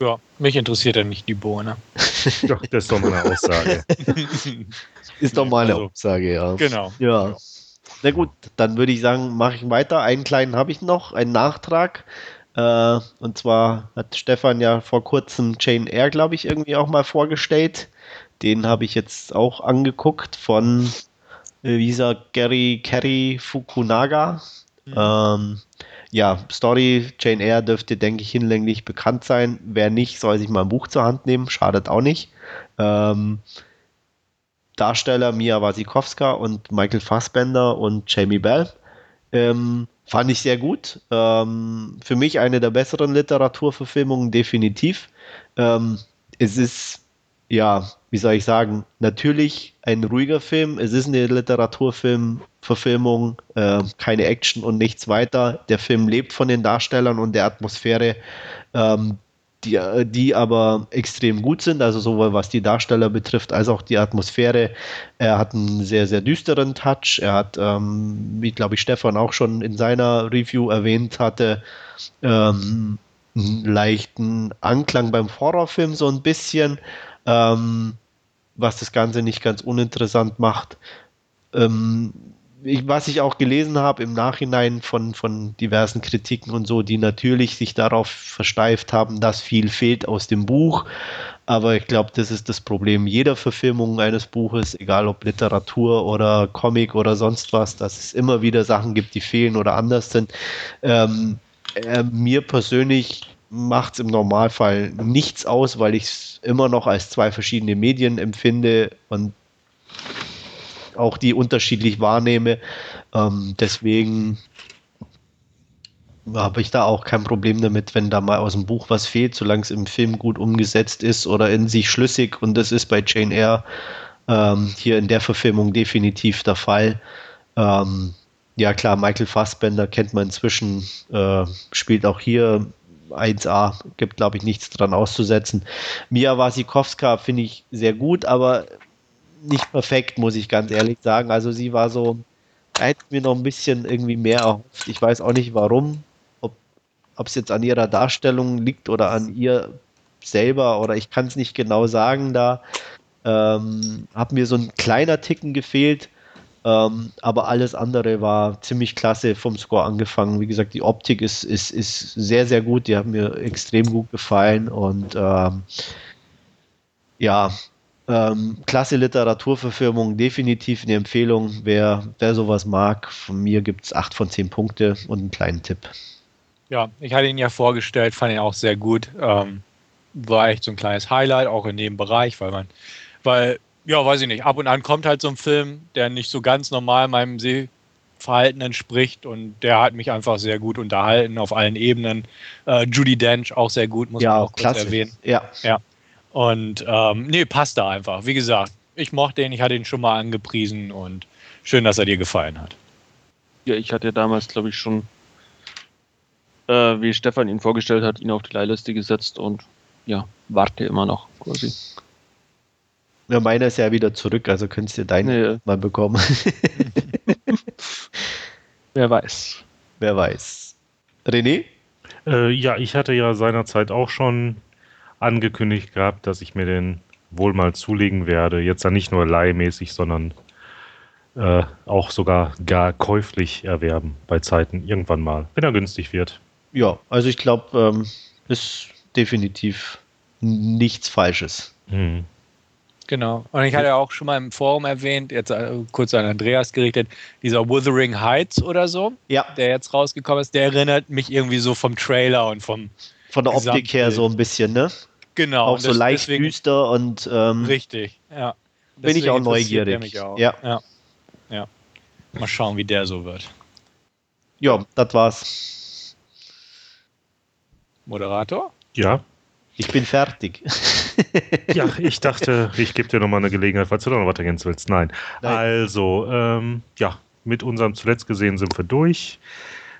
Ja, mich interessiert ja nicht die Bohne. ja, das ist doch mal eine Aussage. Ist doch mal eine Also- Aussage, ja. Genau. Ja. Na gut, dann würde ich sagen, mache ich weiter. Einen kleinen habe ich noch, einen Nachtrag. Äh, und zwar hat Stefan ja vor kurzem Jane Eyre, glaube ich, irgendwie auch mal vorgestellt. Den habe ich jetzt auch angeguckt von, äh, wie hieß er, Gary Kerry Fukunaga. Ähm, ja, Story, Jane Eyre dürfte, denke ich, hinlänglich bekannt sein. Wer nicht, soll sich mal ein Buch zur Hand nehmen, schadet auch nicht. Ähm, Darsteller Mia Wasikowska und Michael Fassbender und Jamie Bell. Ähm, fand ich sehr gut. Ähm, für mich eine der besseren Literaturverfilmungen, definitiv. Ähm, es ist, ja, wie soll ich sagen, natürlich ein ruhiger Film. Es ist eine Literaturfilm-Verfilmung, äh, keine Action und nichts weiter. Der Film lebt von den Darstellern und der Atmosphäre. Ähm, die, die aber extrem gut sind, also sowohl was die Darsteller betrifft, als auch die Atmosphäre. Er hat einen sehr, sehr düsteren Touch. Er hat, ähm, wie glaube ich Stefan auch schon in seiner Review erwähnt hatte, ähm, einen leichten Anklang beim Horrorfilm so ein bisschen, ähm, was das Ganze nicht ganz uninteressant macht. Ähm, ich, was ich auch gelesen habe im Nachhinein von, von diversen Kritiken und so, die natürlich sich darauf versteift haben, dass viel fehlt aus dem Buch. Aber ich glaube, das ist das Problem jeder Verfilmung eines Buches, egal ob Literatur oder Comic oder sonst was, dass es immer wieder Sachen gibt, die fehlen oder anders sind. Ähm, äh, mir persönlich macht es im Normalfall nichts aus, weil ich es immer noch als zwei verschiedene Medien empfinde und auch die unterschiedlich wahrnehme. Ähm, deswegen habe ich da auch kein Problem damit, wenn da mal aus dem Buch was fehlt, solange es im Film gut umgesetzt ist oder in sich schlüssig. Und das ist bei Jane Eyre ähm, hier in der Verfilmung definitiv der Fall. Ähm, ja klar, Michael Fassbender kennt man inzwischen, äh, spielt auch hier 1A, gibt glaube ich nichts dran auszusetzen. Mia Wasikowska finde ich sehr gut, aber nicht perfekt, muss ich ganz ehrlich sagen. Also sie war so, hätte mir noch ein bisschen irgendwie mehr erhofft. Ich weiß auch nicht warum, ob es jetzt an ihrer Darstellung liegt oder an ihr selber oder ich kann es nicht genau sagen. Da ähm, hat mir so ein kleiner Ticken gefehlt. Ähm, aber alles andere war ziemlich klasse vom Score angefangen. Wie gesagt, die Optik ist, ist, ist sehr, sehr gut. Die hat mir extrem gut gefallen und ähm, ja, ähm, klasse Literaturverfilmung, definitiv eine Empfehlung. Wer, wer sowas mag, von mir gibt es 8 von 10 Punkte und einen kleinen Tipp. Ja, ich hatte ihn ja vorgestellt, fand ihn auch sehr gut. Ähm, war echt so ein kleines Highlight, auch in dem Bereich, weil man, weil, ja, weiß ich nicht, ab und an kommt halt so ein Film, der nicht so ganz normal meinem Sehverhalten entspricht und der hat mich einfach sehr gut unterhalten auf allen Ebenen. Äh, Judy Dench auch sehr gut, muss ja, man auch kurz klasse. erwähnen. Ja. ja. Und ähm, nee, passt da einfach. Wie gesagt, ich mochte ihn, ich hatte ihn schon mal angepriesen und schön, dass er dir gefallen hat. Ja, ich hatte damals, glaube ich, schon, äh, wie Stefan ihn vorgestellt hat, ihn auf die Leihliste gesetzt und ja, warte immer noch quasi. Ja, meiner ist ja wieder zurück, also könntest du deinen ja. mal bekommen. Wer weiß. Wer weiß. René? Äh, ja, ich hatte ja seinerzeit auch schon angekündigt gehabt, dass ich mir den wohl mal zulegen werde. Jetzt ja nicht nur leihmäßig, sondern äh, auch sogar gar käuflich erwerben bei Zeiten irgendwann mal, wenn er günstig wird. Ja, also ich glaube, ähm, ist definitiv nichts Falsches. Mhm. Genau. Und ich hatte ja auch schon mal im Forum erwähnt, jetzt äh, kurz an Andreas gerichtet, dieser Wuthering Heights oder so, ja. der jetzt rausgekommen ist, der erinnert mich irgendwie so vom Trailer und vom. Von der Optik her so ein bisschen, ne? Genau. Auch so das, leicht deswegen, düster und. Ähm, richtig, ja. Bin ich auch neugierig. Auch. Ja. ja. Ja. Mal schauen, wie der so wird. Ja, das war's. Moderator? Ja. Ich bin fertig. ja, ich dachte, ich gebe dir nochmal eine Gelegenheit, falls du noch was ergänzen willst. Nein. Nein. Also, ähm, ja, mit unserem zuletzt gesehen sind wir durch.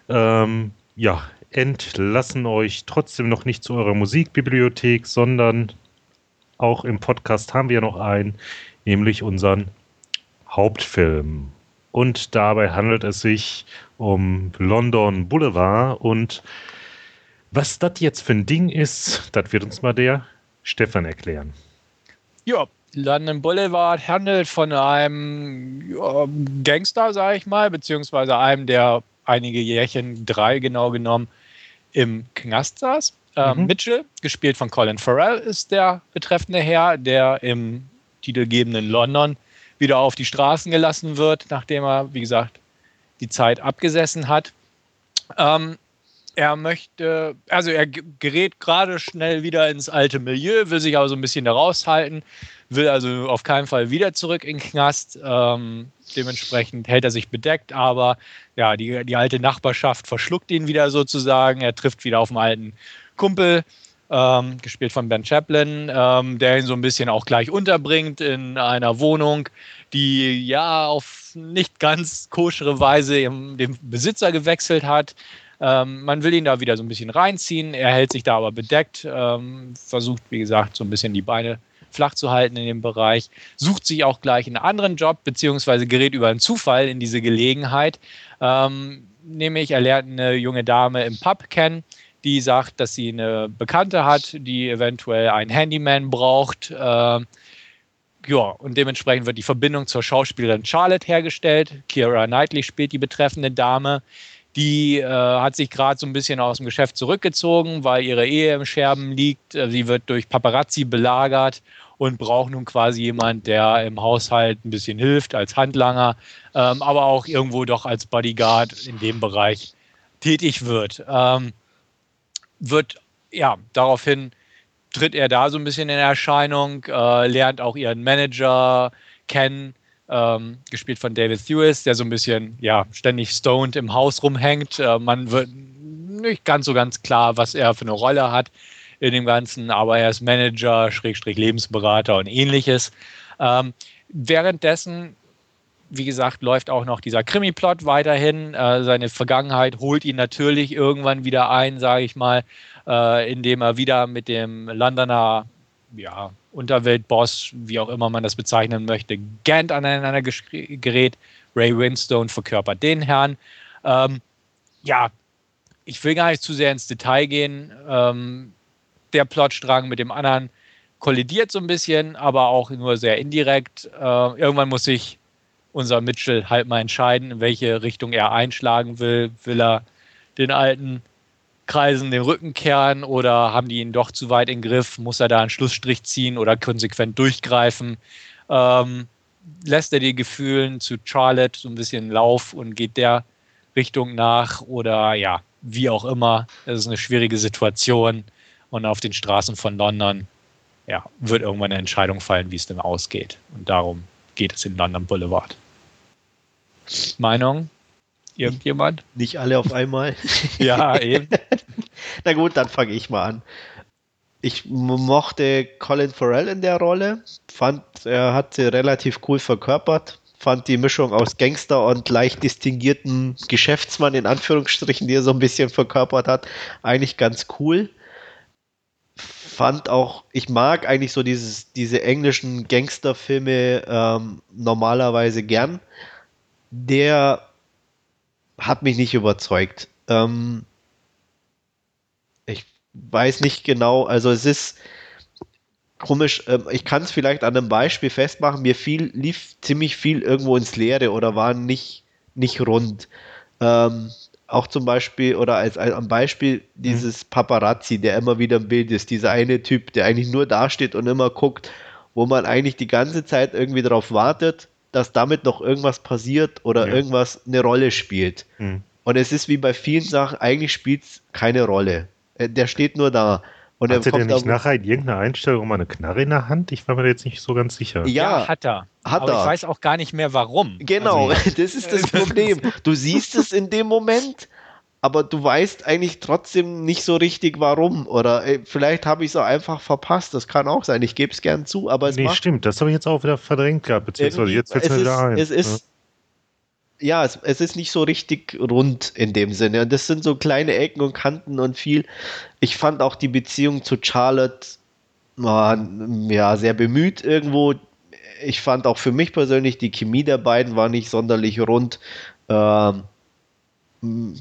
Ähm, ja, entlassen euch trotzdem noch nicht zu eurer Musikbibliothek, sondern auch im Podcast haben wir noch einen, nämlich unseren Hauptfilm. Und dabei handelt es sich um London Boulevard. Und was das jetzt für ein Ding ist, das wird uns mal der Stefan erklären. Ja, London Boulevard handelt von einem ja, Gangster, sage ich mal, beziehungsweise einem, der einige Jährchen, drei genau genommen, im Knast saß. Ähm, mhm. Mitchell, gespielt von Colin Farrell, ist der betreffende Herr, der im titelgebenden London wieder auf die Straßen gelassen wird, nachdem er, wie gesagt, die Zeit abgesessen hat. Ähm, er möchte, also er gerät gerade schnell wieder ins alte Milieu, will sich aber so ein bisschen da raushalten, will also auf keinen Fall wieder zurück in den Knast. Ähm, dementsprechend hält er sich bedeckt, aber ja, die, die alte Nachbarschaft verschluckt ihn wieder sozusagen. Er trifft wieder auf einen alten Kumpel, ähm, gespielt von Ben Chaplin, ähm, der ihn so ein bisschen auch gleich unterbringt in einer Wohnung, die ja auf nicht ganz koschere Weise den Besitzer gewechselt hat. Ähm, man will ihn da wieder so ein bisschen reinziehen. Er hält sich da aber bedeckt, ähm, versucht, wie gesagt, so ein bisschen die Beine flach zu halten in dem Bereich, sucht sich auch gleich einen anderen Job, beziehungsweise gerät über einen Zufall in diese Gelegenheit. Ähm, nämlich, er lernt eine junge Dame im Pub kennen, die sagt, dass sie eine Bekannte hat, die eventuell einen Handyman braucht. Äh, ja, und dementsprechend wird die Verbindung zur Schauspielerin Charlotte hergestellt. Kira Knightley spielt die betreffende Dame. Die äh, hat sich gerade so ein bisschen aus dem Geschäft zurückgezogen, weil ihre Ehe im Scherben liegt. Äh, sie wird durch Paparazzi belagert und braucht nun quasi jemand, der im Haushalt ein bisschen hilft als Handlanger, ähm, aber auch irgendwo doch als Bodyguard in dem Bereich tätig wird. Ähm, wird ja daraufhin tritt er da so ein bisschen in Erscheinung, äh, lernt auch ihren Manager kennen ähm, gespielt von David Thewis, der so ein bisschen, ja, ständig stoned im Haus rumhängt. Äh, man wird nicht ganz so ganz klar, was er für eine Rolle hat in dem Ganzen, aber er ist Manager, Schrägstrich Lebensberater und ähnliches. Ähm, währenddessen, wie gesagt, läuft auch noch dieser Krimi-Plot weiterhin. Äh, seine Vergangenheit holt ihn natürlich irgendwann wieder ein, sage ich mal, äh, indem er wieder mit dem Londoner ja, Unterweltboss, wie auch immer man das bezeichnen möchte, Gant aneinander gerät. Ray Winstone verkörpert den Herrn. Ähm, ja, ich will gar nicht zu sehr ins Detail gehen. Ähm, der Plotstrang mit dem anderen kollidiert so ein bisschen, aber auch nur sehr indirekt. Äh, irgendwann muss sich unser Mitchell halt mal entscheiden, in welche Richtung er einschlagen will. Will er den alten Kreisen den Rücken kehren oder haben die ihn doch zu weit in Griff? Muss er da einen Schlussstrich ziehen oder konsequent durchgreifen? Ähm, lässt er die Gefühlen zu Charlotte so ein bisschen Lauf und geht der Richtung nach oder ja, wie auch immer. Es ist eine schwierige Situation und auf den Straßen von London ja, wird irgendwann eine Entscheidung fallen, wie es denn ausgeht. Und darum geht es in London Boulevard. Meinung? Irgendjemand? Nicht alle auf einmal. ja, eben. Na gut, dann fange ich mal an. Ich mochte Colin Farrell in der Rolle, fand, er hat sie relativ cool verkörpert, fand die Mischung aus Gangster und leicht distinguierten Geschäftsmann in Anführungsstrichen, die er so ein bisschen verkörpert hat, eigentlich ganz cool. Fand auch, ich mag eigentlich so dieses, diese englischen Gangsterfilme ähm, normalerweise gern. Der hat mich nicht überzeugt. Ähm, ich weiß nicht genau, also es ist komisch, ähm, ich kann es vielleicht an einem Beispiel festmachen, mir viel, lief ziemlich viel irgendwo ins Leere oder war nicht, nicht rund. Ähm, auch zum Beispiel, oder als, als am Beispiel dieses Paparazzi, der immer wieder im Bild ist, dieser eine Typ, der eigentlich nur dasteht und immer guckt, wo man eigentlich die ganze Zeit irgendwie darauf wartet, dass damit noch irgendwas passiert oder ja. irgendwas eine Rolle spielt. Mhm. Und es ist wie bei vielen Sachen, eigentlich spielt es keine Rolle. Äh, der steht nur da. Und Hatte der nicht nachher in irgendeiner Einstellung mal eine Knarre in der Hand? Ich war mir jetzt nicht so ganz sicher. Ja, ja hat er. Hat Aber er. ich weiß auch gar nicht mehr warum. Genau, also, das ist das Problem. Du siehst es in dem Moment, aber du weißt eigentlich trotzdem nicht so richtig warum. Oder ey, vielleicht habe ich es auch einfach verpasst. Das kann auch sein. Ich gebe es gern zu, aber es Nee, macht stimmt. Das habe ich jetzt auch wieder verdrängt gehabt, beziehungsweise jetzt fällt es mir wieder ein. Es ist, ja, ja es, es, ist nicht so richtig rund in dem Sinne. Und das sind so kleine Ecken und Kanten und viel. Ich fand auch die Beziehung zu Charlotte war, ja, sehr bemüht irgendwo. Ich fand auch für mich persönlich, die Chemie der beiden war nicht sonderlich rund. Ähm,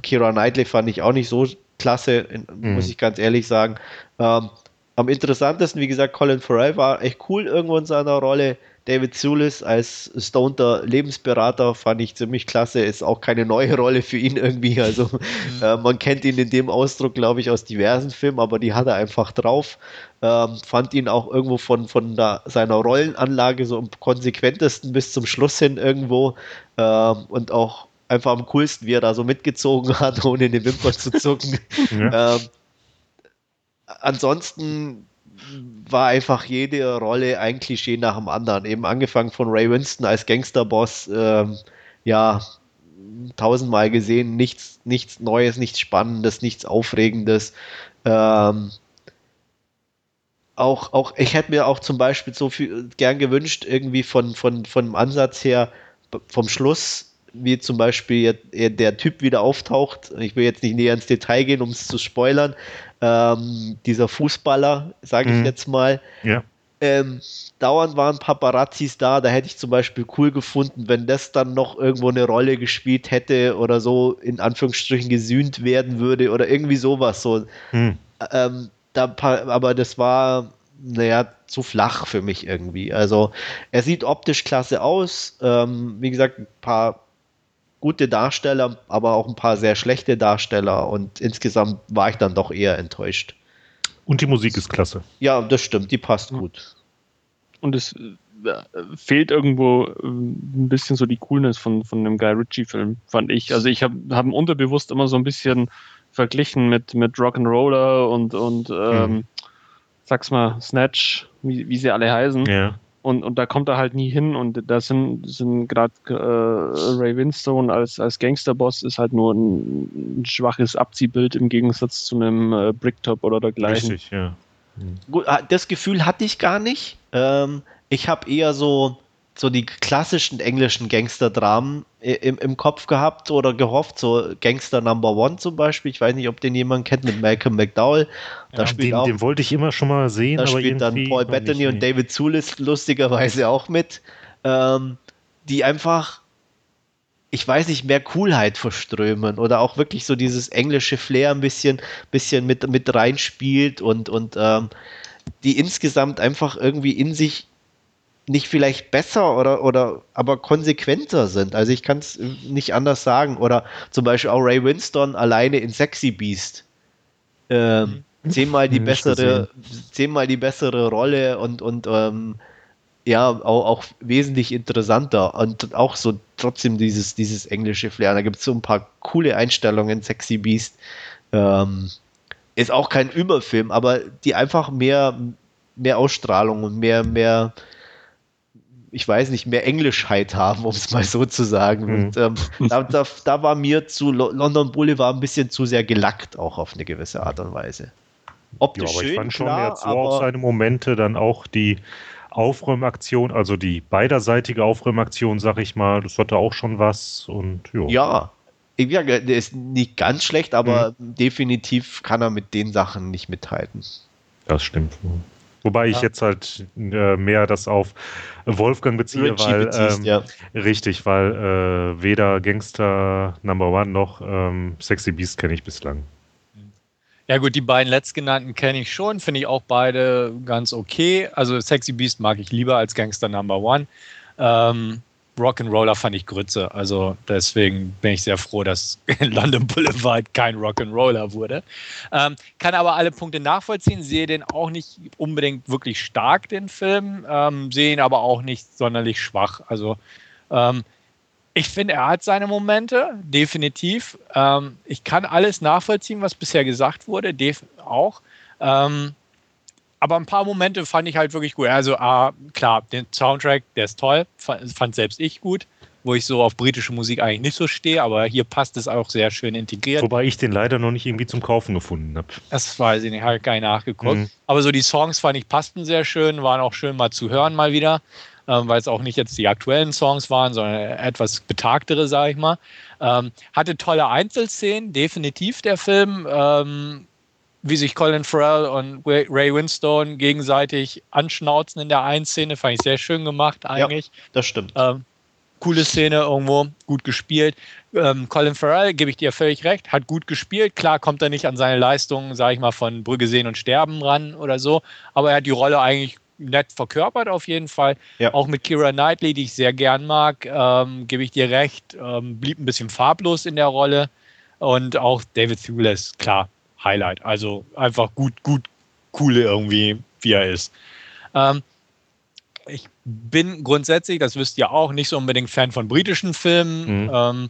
Kira Knightley fand ich auch nicht so klasse, mhm. muss ich ganz ehrlich sagen. Ähm, am interessantesten, wie gesagt, Colin Farrell war echt cool irgendwo in seiner Rolle. David Zulis als Stoner Lebensberater fand ich ziemlich klasse. Ist auch keine neue Rolle für ihn irgendwie. Also mhm. äh, man kennt ihn in dem Ausdruck, glaube ich, aus diversen Filmen, aber die hat er einfach drauf. Ähm, fand ihn auch irgendwo von, von der, seiner Rollenanlage so am konsequentesten bis zum Schluss hin irgendwo. Ähm, und auch einfach am coolsten, wie er da so mitgezogen hat, ohne eine Wimper zu zucken. Ja. Ähm, ansonsten war einfach jede Rolle ein Klischee nach dem anderen. Eben angefangen von Ray Winston als Gangsterboss, ähm, ja, tausendmal gesehen, nichts, nichts Neues, nichts Spannendes, nichts Aufregendes. Ähm, auch, auch, ich hätte mir auch zum Beispiel so viel gern gewünscht, irgendwie von, von, von dem Ansatz her, vom Schluss, wie zum Beispiel der Typ wieder auftaucht. Ich will jetzt nicht näher ins Detail gehen, um es zu spoilern. Ähm, dieser Fußballer, sage ich mhm. jetzt mal. Ja. Ähm, dauernd waren Paparazzis da, da hätte ich zum Beispiel cool gefunden, wenn das dann noch irgendwo eine Rolle gespielt hätte oder so in Anführungsstrichen gesühnt werden würde oder irgendwie sowas. So. Hm. Ähm, da, aber das war, naja, zu flach für mich irgendwie. Also er sieht optisch klasse aus. Ähm, wie gesagt, ein paar gute Darsteller, aber auch ein paar sehr schlechte Darsteller und insgesamt war ich dann doch eher enttäuscht. Und die Musik ist klasse. Ja, das stimmt, die passt gut. Und es äh, fehlt irgendwo äh, ein bisschen so die Coolness von, von einem Guy Ritchie-Film, fand ich. Also ich habe hab unterbewusst immer so ein bisschen verglichen mit, mit Rock'n'Roller und, und ähm, mhm. sag's mal, Snatch, wie, wie sie alle heißen. Ja. Und, und da kommt er halt nie hin und da sind, sind gerade äh, Ray Winstone als, als Gangsterboss ist halt nur ein, ein schwaches Abziehbild im Gegensatz zu einem äh, Bricktop oder dergleichen. Richtig, ja. Mhm. Gut, ah, das Gefühl hatte ich gar nicht. Ähm, ich habe eher so so die klassischen englischen Gangster-Dramen im, im Kopf gehabt oder gehofft, so Gangster Number One zum Beispiel. Ich weiß nicht, ob den jemand kennt mit Malcolm McDowell. Da ja, spielt den, auch, den wollte ich immer schon mal sehen. Da spielt dann Paul Bettany und David Zulis lustigerweise auch mit, ähm, die einfach, ich weiß nicht, mehr Coolheit verströmen oder auch wirklich so dieses englische Flair ein bisschen, bisschen mit, mit reinspielt und, und ähm, die insgesamt einfach irgendwie in sich nicht vielleicht besser oder, oder aber konsequenter sind. Also ich kann es nicht anders sagen. Oder zum Beispiel auch Ray Winston alleine in Sexy Beast. Ähm, mhm. zehnmal die bessere, zehnmal die bessere Rolle und, und ähm, ja, auch, auch wesentlich interessanter und auch so trotzdem dieses, dieses englische Flair. Da gibt es so ein paar coole Einstellungen, Sexy Beast. Ähm, ist auch kein Überfilm, aber die einfach mehr, mehr Ausstrahlung und mehr, mehr, ich weiß nicht, mehr Englischheit haben, um es mal so zu sagen. Mhm. Und ähm, da, da, da, war mir zu London Boulevard ein bisschen zu sehr gelackt, auch auf eine gewisse Art und Weise. Optisch ja, aber schön, ich fand schon klar, jetzt so auch seine Momente dann auch die Aufräumaktion, also die beiderseitige Aufräumaktion, sag ich mal, das hatte auch schon was und jo. ja. Ja, der ist nicht ganz schlecht, aber mhm. definitiv kann er mit den Sachen nicht mithalten. Das stimmt. Wobei ich jetzt halt äh, mehr das auf Wolfgang beziehe, Richie weil beziehst, ähm, ja. richtig, weil äh, weder Gangster Number One noch ähm, Sexy Beast kenne ich bislang. Ja gut, die beiden letztgenannten kenne ich schon, finde ich auch beide ganz okay. Also Sexy Beast mag ich lieber als Gangster Number One. Ähm, Rock'n'Roller fand ich Grütze. Also deswegen bin ich sehr froh, dass London Boulevard kein Rock'n'Roller wurde. Ähm, kann aber alle Punkte nachvollziehen, sehe den auch nicht unbedingt wirklich stark, den Film, ähm, sehe ihn aber auch nicht sonderlich schwach. Also ähm, ich finde, er hat seine Momente, definitiv. Ähm, ich kann alles nachvollziehen, was bisher gesagt wurde, auch. Ähm, aber ein paar Momente fand ich halt wirklich gut. Also, ah, klar, den Soundtrack, der ist toll, fand selbst ich gut, wo ich so auf britische Musik eigentlich nicht so stehe, aber hier passt es auch sehr schön integriert. Wobei ich den leider noch nicht irgendwie zum Kaufen gefunden habe. Das weiß ich nicht, habe ich gar nicht nachgeguckt. Mhm. Aber so die Songs fand ich passten sehr schön, waren auch schön mal zu hören mal wieder, ähm, weil es auch nicht jetzt die aktuellen Songs waren, sondern etwas betagtere, sage ich mal. Ähm, hatte tolle Einzelszenen, definitiv der Film. Ähm, wie sich Colin Farrell und Ray Winstone gegenseitig anschnauzen in der einen Szene, fand ich sehr schön gemacht eigentlich. Ja, das stimmt. Ähm, coole Szene irgendwo, gut gespielt. Ähm, Colin Farrell, gebe ich dir völlig recht, hat gut gespielt. Klar kommt er nicht an seine Leistungen, sage ich mal, von Brügge sehen und sterben ran oder so, aber er hat die Rolle eigentlich nett verkörpert auf jeden Fall. Ja. Auch mit Kira Knightley, die ich sehr gern mag, ähm, gebe ich dir recht, ähm, blieb ein bisschen farblos in der Rolle. Und auch David Thewlis, klar, Highlight. Also einfach gut, gut, coole irgendwie, wie er ist. Ähm, ich bin grundsätzlich, das wisst ihr auch, nicht so unbedingt Fan von britischen Filmen. Mhm. Ähm,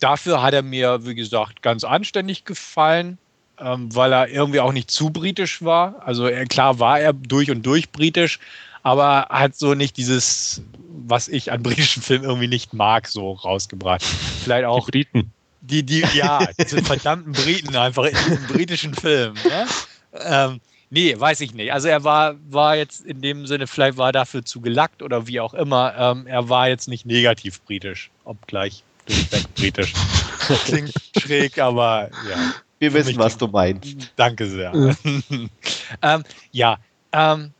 dafür hat er mir, wie gesagt, ganz anständig gefallen, ähm, weil er irgendwie auch nicht zu britisch war. Also er, klar war er durch und durch britisch, aber hat so nicht dieses, was ich an britischen Filmen irgendwie nicht mag, so rausgebracht. Vielleicht auch. Die Briten. Die, die, ja, diese verdammten Briten einfach in diesem britischen Film. Ne? Ähm, nee, weiß ich nicht. Also er war, war jetzt in dem Sinne, vielleicht war er dafür zu gelackt oder wie auch immer. Ähm, er war jetzt nicht negativ britisch, obgleich durchweg britisch. Klingt schräg, aber ja. Wir wissen, was du meinst. Danke sehr. ähm, ja, ähm,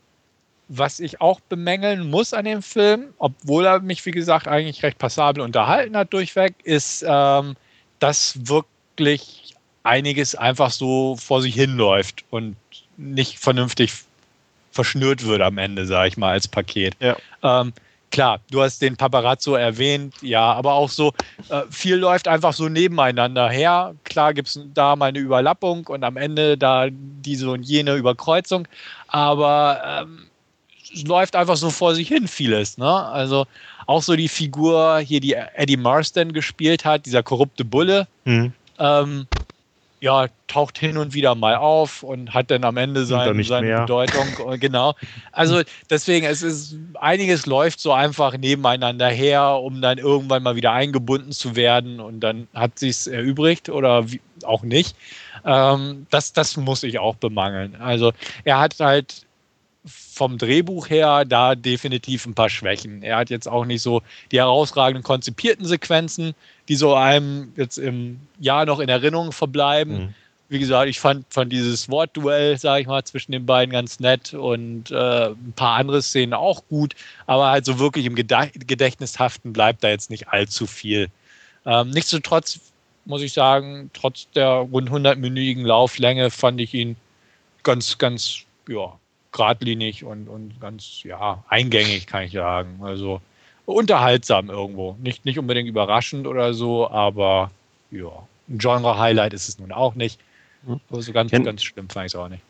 was ich auch bemängeln muss an dem Film, obwohl er mich, wie gesagt, eigentlich recht passabel unterhalten hat durchweg, ist, ähm, dass wirklich einiges einfach so vor sich hinläuft und nicht vernünftig verschnürt wird am Ende, sage ich mal, als Paket. Ja. Ähm, klar, du hast den Paparazzo erwähnt, ja, aber auch so, äh, viel läuft einfach so nebeneinander her. Klar gibt es da mal eine Überlappung und am Ende da diese und jene Überkreuzung, aber ähm, es läuft einfach so vor sich hin vieles. Ne? Also auch so die Figur hier, die Eddie Marsden gespielt hat, dieser korrupte Bulle, Mhm. ähm, ja, taucht hin und wieder mal auf und hat dann am Ende sein, nicht seine mehr. Bedeutung. Äh, genau. Also deswegen, es ist einiges läuft so einfach nebeneinander her, um dann irgendwann mal wieder eingebunden zu werden und dann hat sich's erübrigt oder wie, auch nicht. Ähm, das, das muss ich auch bemangeln. Also er hat halt vom Drehbuch her da definitiv ein paar Schwächen. Er hat jetzt auch nicht so die herausragenden konzipierten Sequenzen, die so einem jetzt im Jahr noch in Erinnerung verbleiben. Mhm. Wie gesagt, ich fand, fand dieses Wortduell, sage ich mal, zwischen den beiden ganz nett und äh, ein paar andere Szenen auch gut, aber halt so wirklich im Gedä Gedächtnis haften bleibt da jetzt nicht allzu viel. Ähm, nichtsdestotrotz muss ich sagen, trotz der rund 100-minütigen Lauflänge fand ich ihn ganz, ganz, ja, geradlinig und, und ganz, ja, eingängig, kann ich sagen. Also unterhaltsam irgendwo. Nicht, nicht unbedingt überraschend oder so, aber ja, ein Genre-Highlight ist es nun auch nicht. Hm. So ganz, Kennt- ganz schlimm fand ich es auch nicht.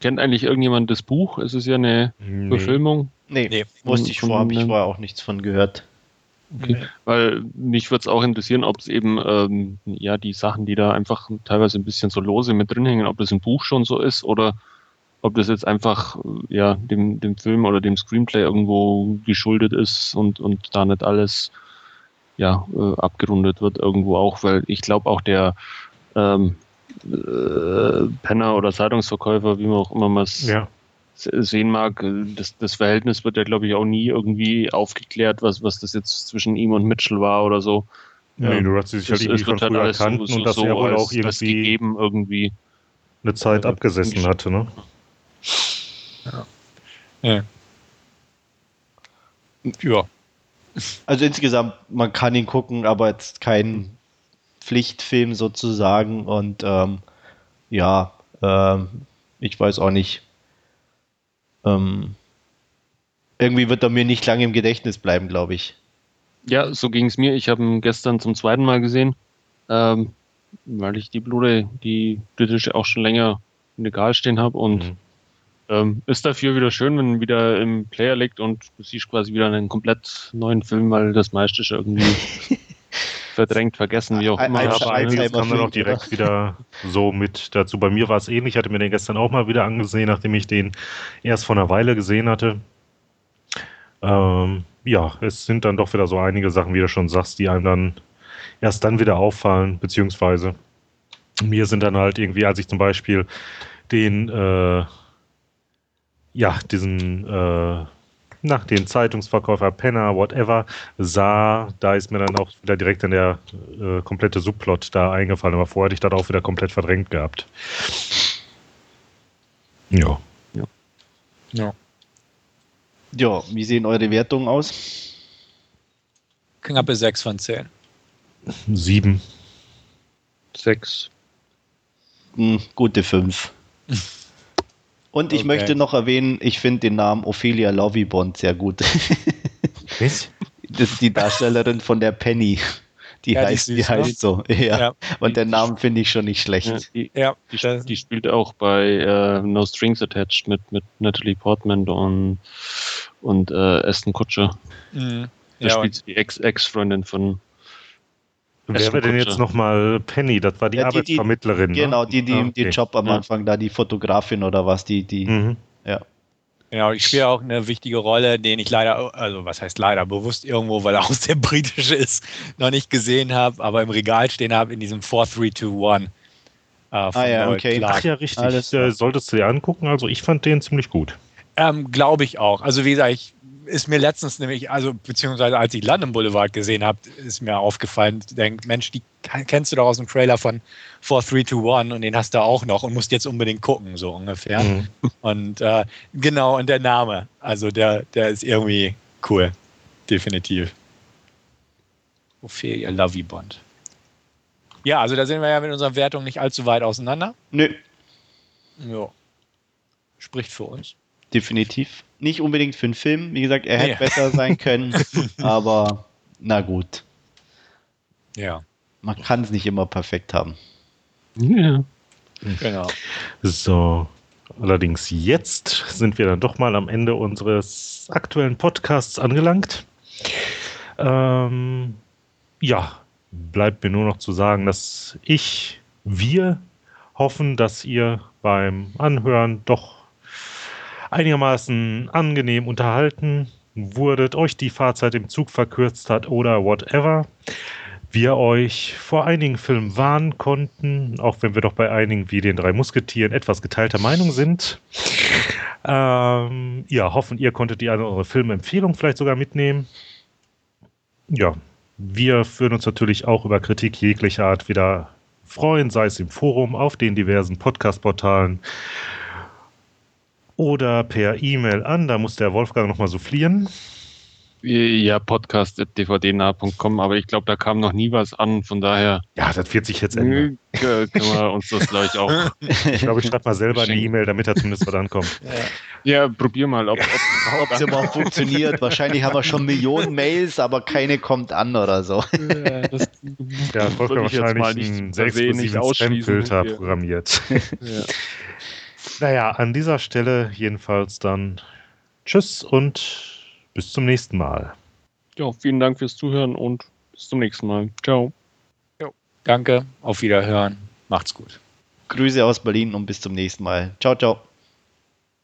Kennt eigentlich irgendjemand das Buch? Es ist ja eine Nee. Verfilmung. Nee, Nee. wusste ich Von- vor, habe ich vorher auch nichts von gehört. Okay. Weil mich würde es auch interessieren, ob es eben ähm, ja die Sachen, die da einfach teilweise ein bisschen so lose mit drin hängen, ob das im Buch schon so ist oder ob das jetzt einfach äh, ja dem, dem Film oder dem Screenplay irgendwo geschuldet ist und, und da nicht alles ja äh, abgerundet wird irgendwo auch, weil ich glaube auch der ähm, äh, Penner oder Zeitungsverkäufer, wie man auch immer es Ja. se- sehen mag, äh, das, das Verhältnis wird ja, glaube ich, auch nie irgendwie aufgeklärt, was, was das jetzt zwischen ihm und Mitchell war oder so. Nee, Ähm, du hast sie sich halt irgendwie von früher alles so- so- und dass so er wohl auch irgendwie gegeben irgendwie. eine Zeit äh, abgesessen hatte, ne? Ja. Also insgesamt, man kann ihn gucken, aber jetzt kein Pflichtfilm sozusagen. Und ähm, ja, ähm, ich weiß auch nicht. Ähm, irgendwie wird er mir nicht lange im Gedächtnis bleiben, glaube ich. Ja, so ging es mir. Ich habe ihn gestern zum zweiten Mal gesehen, ähm, weil ich die Blu-ray, die britische, auch schon länger im Regal stehen habe und Mhm. Ähm, ist dafür wieder schön, wenn wieder im Player liegt und du siehst quasi wieder einen komplett neuen Film, weil das meiste schon irgendwie verdrängt, vergessen, wie auch immer. ein aber einiges kam dann auch direkt wieder so mit dazu. Bei mir war es ähnlich. Ich hatte mir den gestern auch mal wieder angesehen, nachdem ich den erst vor einer Weile gesehen hatte. Ähm, ja, es sind dann doch wieder so einige Sachen, wie du schon sagst, die einem dann erst dann wieder auffallen, beziehungsweise mir sind dann halt irgendwie, als ich zum Beispiel den, äh, ja, diesen, äh, nach den Zeitungsverkäufer Penner, whatever, sah, da ist mir dann auch wieder direkt dann der äh, komplette Subplot da eingefallen, aber vorher hätte ich das auch wieder komplett verdrängt gehabt. Ja. ja. Ja, wie sehen eure Wertungen aus? Knappe 6 von 10. Sieben. Sechs. Hm, gute fünf. Und ich Okay. möchte noch erwähnen, ich finde den Namen Ophelia Lovibond sehr gut. Was? Das ist die Darstellerin von der Penny. Die, Ja, die heißt, ist die süß, ne? heißt so. Ja. Ja. Und der Name finde ich schon nicht schlecht. Ja, die, Ja, die, die spielt auch bei äh, No Strings Attached mit, mit Natalie Portman und, und äh, Aston Kutscher. Mhm. Da Ja, spielt sie die Ex- Ex-Freundin von, Wer war denn jetzt nochmal Penny? Das war die Ja, die- die- Arbeitsvermittlerin. ne? Genau, die, die, Ah, die okay. Job am Ja. Anfang da, die Fotografin oder was, die, die, Mhm. ja. Genau, ich spiele auch eine wichtige Rolle, den ich leider, also was heißt leider, bewusst irgendwo, weil er auch sehr britisch ist, noch nicht gesehen habe, aber im Regal stehen habe in diesem 4321. Äh, Ah ja, Noel okay. Clarke. Ach ja, richtig. Alles äh, klar. solltest du dir angucken. Also ich fand den ziemlich gut. Ähm, Glaube ich auch. Also wie gesagt, ich, ist mir letztens nämlich, also beziehungsweise als ich London Boulevard gesehen habe, ist mir aufgefallen, denk, Mensch, die kennst du doch aus dem Trailer von 4321 und den hast du auch noch und musst jetzt unbedingt gucken, so ungefähr. Mhm. Und äh, genau, und der Name, also der, der ist irgendwie cool. Definitiv. Ophelia Lovey Bond. Ja, also da sind wir ja mit unserer Wertung nicht allzu weit auseinander. Nö, Ja. Spricht für uns. Definitiv. Nicht unbedingt für einen Film. Wie gesagt, er hätte Nee. besser sein können, aber na gut. Ja, Man kann es nicht immer perfekt haben. Ja. genau. So, allerdings jetzt sind wir dann doch mal am Ende unseres aktuellen Podcasts angelangt. Ähm, ja, bleibt mir nur noch zu sagen, dass ich, wir hoffen, dass ihr beim Anhören doch einigermaßen angenehm unterhalten wurdet, euch die Fahrzeit im Zug verkürzt hat oder whatever wir euch vor einigen Filmen warnen konnten, auch wenn wir doch bei einigen wie den drei Musketieren etwas geteilter Meinung sind. Ähm, ja, hoffen, ihr konntet die eine oder andere Filmempfehlung vielleicht sogar mitnehmen. Ja, wir würden uns natürlich auch über Kritik jeglicher Art wieder freuen, sei es im Forum, auf den diversen Podcast-Portalen oder per E-Mail an. Da muss der Wolfgang nochmal soufflieren. Ja, podcast.dvdnah.com, aber ich glaube, da kam noch nie was an, von daher Ja, das wird sich jetzt ändern. können wir uns das gleich auch. Ich glaube, ich schreibe mal selber eine. E-Mail, damit er zumindest was ankommt. Ja, probier mal, ob, es überhaupt funktioniert. Wahrscheinlich haben wir schon Millionen Mails, aber keine kommt an oder so. Äh, das jetzt mal wahrscheinlich nicht einen sehr exklusiven. Spam-Filter Ja. programmiert. Ja. Naja, an dieser Stelle jedenfalls dann Tschüss und bis zum nächsten Mal. ja, vielen Dank fürs Zuhören und bis zum nächsten Mal. Ciao. Danke, auf Wiederhören. Macht's gut. Grüße aus Berlin und bis zum nächsten Mal. Ciao, ciao.